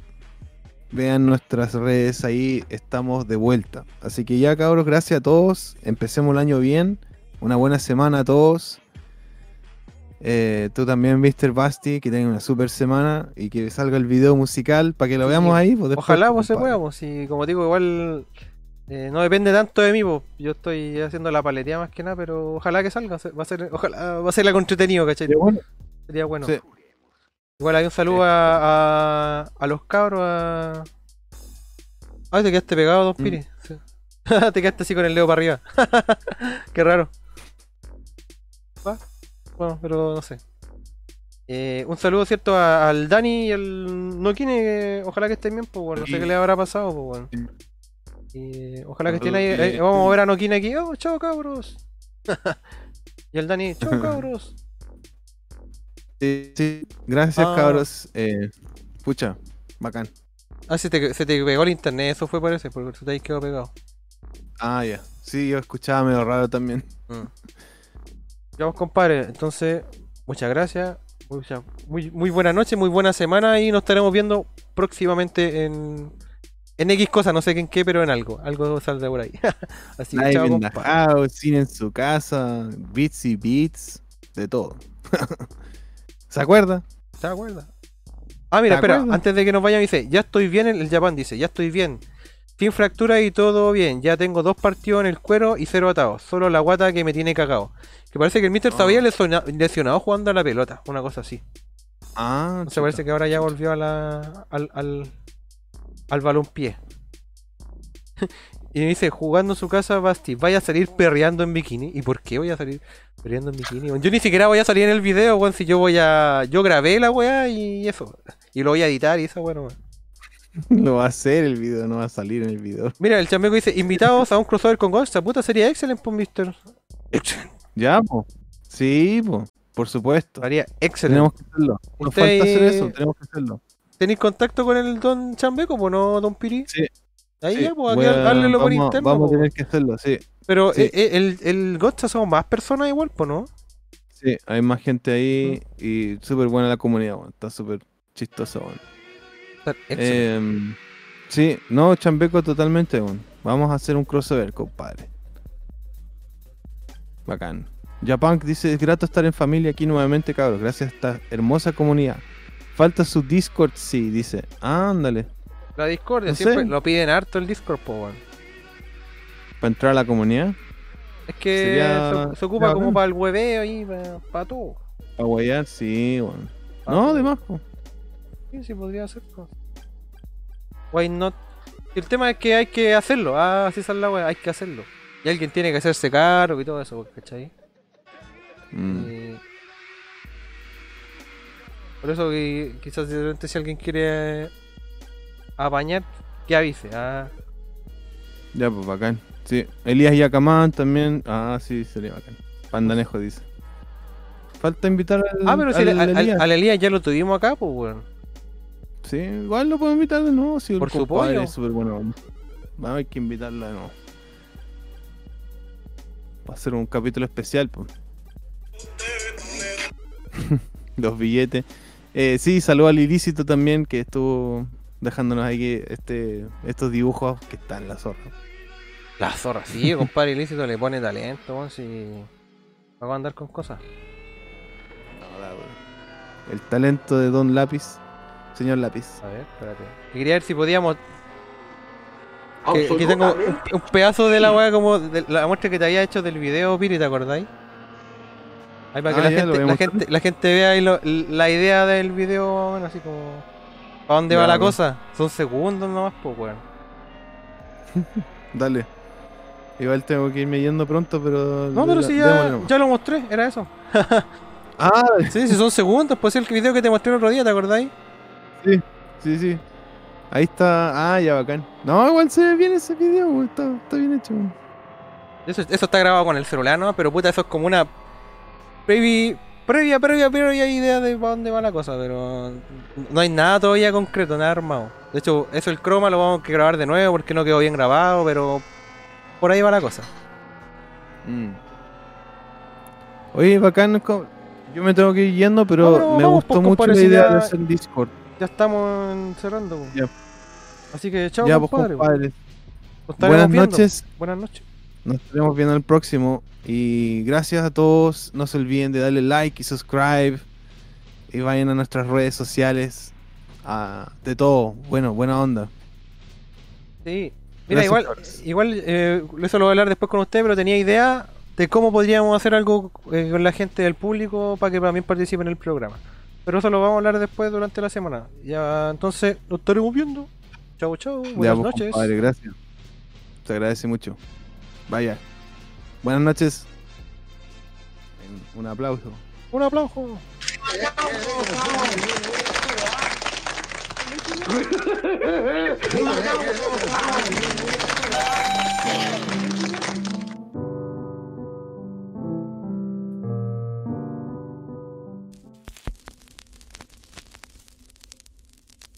Vean nuestras redes ahí, estamos de vuelta. Así que ya, cabros, gracias a todos. Empecemos el año bien. Una buena semana a todos. Eh, tú también, Mr. Basti, que tenga una super semana y que salga el video musical para que lo Sí. veamos ahí. pues, Ojalá pues, se pueda, pues, si como digo, igual eh, no depende tanto de mí, pues. Yo estoy haciendo la paleteada más que nada, pero ojalá que salga, va a ser, ojalá va a ser algo entretenido, ¿cachai? Bueno, Sería bueno. sí. Igual hay un saludo a, a, a los cabros, a... Ay, te quedaste pegado, Don Mm. Piri. Sí. te quedaste así con el dedo para arriba. Qué raro. Va, Bueno, pero no sé. Eh, un saludo, ¿cierto? a- al Dani y al Nokine, que ojalá que estén bien, pues bueno, no sé qué le habrá pasado, pues bueno. Y, ojalá que estén ahí. eh, vamos a ver a Nokine aquí. Oh, chao cabros. y el Dani, chao cabros. Sí, sí. Gracias, Ah. cabros. Eh, pucha, bacán. Ah, se te, se te pegó el internet, eso fue por eso, porque se te ahí quedó pegado. Ah, ya. Sí, yo escuchaba medio raro también. Mm. Ya vos, compadre, entonces, muchas gracias. Mucha- muy, muy buena noche, muy buena semana y nos estaremos viendo próximamente en, en X cosas, no sé en qué, pero en algo. Algo saldrá por ahí. Así que chao, house, cine en su casa, beats y beats, de todo. ¿Se acuerda? ¿Te acuerdas? Ah, mira, ¿Te espera, antes de que nos vayan, dice, ya estoy bien, el Japan dice, ya estoy bien. Sin fractura y todo bien, ya tengo dos partidos en el cuero y cero atados, solo la guata que me tiene cagado. Que parece que el Mister Ah. se había lesionado jugando a la pelota, una cosa así. Ah, O sea, parece que ahora ya volvió a la, al, al, al balompié. y me dice, jugando en su casa, Basti, vaya a salir perreando en bikini. ¿Y por qué voy a salir perreando en bikini? Yo ni siquiera voy a salir en el video, weón, si yo voy a... Yo grabé la weá y eso. Y lo voy a editar y eso, bueno, weón. Lo va a hacer el video, no va a salir en el video. Mira, el chameco dice, invitados a un crossover con Ghost, esa puta sería excelente, pues, mister. Ya, po. Sí, po. Por supuesto. Haría excelente. Tenemos que hacerlo. Nos Usted falta hacer eso, tenemos que hacerlo. ¿Tenéis contacto con el don Chambeco, pues no, don Piri? Sí. Ahí Sí, ya, pues, a- háblelo por interno. Vamos a tener que hacerlo, sí. Pero Sí. eh, eh, el, el Gotcha somos más personas igual, pues, ¿no? Sí, hay más gente ahí y súper buena la comunidad, weón. Está súper chistoso, weón. Excelente. Em, sí, no, Chambeco totalmente, weón. Vamos a hacer un crossover, compadre. Bacán. Japunk dice, es grato estar en familia aquí nuevamente, cabros. Gracias a esta hermosa comunidad. Falta su Discord, sí, dice. Ándale. la discordia, no siempre sé. lo piden harto el Discord, pues, weón. Para entrar a la comunidad. Es que Sería- se, se ocupa como para el hueveo y para todo. Para guayar, sí, weón. Pa' No, todo. de más, po. Sí, sí, podría ser. pues. Why not? El tema es que hay que hacerlo. Ah, así es la wea, hay que hacerlo. Y alguien tiene que hacerse cargo y todo eso, ¿cachai? Mm. Eh, por eso que quizás de repente si alguien quiere apañar, que avise. Ah, Ya, pues bacán. Sí, Elías Yacamán también. Ah, sí, sería bacán. Pandanejo dice. Falta invitar al. Ah, pero si al al, al- Elías. al Elías ya lo tuvimos acá, pues weón. Sí, igual lo puedo invitar de nuevo. Si Por su es súper bueno. Vamos a hay que invitarlo de nuevo. Va a ser un capítulo especial, pues. Los billetes. Eh, sí, saludo al ilícito también que estuvo dejándonos ahí este, estos dibujos que están en la zorra. La zorra, sí, compadre ilícito le pone talento, si. Va a andar con cosas. El talento de Don Lápiz. Señor Lápiz. A ver, espérate. Que Quería ver si podíamos. Que, que tengo un, un pedazo de la weá como de la muestra que te había hecho del video, Piri, ¿te acordáis? Ahí para que Ah, la, gente, voy a la, mostrar. gente, la gente vea ahí lo- la idea del video, bueno, así como... ¿Para dónde Ya, va la pues. cosa? Son segundos nomás, pues, weón. Dale. Igual tengo que irme yendo pronto, pero. No, pero la- si ya, lo mostré, era eso. Ah, Sí, si son segundos, pues el video que te mostré el otro día, ¿te acordáis? sí, sí. Ahí está. Ah, ya bacán. No, igual se ve bien ese video, está, está bien hecho. Eso, eso está grabado con el celular, ¿no? Pero puta, eso es como una previa, previa, previa, previa idea de para dónde va la cosa, pero no hay nada todavía concreto, nada armado. De hecho, eso el croma lo vamos a grabar de nuevo porque no quedó bien grabado, pero por ahí va la cosa. Mm. Oye, bacán. Yo me tengo que ir yendo, pero, No, pero me vamos, gustó pues, mucho compadre, la idea ya- de hacer Discord. Ya estamos cerrando. po. Ya. Así que chao, ya, pues, compadre. Nos estaremos Buenas viendo. noches. Buenas noches. Nos estaremos viendo en el próximo. Y gracias a todos. No se olviden de darle like y subscribe. Y vayan a nuestras redes sociales. de todo. Bueno, buena onda. Sí. Mira, Gracias, igual, igual eh, eso lo voy a hablar después con usted, pero tenía idea de cómo podríamos hacer algo eh, con la gente del público para que también participe en el programa. Pero eso lo vamos a hablar después durante la semana. Ya, entonces, nos estaremos viendo. Chau, chau. Ya, Buenas pues, noches. compadre, gracias. Se agradece mucho. Vaya. Buenas noches. Un aplauso. Un aplauso.